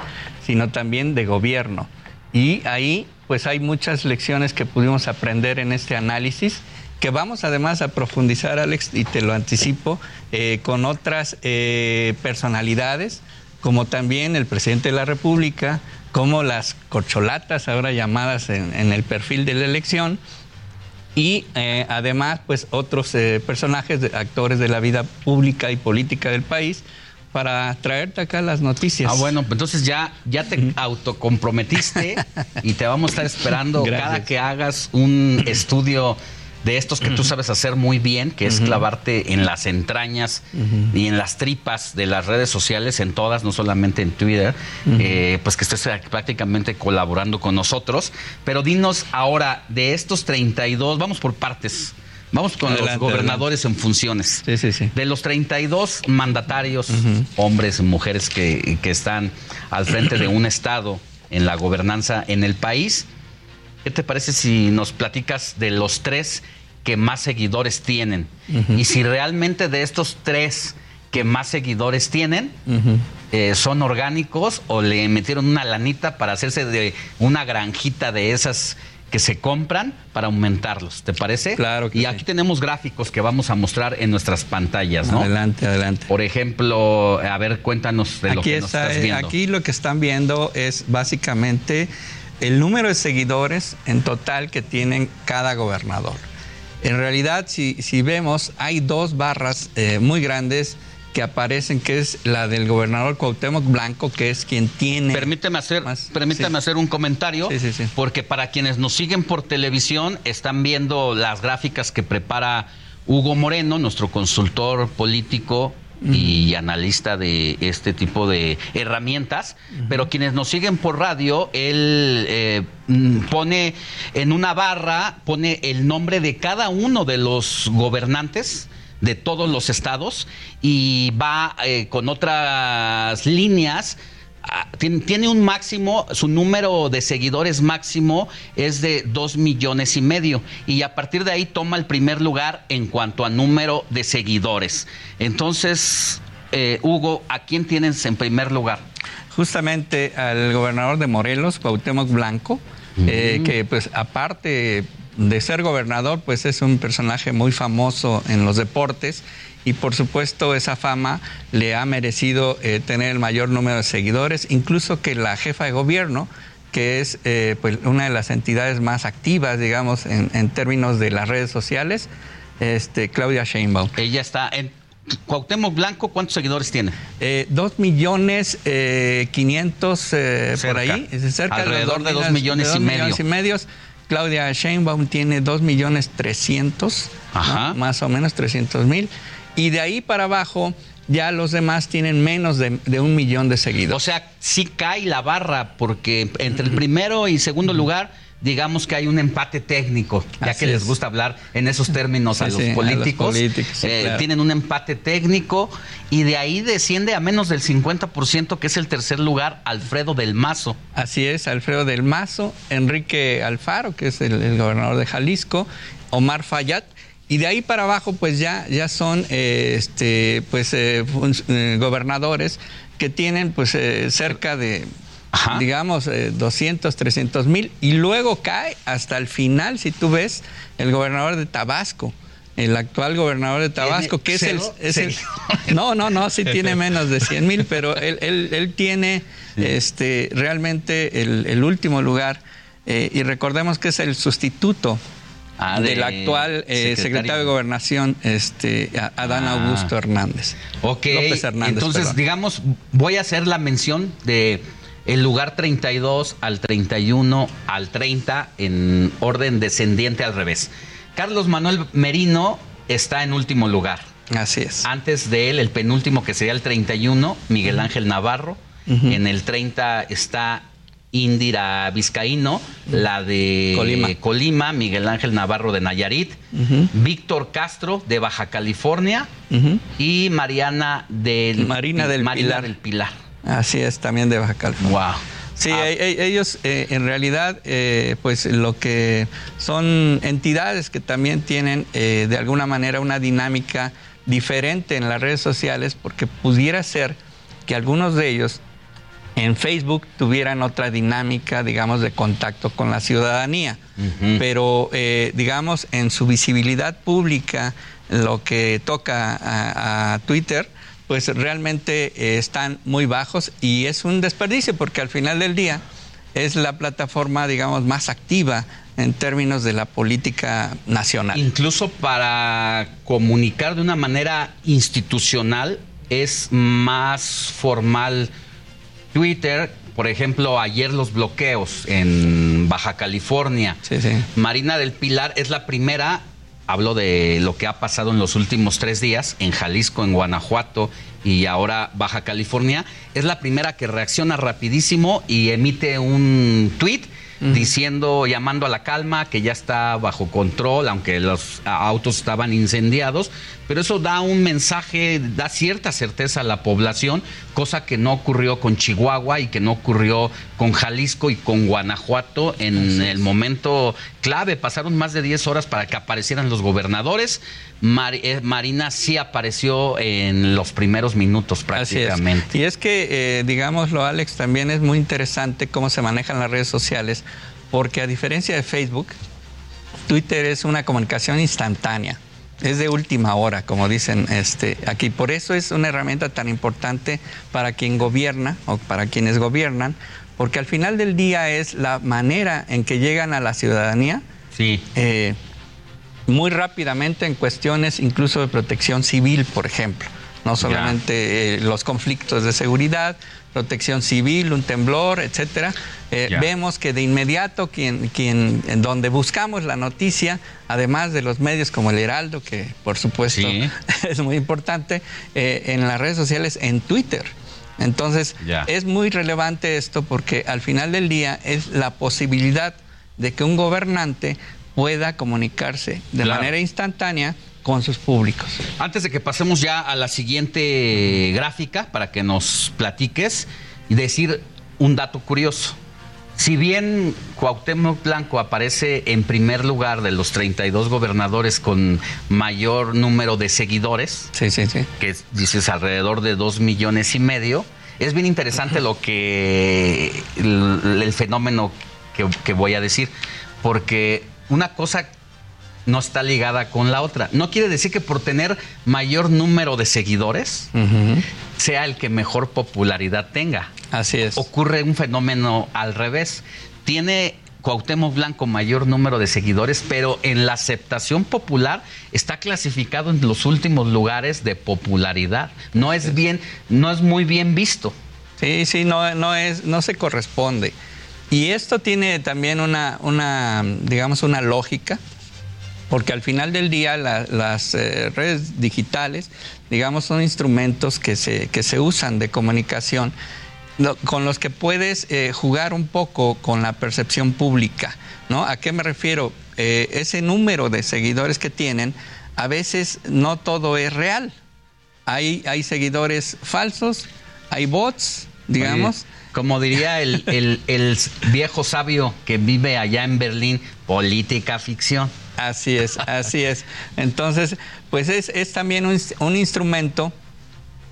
sino también de gobierno. Y ahí, pues hay muchas lecciones que pudimos aprender en este análisis que vamos además a profundizar, Alex, y te lo anticipo, eh, con otras eh, personalidades, como también el presidente de la República, como las corcholatas ahora llamadas en, el perfil de la elección y eh, además pues otros eh, personajes, actores de la vida pública y política del país para traerte acá las noticias. Ah, bueno, pues entonces ya, ya te autocomprometiste y te vamos a estar esperando cada que hagas un estudio de estos que tú sabes hacer muy bien, que es clavarte en las entrañas y en las tripas de las redes sociales, en todas, no solamente en Twitter, eh, pues que estés prácticamente colaborando con nosotros. Pero dinos ahora, de estos 32, vamos por partes. Vamos con los gobernadores en funciones. Sí, sí, sí. De los 32 mandatarios, hombres y mujeres que, que están al frente de un Estado en la gobernanza en el país, ¿Qué te parece si nos platicas de los tres que más seguidores tienen? Y si realmente de estos tres que más seguidores tienen eh, son orgánicos o le metieron una lanita para hacerse de una granjita de esas que se compran para aumentarlos, ¿te parece? Claro. y aquí tenemos gráficos que vamos a mostrar en nuestras pantallas, ¿no? Adelante, adelante. Por ejemplo, a ver, cuéntanos de lo que nos estás viendo. Aquí lo que están viendo es básicamente el número de seguidores en total que tienen cada gobernador. En realidad, si, vemos, hay dos barras eh, muy grandes que aparecen, que es la del gobernador Cuauhtémoc Blanco, que es quien tiene... Permíteme hacer, permíteme hacer un comentario, porque para quienes nos siguen por televisión, están viendo las gráficas que prepara Hugo Moreno, nuestro consultor político y analista de este tipo de herramientas, pero quienes nos siguen por radio, él eh, mm, pone en una barra, pone el nombre de cada uno de los gobernantes de todos los estados y va eh, con otras líneas. Tiene, un máximo, su número de seguidores máximo es de dos millones y medio. Y a partir de ahí toma el primer lugar en cuanto a número de seguidores. Entonces, eh, Hugo, ¿a quién tienes en primer lugar? Justamente al gobernador de Morelos, Cuauhtémoc Blanco, eh, que pues aparte de ser gobernador, pues es un personaje muy famoso en los deportes y por supuesto esa fama le ha merecido eh, tener el mayor número de seguidores, incluso que la jefa de gobierno, que es eh, pues una de las entidades más activas, digamos, en, en términos de las redes sociales, este, Claudia Sheinbaum. Ella está en Cuauhtémoc Blanco, ¿cuántos seguidores tiene? Eh, dos millones eh, quinientos eh, por ahí, cerca Alrededor los de dos millones y dos medio. millones y medios. Claudia Sheinbaum tiene dos millones trescientos. ¿no? más o menos trescientos mil. Y de ahí para abajo ya los demás tienen menos de, de un millón de seguidores. O sea, sí cae la barra, porque entre el primero y segundo lugar, digamos que hay un empate técnico, ya Así que les es. gusta hablar en esos términos Sí, a, los sí, a los políticos. políticos, sí, Eh, claro. Tienen un empate técnico y de ahí desciende a menos del 50%, que es el tercer lugar, Alfredo del Mazo. Así es, Alfredo del Mazo, Enrique Alfaro, que es el, el gobernador de Jalisco, Omar Fayad. Y de ahí para abajo, pues ya, ya son eh, este, pues, eh, eh, gobernadores que tienen pues eh, cerca de, digamos, eh, 200, 300 mil. Y luego cae hasta el final, si tú ves, el gobernador de Tabasco. El actual gobernador de Tabasco, que es el, es el- No, no, no, sí tiene menos de 100 mil, pero él, él- él tiene este, realmente el, el último lugar. eh, y recordemos que es el sustituto Ah, del de actual eh, secretario. de Gobernación, este, Adán Ah. Augusto Hernández. Ok, López Hernández. entonces perdón. digamos, voy a hacer la mención de el lugar 32 al 31 al 30 en orden descendiente al revés. Carlos Manuel Merino está en último lugar. Así es. Antes de él, el penúltimo que sería el 31, Miguel Ángel Navarro. En el 30 está Indira Vizcaíno, la de Colima. Colima, Miguel Ángel Navarro de Nayarit. Víctor Castro de Baja California y Mariana del Marina del Marina Pilar. del Pilar. Así es, también de Baja California. Wow. Sí, e- e- ellos eh, en realidad, eh, pues lo que son entidades que también tienen eh, de alguna manera una dinámica diferente en las redes sociales, porque pudiera ser que algunos de ellos en Facebook tuvieran otra dinámica, digamos, de contacto con la ciudadanía. Pero, eh, digamos, en su visibilidad pública, lo que toca a, a Twitter, pues realmente eh, están muy bajos y es un desperdicio porque al final del día es la plataforma, digamos, más activa en términos de la política nacional. Incluso para comunicar de una manera institucional es más formal Twitter. Por ejemplo, ayer los bloqueos en Baja California. Marina del Pilar es la primera, hablo de lo que ha pasado en los últimos tres días en Jalisco, en Guanajuato y ahora Baja California. Es la primera que reacciona rapidísimo y emite un tweet diciendo, llamando a la calma, que ya está bajo control, aunque los autos estaban incendiados, pero eso da un mensaje, da cierta certeza a la población, cosa que no ocurrió con Chihuahua y que no ocurrió con Jalisco y con Guanajuato en el momento clave. Pasaron más de 10 horas para que aparecieran los gobernadores. Mar- eh, Marina sí apareció en los primeros minutos Así es. prácticamente. Y es que, eh, digámoslo, Alex, también es muy interesante cómo se manejan las redes sociales, porque a diferencia de Facebook, Twitter es una comunicación instantánea. Es de última hora, como dicen este, aquí. Por eso es una herramienta tan importante para quien gobierna o para quienes gobiernan, porque al final del día es la manera en que llegan a la ciudadanía Sí. eh, muy rápidamente en cuestiones incluso de protección civil, por ejemplo. No solamente eh, los conflictos de seguridad, protección civil, un temblor, etcétera. Eh, vemos que de inmediato quien, quien, en donde buscamos la noticia, además de los medios como el Heraldo, que por supuesto es muy importante, eh, en las redes sociales, en Twitter. Entonces, es muy relevante esto porque al final del día es la posibilidad de que un gobernante pueda comunicarse de Claro. manera instantánea con sus públicos. Antes de que pasemos ya a la siguiente gráfica para que nos platiques y decir un dato curioso. Si bien Cuauhtémoc Blanco aparece en primer lugar de los 32 gobernadores con mayor número de seguidores, sí, sí, sí. que dices alrededor de 2 millones y medio, es bien interesante lo que el, el fenómeno que, que voy a decir, porque una cosa no está ligada con la otra. No quiere decir que por tener mayor número de seguidores sea el que mejor popularidad tenga. Así es. Ocurre un fenómeno al revés. Tiene Cuauhtémoc Blanco mayor número de seguidores, pero en la aceptación popular está clasificado en los últimos lugares de popularidad. No es bien, no es muy bien visto. Sí, sí, no, no es, no se corresponde. Y esto tiene también una, una digamos, una lógica porque al final del día la, las eh, redes digitales, digamos, son instrumentos que se, que se usan de comunicación lo, con los que puedes eh, jugar un poco con la percepción pública, ¿no? ¿A qué me refiero? Eh, ese número de seguidores que tienen, a veces no todo es real. Hay, hay seguidores falsos, hay bots, digamos. Oye, como diría el, el, el viejo sabio que vive allá en Berlín, política ficción. Así es, así es. Entonces, pues es, es también un, un, instrumento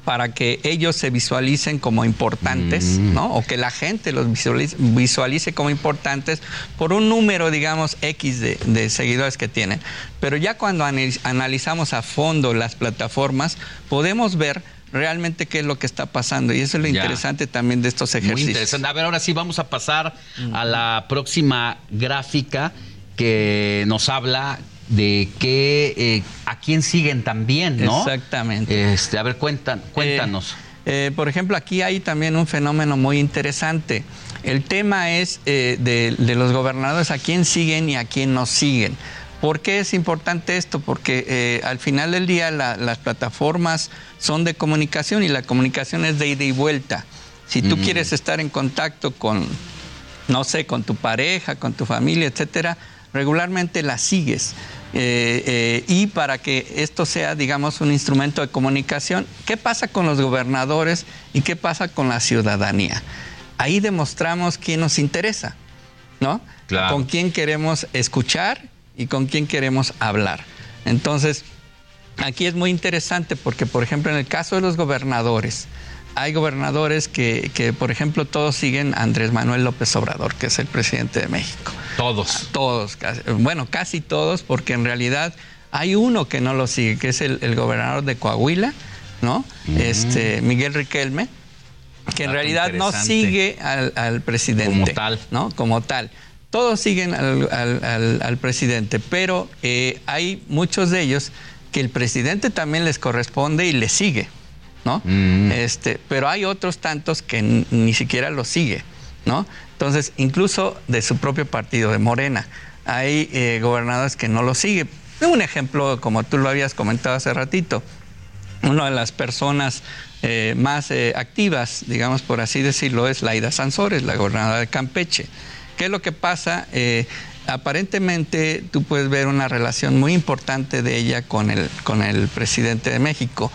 para que ellos se visualicen como importantes, mm. ¿no? O que la gente los visualice, visualice, como importantes por un número, digamos, X de, de seguidores que tienen. Pero ya cuando analizamos a fondo las plataformas, podemos ver realmente qué es lo que está pasando. Y eso es lo ya. interesante también de estos ejercicios. Muy interesante. A ver, ahora sí vamos a pasar mm. a la próxima gráfica que nos habla de que eh, a quién siguen también, ¿no? Exactamente. Este, a ver, cuentan, cuéntanos. Eh, eh, por ejemplo, aquí hay también un fenómeno muy interesante. El tema es eh, de, de, los gobernadores a quién siguen y a quién no siguen. ¿Por qué es importante esto? Porque eh, al final del día la, las plataformas son de comunicación y la comunicación es de ida y vuelta. Si tú mm. quieres estar en contacto con, no sé, con tu pareja, con tu familia, etcétera, regularmente la sigues. Eh, eh, y para que esto sea, digamos, un instrumento de comunicación, ¿qué pasa con los gobernadores y qué pasa con la ciudadanía? Ahí demostramos quién nos interesa, ¿no? Claro. Con quién queremos escuchar y con quién queremos hablar. Entonces, aquí es muy interesante porque, por ejemplo, en el caso de los gobernadores, hay gobernadores que, que, por ejemplo, todos siguen a Andrés Manuel López Obrador, que es el presidente de México. Todos. Todos, casi, bueno, casi todos, porque en realidad hay uno que no lo sigue, que es el, el gobernador de Coahuila, ¿no? Mm. Este, Miguel Riquelme, que en realidad no sigue al, al, presidente. Como tal. ¿No? Como tal. Todos siguen al, al, al presidente, pero eh, hay muchos de ellos que el presidente también les corresponde y les sigue. ¿No? Mm. Este, pero hay otros tantos que ni siquiera lo sigue, ¿no? Entonces, incluso de su propio partido, de Morena, hay eh, gobernadores que no lo siguen. Un ejemplo, como tú lo habías comentado hace ratito, una de las personas eh, más eh, activas, digamos por así decirlo, es Laida Sansores, la gobernadora de Campeche. ¿Qué es lo que pasa? Aparentemente tú puedes ver una relación muy importante de ella con el, con el presidente de México,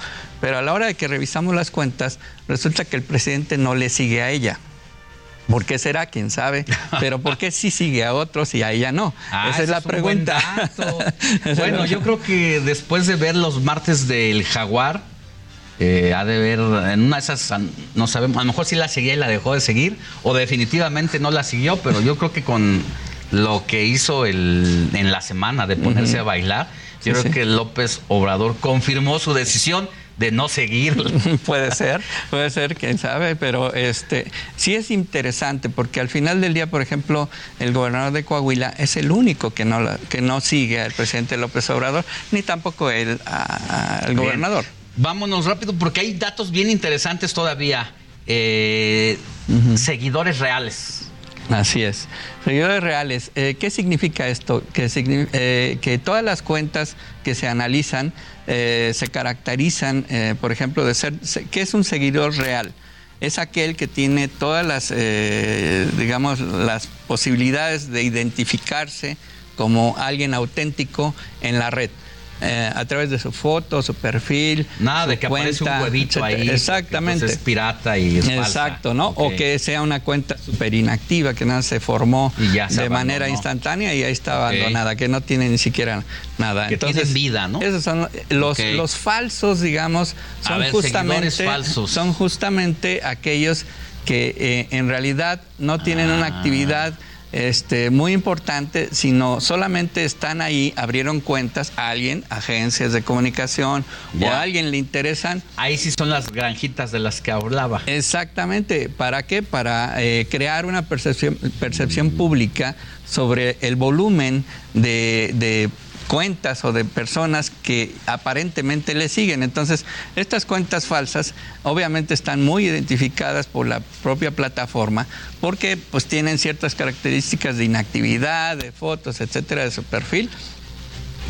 pero a la hora de que revisamos las cuentas, resulta que el presidente no le sigue a ella. ¿Por qué será? ¿Quién sabe? Pero ¿por qué sí sigue a otros y a ella no? Ah, Esa es la pregunta. bueno, yo creo que después de ver los martes del jaguar, eh, ha de ver, en una de esas, no sabemos, a lo mejor sí la seguía y la dejó de seguir, o definitivamente no la siguió, pero yo creo que con lo que hizo el, en la semana de ponerse uh -huh. a bailar, yo sí, creo sí. que López Obrador confirmó su decisión de no seguir. puede ser, puede ser, quién sabe, pero este sí es interesante porque al final del día, por ejemplo, el gobernador de Coahuila es el único que no, que no sigue al presidente López Obrador, ni tampoco él al gobernador. Vámonos rápido porque hay datos bien interesantes todavía. Eh, uh -huh. Seguidores reales. Así es. Seguidores reales. Eh, ¿Qué significa esto? Que, eh, que, todas las cuentas que se analizan eh, se caracterizan, por ejemplo, de ser. ¿Qué es un seguidor real? Es aquel que tiene todas las, digamos, las posibilidades de identificarse como alguien auténtico en la red. Eh, a través de su foto, su perfil. Nada su de que aparece un cuenta, huevito etcétera. ahí. Exactamente. Es pirata y es falsa. Exacto, ¿no? O que sea una cuenta súper inactiva, que nada se formó Y ya se de manera instantánea y ahí está Ok. abandonada, que no tiene ni siquiera nada. Que tienen vida, ¿no? Esos son los, los falsos, digamos, son ver, justamente falsos. son justamente aquellos que eh, en realidad no tienen una Ah. actividad este, muy importante, sino solamente están ahí, abrieron cuentas a alguien, agencias de comunicación o a alguien le interesan. Ahí sí son las granjitas de las que hablaba. Exactamente. ¿Para qué? Para eh, crear una percepción, percepción pública sobre el volumen de, de cuentas o de personas que aparentemente le siguen. Entonces, estas cuentas falsas obviamente están muy identificadas por la propia plataforma porque pues tienen ciertas características de inactividad, de fotos, etcétera, de su perfil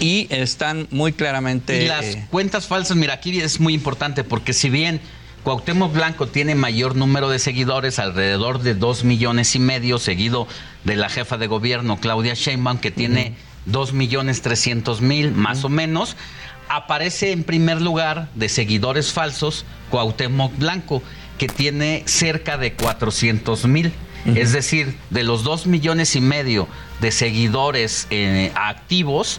y están muy claramente Y las eh, cuentas falsas, mira, aquí es muy importante porque si bien Cuauhtémoc Blanco tiene mayor número de seguidores, alrededor de dos millones y medio, seguido de la jefa de gobierno Claudia Sheinbaum, que tiene dos millones trescientos mil, más o menos, aparece en primer lugar de seguidores falsos Cuauhtémoc Blanco, que tiene cerca de 400 mil. Es decir, de los dos millones y medio de seguidores eh, activos,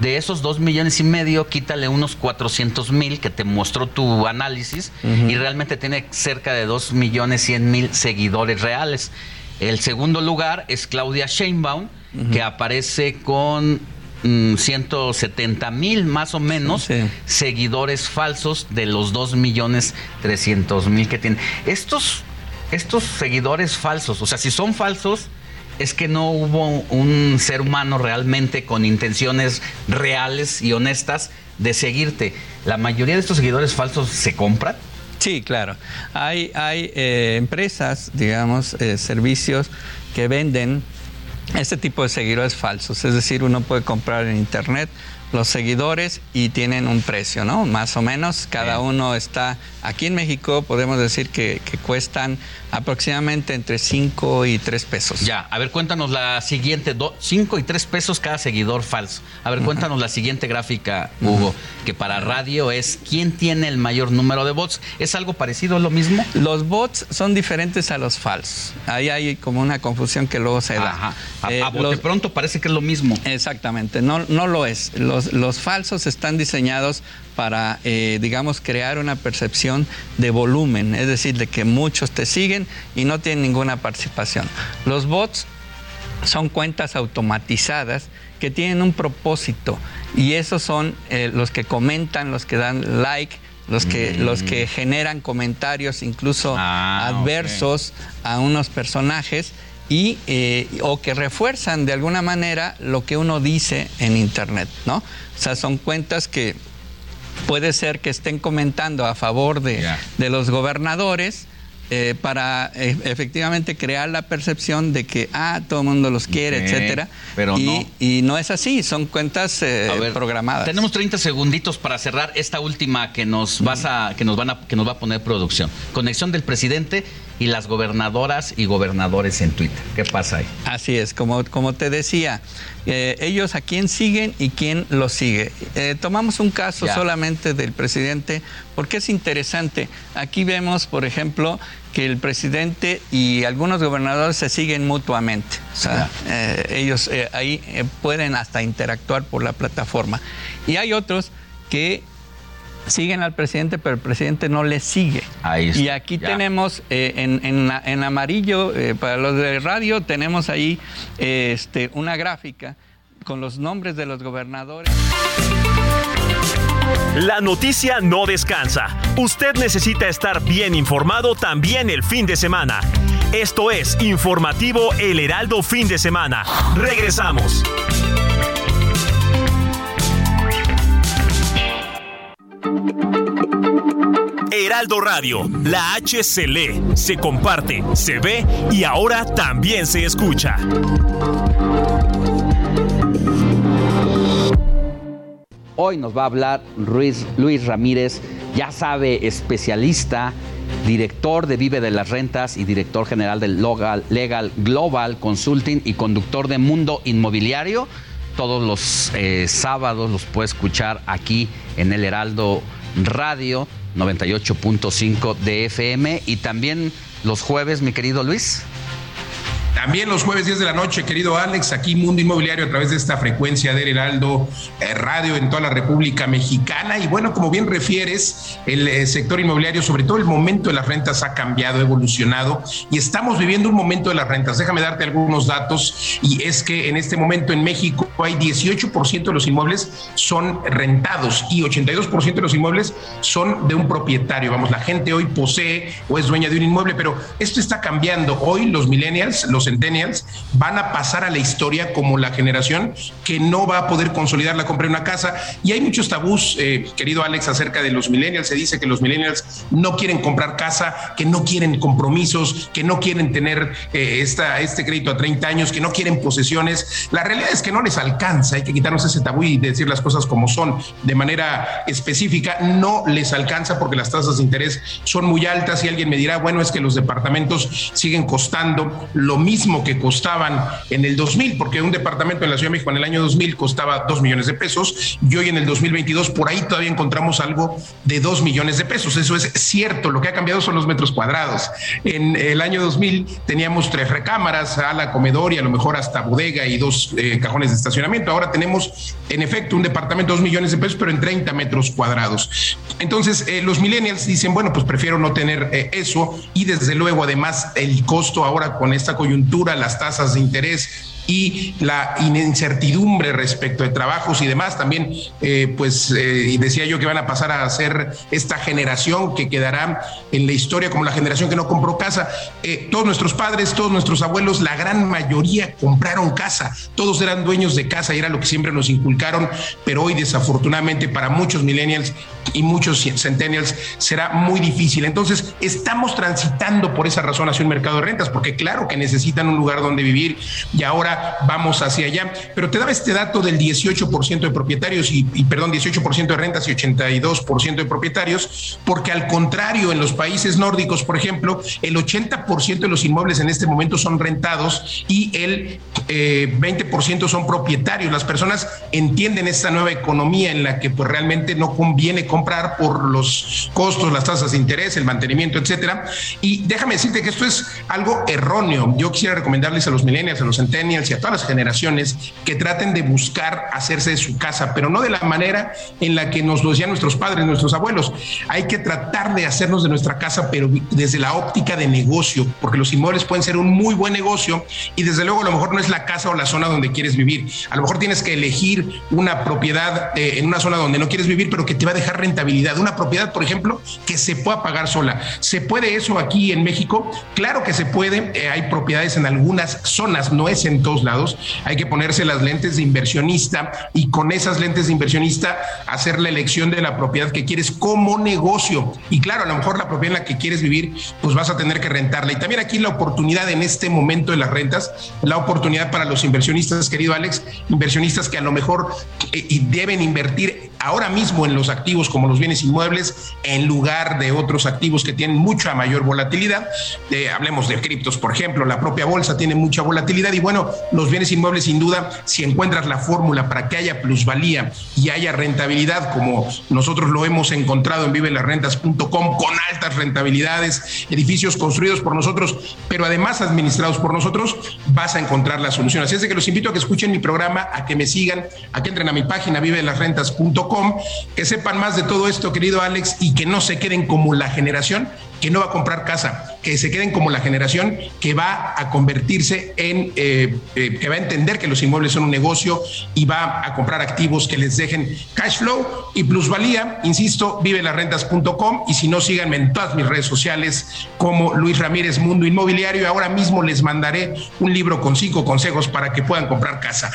de esos dos millones y medio, quítale unos 400 mil que te mostró tu análisis y realmente tiene cerca de dos millones cien mil seguidores reales. El segundo lugar es Claudia Sheinbaum, que aparece con mm, 170 mil más o menos seguidores falsos de los 2 millones 300 mil que tiene. Estos, estos seguidores falsos, o sea, si son falsos, es que no hubo un ser humano realmente con intenciones reales y honestas de seguirte. La mayoría de estos seguidores falsos se compran. Sí, claro. Hay, hay eh, empresas, digamos, eh, servicios que venden este tipo de seguidores falsos. Es decir, uno puede comprar en internet los seguidores y tienen un precio, ¿no? Más o menos, cada uno está, aquí en México podemos decir que, que cuestan aproximadamente entre 5 y 3 pesos. Ya, a ver, cuéntanos la siguiente, 5 y 3 pesos cada seguidor falso. A ver, cuéntanos la siguiente gráfica, Hugo, que para radio es ¿quién tiene el mayor número de bots? ¿Es algo parecido, lo mismo? Los bots son diferentes a los falsos. Ahí hay como una confusión que luego se da. Ajá. A, Eh, a pronto parece que es lo mismo. Exactamente, no, no lo es. Los, los falsos están diseñados para, eh, digamos, crear una percepción de volumen, es decir, de que muchos te siguen y no tienen ninguna participación. Los bots son cuentas automatizadas que tienen un propósito y esos son eh, los que comentan, los que dan like, los que, Mm. los que generan comentarios incluso Ah, adversos a unos personajes y eh, o que refuerzan de alguna manera lo que uno dice en internet, ¿no? O sea, son cuentas que puede ser que estén comentando a favor de, de los gobernadores eh, para eh, efectivamente crear la percepción de que ah todo el mundo los quiere, Ok, etcétera. pero y, no. y no es así, son cuentas eh, ver, programadas. Tenemos 30 segunditos para cerrar esta última que nos vas a que nos van a que nos va a poner producción. Conexión del presidente y las gobernadoras y gobernadores en Twitter. ¿Qué pasa ahí? Así es, como, como te decía, eh, ellos a quién siguen y quién los sigue. Eh, tomamos un caso Ya. solamente del presidente porque es interesante. Aquí vemos, por ejemplo, que el presidente y algunos gobernadores se siguen mutuamente. O sea, eh, ellos ahí pueden hasta interactuar por la plataforma. Y hay otros que siguen al presidente, pero el presidente no les sigue. Ahí está, y aquí ya. tenemos eh, en, en amarillo, eh, para los de radio, tenemos ahí eh, este, una gráfica con los nombres de los gobernadores. La noticia no descansa. Usted necesita estar bien informado también el fin de semana. Esto es Informativo El Heraldo Fin de Semana. Regresamos. Heraldo Radio, la H se lee, se comparte, se ve y ahora también se escucha. Hoy nos va a hablar Luis, Luis Ramírez, ya sabe, especialista, director de Vive de las Rentas y director general del Legal Global Consulting y conductor de Mundo Inmobiliario. todos los eh, sábados, los puede escuchar aquí en el Heraldo Radio 98.5 de FM y también los jueves, mi querido Luis. También los jueves 10 de la noche, querido Alex, aquí Mundo Inmobiliario a través de esta frecuencia del Heraldo eh, Radio en toda la República Mexicana. Y bueno, como bien refieres, el eh, sector inmobiliario, sobre todo el momento de las rentas, ha cambiado, evolucionado y estamos viviendo un momento de las rentas. Déjame darte algunos datos y es que en este momento en México hay 18% de los inmuebles son rentados y 82% de los inmuebles son de un propietario. Vamos, la gente hoy posee o es dueña de un inmueble, pero esto está cambiando. Hoy los millennials, los centennials van a pasar a la historia como la generación que no va a poder consolidar la compra de una casa. Y hay muchos tabús, eh, querido Alex, acerca de los millennials. Se dice que los millennials no quieren comprar casa, que no quieren compromisos, que no quieren tener eh, esta, este crédito a 30 años, que no quieren posesiones. La realidad es que no les alcanza. Hay que quitarnos ese tabú y decir las cosas como son de manera específica. No les alcanza porque las tasas de interés son muy altas y alguien me dirá, bueno, es que los departamentos siguen costando lo mismo mismo que costaban en el 2000, porque un departamento en la Ciudad de México en el año 2000 costaba 2 millones de pesos y hoy en el 2022 por ahí todavía encontramos algo de 2 millones de pesos. Eso es cierto, lo que ha cambiado son los metros cuadrados. En el año 2000 teníamos tres recámaras, sala, comedor y a lo mejor hasta bodega y dos eh, cajones de estacionamiento. Ahora tenemos en efecto un departamento de 2 millones de pesos, pero en 30 metros cuadrados. Entonces eh, los millennials dicen, bueno, pues prefiero no tener eh, eso y desde luego además el costo ahora con esta coyuntura las tasas de interés y la incertidumbre respecto de trabajos y demás. También, eh, pues, eh, decía yo que van a pasar a ser esta generación que quedará en la historia como la generación que no compró casa. Eh, todos nuestros padres, todos nuestros abuelos, la gran mayoría compraron casa. Todos eran dueños de casa y era lo que siempre nos inculcaron, pero hoy desafortunadamente para muchos millennials y muchos centennials será muy difícil. Entonces, estamos transitando por esa razón hacia un mercado de rentas, porque claro que necesitan un lugar donde vivir y ahora vamos hacia allá. Pero te daba este dato del 18% de propietarios y, perdón, 18% de rentas y 82% de propietarios, porque al contrario, en los países nórdicos, por ejemplo, el 80% de los inmuebles en este momento son rentados y el 20% eh, son propietarios. Las personas entienden esta nueva economía en la que pues realmente no conviene comprar por los costos, las tasas de interés, el mantenimiento, etcétera. Y déjame decirte que esto es algo erróneo. Yo quisiera recomendarles a los millennials, a los centennials, a todas las generaciones que traten de buscar hacerse de su casa, pero no de la manera en la que nos lo decían nuestros padres, nuestros abuelos. Hay que tratar de hacernos de nuestra casa, pero desde la óptica de negocio, porque los inmuebles pueden ser un muy buen negocio y desde luego a lo mejor no es la casa o la zona donde quieres vivir. A lo mejor tienes que elegir una propiedad eh, en una zona donde no quieres vivir, pero que te va a dejar rentabilidad. Una propiedad, por ejemplo, que se pueda pagar sola. ¿Se puede eso aquí en México? Claro que se puede. Eh, hay propiedades en algunas zonas, no es en lados, hay que ponerse las lentes de inversionista y con esas lentes de inversionista hacer la elección de la propiedad que quieres como negocio. Y claro, a lo mejor la propiedad en la que quieres vivir, pues vas a tener que rentarla. Y también aquí la oportunidad en este momento de las rentas, la oportunidad para los inversionistas, querido Alex, inversionistas que a lo mejor eh, deben invertir ahora mismo en los activos como los bienes inmuebles en lugar de otros activos que tienen mucha mayor volatilidad. Eh, hablemos de criptos, por ejemplo, la propia bolsa tiene mucha volatilidad y bueno, los bienes inmuebles sin duda, si encuentras la fórmula para que haya plusvalía y haya rentabilidad, como nosotros lo hemos encontrado en vivelasrentas.com, con altas rentabilidades, edificios construidos por nosotros, pero además administrados por nosotros, vas a encontrar la solución. Así es que los invito a que escuchen mi programa, a que me sigan, a que entren a mi página vivelasrentas.com, que sepan más de todo esto, querido Alex, y que no se queden como la generación que no va a comprar casa, que se queden como la generación que va a convertirse en, eh, eh, que va a entender que los inmuebles son un negocio y va a comprar activos que les dejen cash flow y plusvalía. Insisto, vivelasrentas.com y si no, síganme en todas mis redes sociales como Luis Ramírez Mundo Inmobiliario. Ahora mismo les mandaré un libro con cinco consejos para que puedan comprar casa.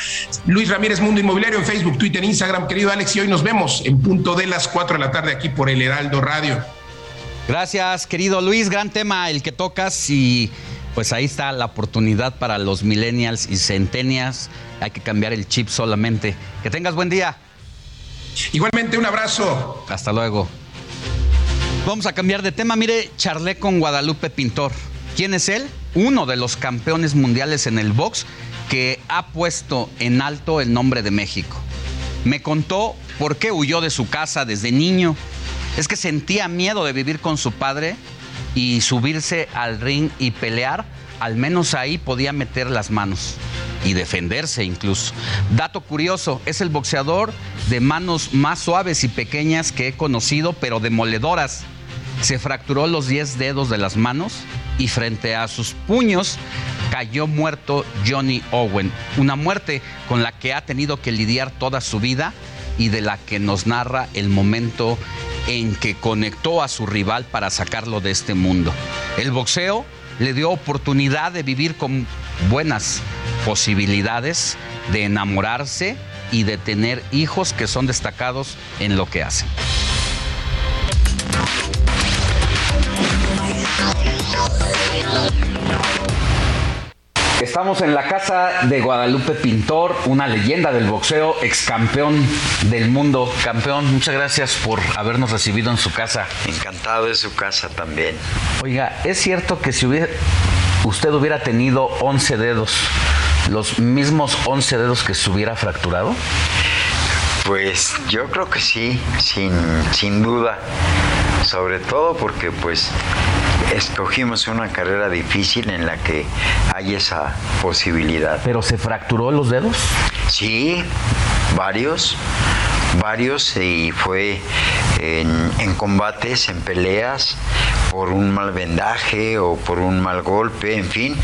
Luis Ramírez Mundo Inmobiliario en Facebook, Twitter, Instagram, querido Alex, y hoy nos vemos en punto de las 4 de la tarde aquí por el Heraldo Radio. Gracias, querido Luis. Gran tema el que tocas y pues ahí está la oportunidad para los millennials y centennials. Hay que cambiar el chip solamente. Que tengas buen día. Igualmente, un abrazo. Hasta luego. Vamos a cambiar de tema. Mire, charlé con Guadalupe Pintor. ¿Quién es él? Uno de los campeones mundiales en el box que ha puesto en alto el nombre de México. Me contó por qué huyó de su casa desde niño. Es que sentía miedo de vivir con su padre y subirse al ring y pelear. Al menos ahí podía meter las manos y defenderse incluso. Dato curioso, es el boxeador de manos más suaves y pequeñas que he conocido, pero demoledoras. Se fracturó los 10 dedos de las manos y frente a sus puños cayó muerto Johnny Owen, una muerte con la que ha tenido que lidiar toda su vida y de la que nos narra el momento en que conectó a su rival para sacarlo de este mundo. El boxeo le dio oportunidad de vivir con buenas posibilidades, de enamorarse y de tener hijos que son destacados en lo que hacen. Estamos en la casa de Guadalupe Pintor, una leyenda del boxeo, ex campeón del mundo. Campeón, muchas gracias por habernos recibido en su casa. Encantado de su casa también. Oiga, ¿es cierto que si hubiera, usted hubiera tenido 11 dedos, los mismos 11 dedos que se hubiera fracturado? Pues yo creo que sí, sin, sin duda. Sobre todo porque pues escogimos una carrera difícil en la que hay esa posibilidad. ¿Pero se fracturó los dedos? Sí, varios, varios y fue en, en combates, en peleas, por un mal vendaje o por un mal golpe, en fin,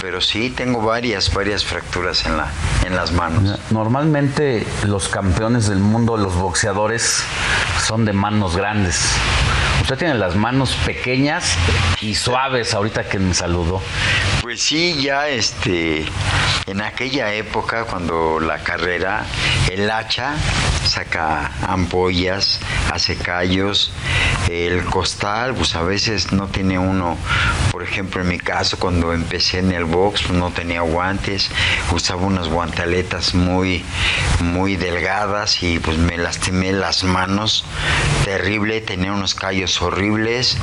pero sí tengo varias, varias fracturas en, la, en las manos. Normalmente los campeones del mundo, los boxeadores, son de manos grandes. Usted tiene las manos pequeñas y suaves ahorita que me saludó. Pues sí, ya este, en aquella época cuando la carrera, el hacha saca ampollas, hace callos, el costal, pues a veces no tiene uno, por ejemplo en mi caso cuando empecé en el box pues no tenía guantes, usaba unas guantaletas muy, muy delgadas y pues me lastimé las manos, terrible, tenía unos callos horribles.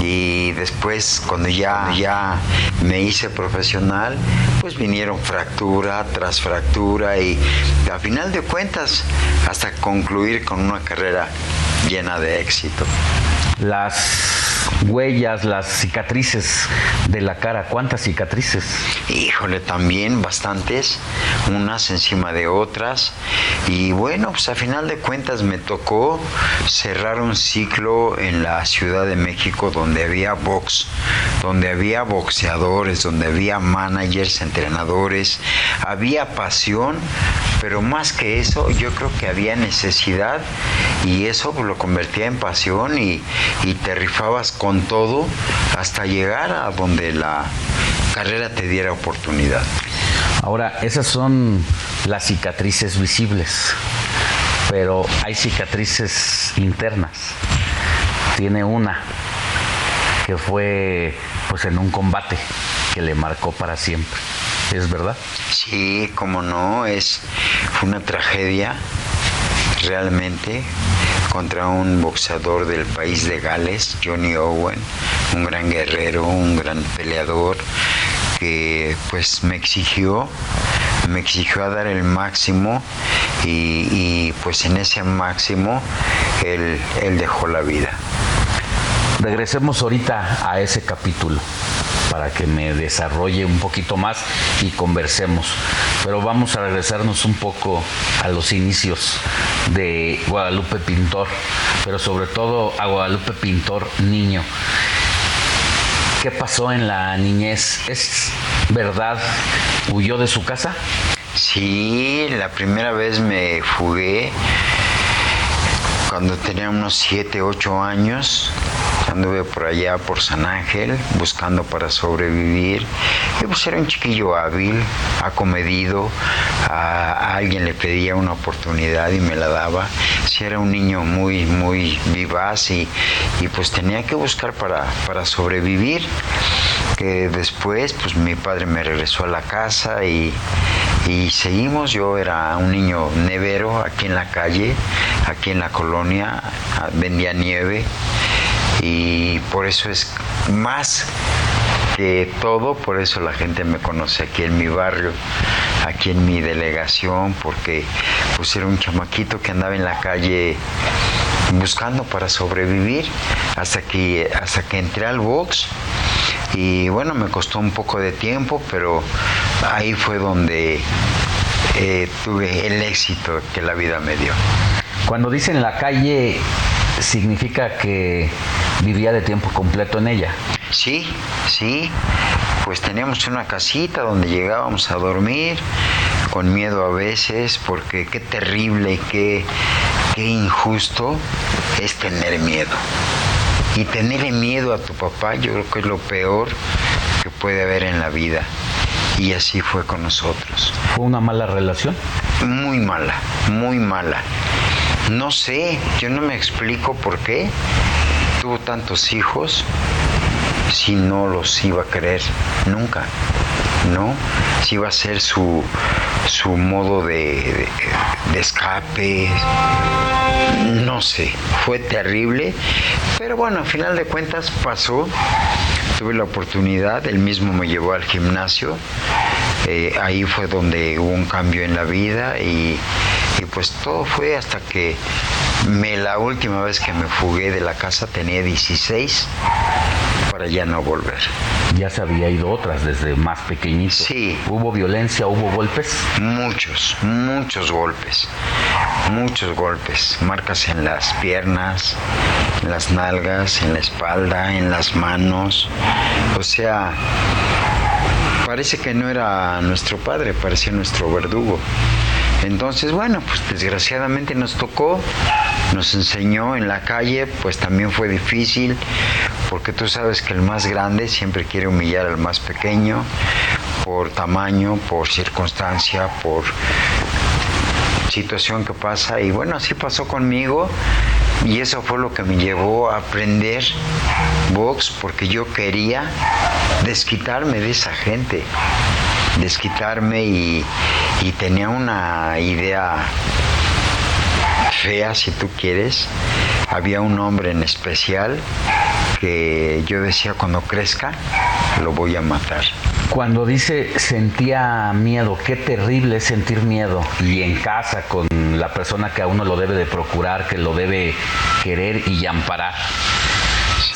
Y después cuando ya, ya me hice profesional, pues vinieron fractura tras fractura y a final de cuentas hasta concluir con una carrera llena de éxito. Las huellas, las cicatrices de la cara, ¿cuántas cicatrices? Híjole, también bastantes, unas encima de otras. Y bueno, pues a final de cuentas me tocó cerrar un ciclo en la Ciudad de México donde había box, donde había boxeadores, donde había managers, entrenadores, había pasión, pero más que eso, yo creo que había necesidad y eso lo convertía en pasión y, y te rifabas con todo hasta llegar a donde la carrera te diera oportunidad. Ahora, esas son las cicatrices visibles, pero hay cicatrices internas. Tiene una que fue pues en un combate que le marcó para siempre. ¿Es verdad? Sí, como no, es fue una tragedia realmente contra un boxeador del país de Gales, Johnny Owen, un gran guerrero, un gran peleador que pues me exigió, me exigió a dar el máximo y, y pues en ese máximo él, él dejó la vida. Regresemos ahorita a ese capítulo para que me desarrolle un poquito más y conversemos. Pero vamos a regresarnos un poco a los inicios de Guadalupe Pintor, pero sobre todo a Guadalupe Pintor niño. ¿Qué pasó en la niñez? ¿Es verdad? ¿Huyó de su casa? Sí, la primera vez me fugué cuando tenía unos 7, 8 años. Anduve por allá, por San Ángel, buscando para sobrevivir. Y pues era un chiquillo hábil, acomedido. A, alguien le pedía una oportunidad y me la daba. Sí, era un niño muy, muy vivaz y, y pues tenía que buscar para, para sobrevivir. Que después, pues mi padre me regresó a la casa y, y seguimos. Yo era un niño nevero aquí en la calle, aquí en la colonia, vendía nieve y por eso es más que todo, por eso la gente me conoce aquí en mi barrio. aquí en mi delegación porque pues era un chamaquito que andaba en la calle buscando para sobrevivir hasta que hasta que entré al box y bueno me costó un poco de tiempo pero ahí fue donde eh, tuve el éxito que la vida me dio Cuando dicen la calle, significa que vivía de tiempo completo en ella. Sí, sí. Pues teníamos una casita donde llegábamos a dormir, con miedo a veces, porque qué terrible, qué, qué injusto es tener miedo. Y tenerle miedo a tu papá, yo creo que es lo peor que puede haber en la vida. Y así fue con nosotros. ¿Fue una mala relación? Muy mala, muy mala. No sé, yo no me explico por qué tuvo tantos hijos si no los iba a querer nunca, ¿no? Si iba a ser su, su modo de, de- de escape, no sé, fue terrible, pero bueno, al final de cuentas pasó, tuve la oportunidad, él mismo me llevó al gimnasio, eh, ahí fue donde hubo un cambio en la vida y, y pues todo fue hasta que me, la última vez que me fugué de la casa tenía 16 para ya no volver. Ya se había ido otras desde más pequeñito. Sí. ¿Hubo violencia, hubo golpes? Muchos, muchos golpes, muchos golpes, marcas en las piernas, en las nalgas, en la espalda, en las manos, o sea, parece que no era nuestro padre, parecía nuestro verdugo. Entonces, bueno, pues desgraciadamente nos tocó, nos enseñó en la calle, pues también fue difícil, porque tú sabes que el más grande siempre quiere humillar al más pequeño, por tamaño, por circunstancia, por situación que pasa. Y bueno, así pasó conmigo, y eso fue lo que me llevó a aprender box, porque yo quería desquitarme de esa gente desquitarme y, tenía una idea fea, si tú quieres. Había un hombre en especial que yo decía cuando crezca lo voy a matar. Cuando dice sentía miedo, qué terrible es sentir miedo. Y en casa con la persona que a uno lo debe de procurar, que lo debe querer y amparar.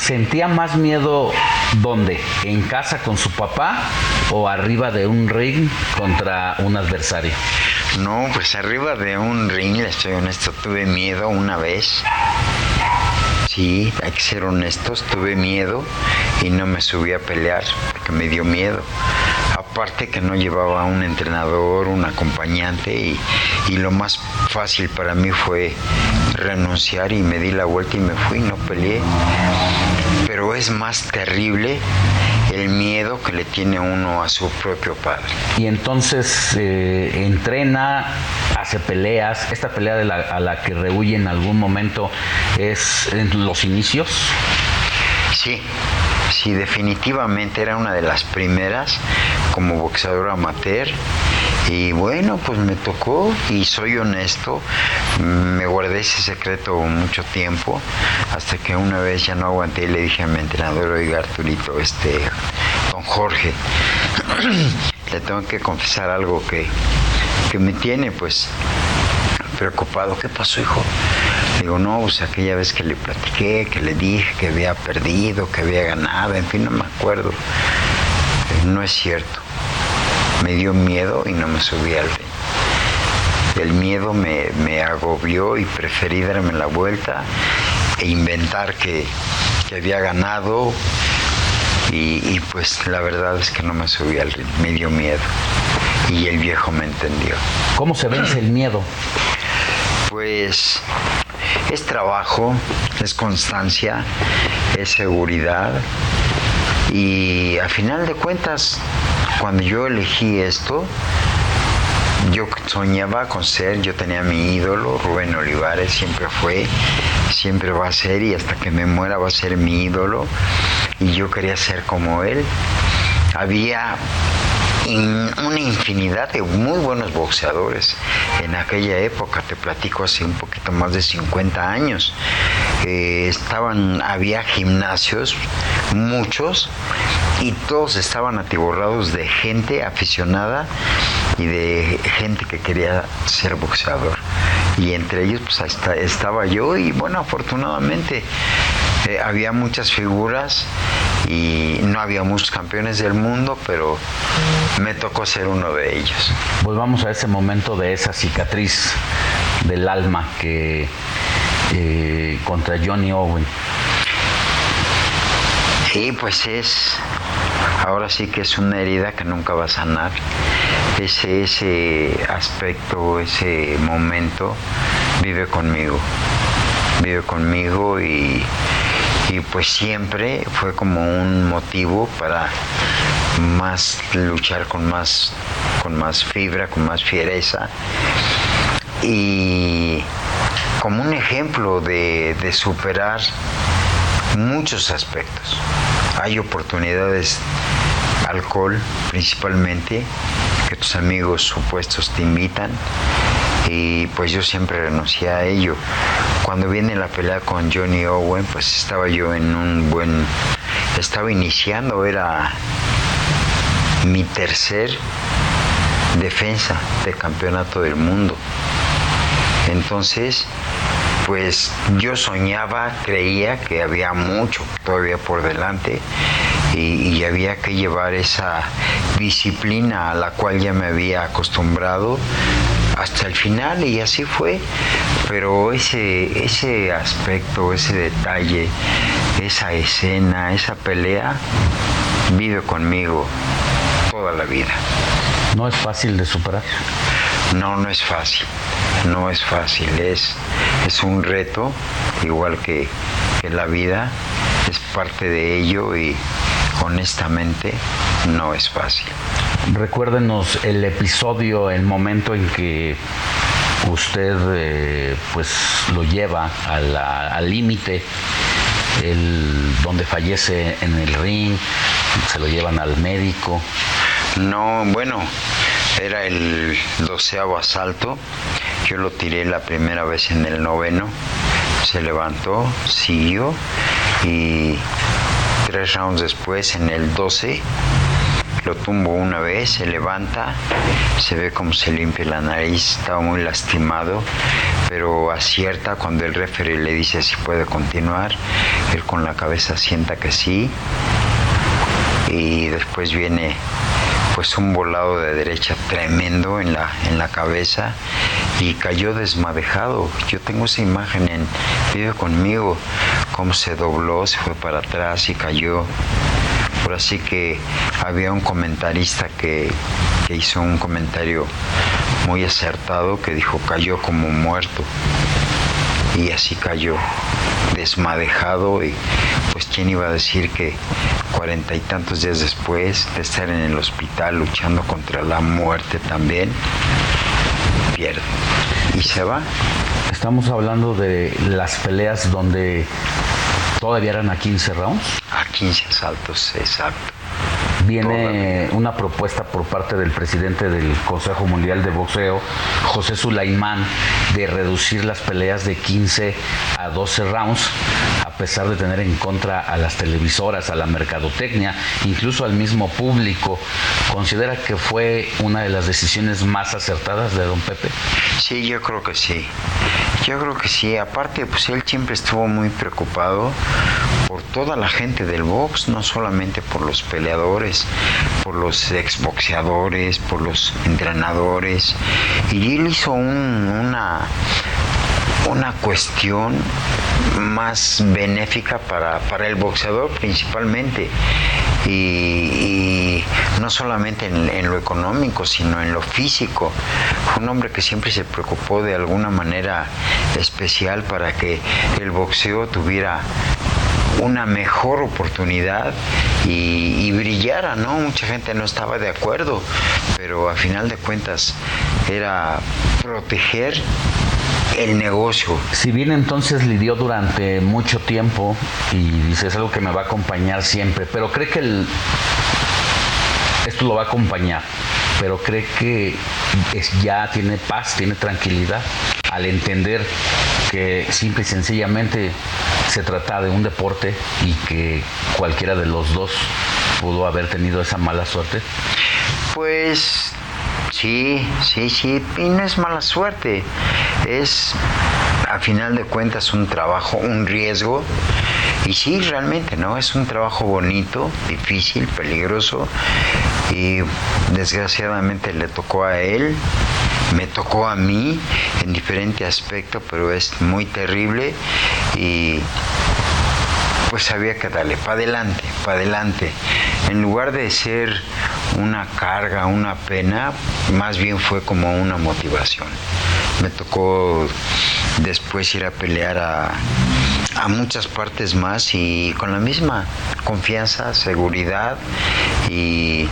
¿Sentía más miedo dónde? ¿En casa con su papá o arriba de un ring contra un adversario? No, pues arriba de un ring, le estoy honesto, tuve miedo una vez. Sí, hay que ser honestos, tuve miedo y no me subí a pelear porque me dio miedo. Aparte que no llevaba un entrenador, un acompañante y, y lo más fácil para mí fue renunciar y me di la vuelta y me fui, no peleé. Pero es más terrible el miedo que le tiene uno a su propio padre. Y entonces eh, entrena, hace peleas. Esta pelea de la, a la que rehuye en algún momento es en los inicios. Sí, sí, definitivamente era una de las primeras como boxeador amateur. Y bueno, pues me tocó y soy honesto, me guardé ese secreto mucho tiempo, hasta que una vez ya no aguanté y le dije a mi entrenador, oiga Arturito, este, don Jorge, le tengo que confesar algo que, que me tiene pues preocupado. ¿Qué pasó, hijo? Digo, no, pues aquella vez que le platiqué, que le dije que había perdido, que había ganado, en fin, no me acuerdo. No es cierto. Me dio miedo y no me subí al ring. El miedo me, me agobió y preferí darme la vuelta e inventar que, que había ganado y, y pues la verdad es que no me subí al ring, me dio miedo y el viejo me entendió. ¿Cómo se vence el miedo? Pues es trabajo, es constancia, es seguridad y a final de cuentas cuando yo elegí esto yo soñaba con ser, yo tenía mi ídolo, Rubén Olivares, siempre fue, siempre va a ser y hasta que me muera va a ser mi ídolo y yo quería ser como él. Había una infinidad de muy buenos boxeadores en aquella época, te platico hace un poquito más de 50 años. Eh, estaban, había gimnasios, muchos, y todos estaban atiborrados de gente aficionada y de gente que quería ser boxeador. Y entre ellos pues hasta estaba yo y bueno, afortunadamente eh, había muchas figuras y no había muchos campeones del mundo, pero me tocó ser uno de ellos. Volvamos a ese momento de esa cicatriz del alma que eh, contra Johnny Owen. Sí, pues es, ahora sí que es una herida que nunca va a sanar. Ese, ese aspecto, ese momento vive conmigo, vive conmigo y, y pues siempre fue como un motivo para más luchar con más, con más fibra, con más fiereza y como un ejemplo de, de superar muchos aspectos. Hay oportunidades, alcohol principalmente, que tus amigos supuestos te invitan y pues yo siempre renuncié a ello. Cuando viene la pelea con Johnny Owen, pues estaba yo en un buen, estaba iniciando, era mi tercer defensa de campeonato del mundo. Entonces, pues yo soñaba, creía que había mucho todavía por delante y, había que llevar esa disciplina a la cual ya me había acostumbrado hasta el final y así fue. Pero ese, ese aspecto, ese detalle, esa escena, esa pelea, vive conmigo toda la vida. ¿No es fácil de superar? No, no es fácil. No es fácil. Es, es un reto, igual que, que la vida. Es parte de ello y honestamente no es fácil. Recuérdenos el episodio, el momento en que usted eh, pues lo lleva al límite, donde fallece en el ring, se lo llevan al médico. No, bueno, era el doceavo asalto. Yo lo tiré la primera vez en el noveno. Se levantó, siguió y tres rounds después, en el 12, lo tumbo una vez, se levanta, se ve como se limpia la nariz, estaba muy lastimado, pero acierta cuando el referee le dice si puede continuar, él con la cabeza sienta que sí, y después viene pues un volado de derecha tremendo en la, en la cabeza y cayó desmadejado. Yo tengo esa imagen en vive conmigo, cómo se dobló, se fue para atrás y cayó. Por así que había un comentarista que, que hizo un comentario muy acertado que dijo cayó como muerto y así cayó desmadejado y pues quién iba a decir que cuarenta y tantos días después de estar en el hospital luchando contra la muerte también, pierde y se va. Estamos hablando de las peleas donde todavía eran a 15 rounds. A 15 asaltos, exacto viene una propuesta por parte del presidente del Consejo Mundial de Boxeo, José Sulaimán, de reducir las peleas de 15 a 12 rounds, a pesar de tener en contra a las televisoras, a la mercadotecnia, incluso al mismo público. ¿Considera que fue una de las decisiones más acertadas de don Pepe? Sí, yo creo que sí. Yo creo que sí. Aparte, pues él siempre estuvo muy preocupado por toda la gente del box, no solamente por los peleadores, por los exboxeadores, por los entrenadores. Y él hizo un, una, una cuestión más benéfica para, para el boxeador principalmente. Y, y no solamente en, en, lo económico, sino en lo físico. Fue un hombre que siempre se preocupó de alguna manera especial para que el boxeo tuviera una mejor oportunidad y, y, brillara, ¿no? Mucha gente no estaba de acuerdo, pero a final de cuentas era proteger el negocio. Si bien entonces lidió durante mucho tiempo y dice es algo que me va a acompañar siempre, pero cree que esto lo va a acompañar, pero cree que ya tiene paz, tiene tranquilidad al entender que simple y sencillamente se trata de un deporte y que cualquiera de los dos pudo haber tenido esa mala suerte? Pues Sí, sí, sí, y no es mala suerte, es final de cuentas un trabajo, un riesgo, y sí, realmente, ¿no? Es un trabajo bonito, difícil, peligroso, y desgraciadamente le tocó a él, me tocó a mí en diferente aspecto, pero es muy terrible. Y pues había que darle para adelante, para adelante. En lugar de ser una carga, una pena, más bien fue como una motivación. Me tocó después ir a pelear a, a muchas partes más y con la misma confianza, seguridad y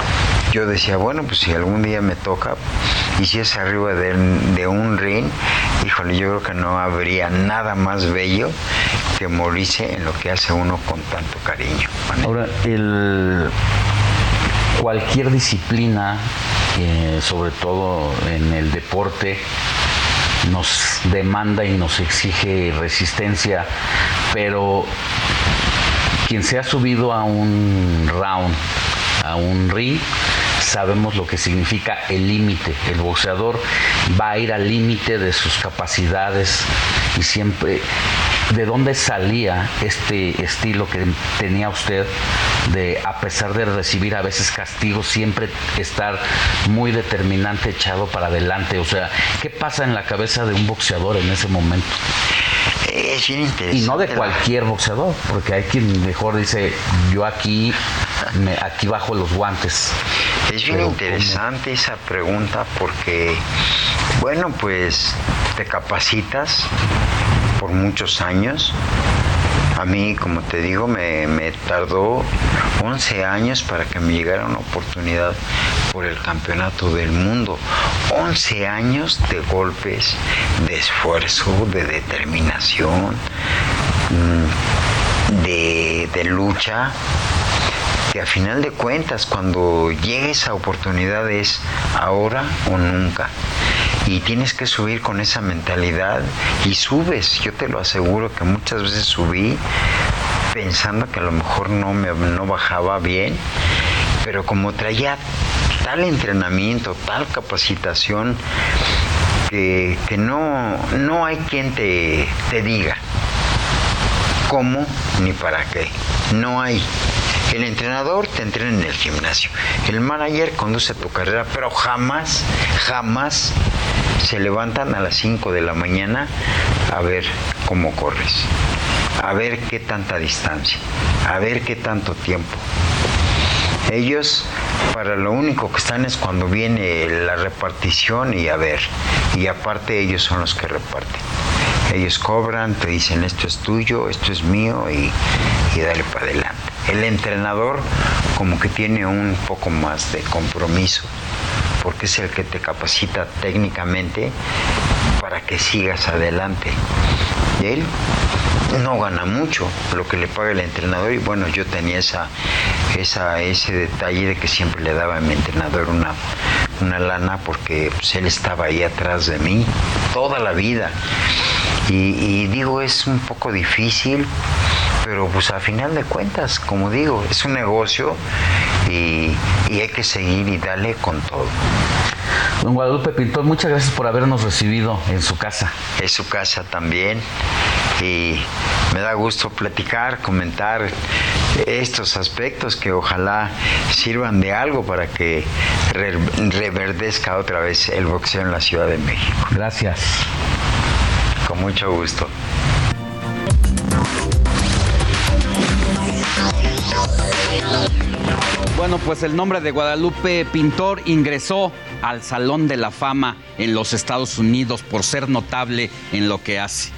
yo decía, bueno, pues si algún día me toca y si es arriba de, de un ring, híjole, yo creo que no habría nada más bello que morirse en lo que hace uno con tanto cariño. Ahora, el, cualquier disciplina, eh, sobre todo en el deporte, nos demanda y nos exige resistencia, pero quien se ha subido a un round, a un ring, sabemos lo que significa el límite. El boxeador va a ir al límite de sus capacidades y siempre de dónde salía este estilo que tenía usted de, a pesar de recibir a veces castigos, siempre estar muy determinante, echado para adelante. O sea, ¿qué pasa en la cabeza de un boxeador en ese momento? Es bien interesante. Y no de cualquier boxeador, porque hay quien mejor dice, yo aquí, me, aquí bajo los guantes. Es bien Pero, interesante esa pregunta porque, bueno, pues te capacitas por muchos años. A mí, como te digo, me, me, tardó 11 años para que me llegara una oportunidad por el campeonato del mundo. 11 años de golpes, de esfuerzo, de determinación, de, de lucha que a final de cuentas cuando llegue esa oportunidad es ahora o nunca. Y tienes que subir con esa mentalidad y subes. Yo te lo aseguro que muchas veces subí pensando que a lo mejor no me no bajaba bien, pero como traía tal entrenamiento, tal capacitación, que, que no, no hay quien te, te diga cómo ni para qué. No hay. El entrenador te entrena en el gimnasio. El manager conduce tu carrera, pero jamás, jamás se levantan a las 5 de la mañana a ver cómo corres, a ver qué tanta distancia, a ver qué tanto tiempo. Ellos para lo único que están es cuando viene la repartición y a ver, y aparte ellos son los que reparten. Ellos cobran, te dicen esto es tuyo, esto es mío y, y dale para adelante. El entrenador como que tiene un poco más de compromiso porque es el que te capacita técnicamente para que sigas adelante. Él no gana mucho lo que le paga el entrenador y bueno, yo tenía esa, esa, ese detalle de que siempre le daba a mi entrenador una, una lana porque pues, él estaba ahí atrás de mí toda la vida. Y, y digo, es un poco difícil, pero pues a final de cuentas, como digo, es un negocio y, y hay que seguir y darle con todo. Don Guadalupe Pintor, muchas gracias por habernos recibido en su casa. Es su casa también y me da gusto platicar, comentar estos aspectos que ojalá sirvan de algo para que re reverdezca otra vez el boxeo en la Ciudad de México. Gracias. Con mucho gusto. Bueno, pues el nombre de Guadalupe Pintor ingresó al Salón de la Fama en los Estados Unidos por ser notable en lo que hace.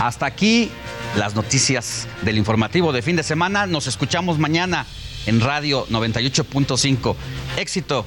Hasta aquí las noticias del informativo de fin de semana. Nos escuchamos mañana en Radio 98.5. Éxito.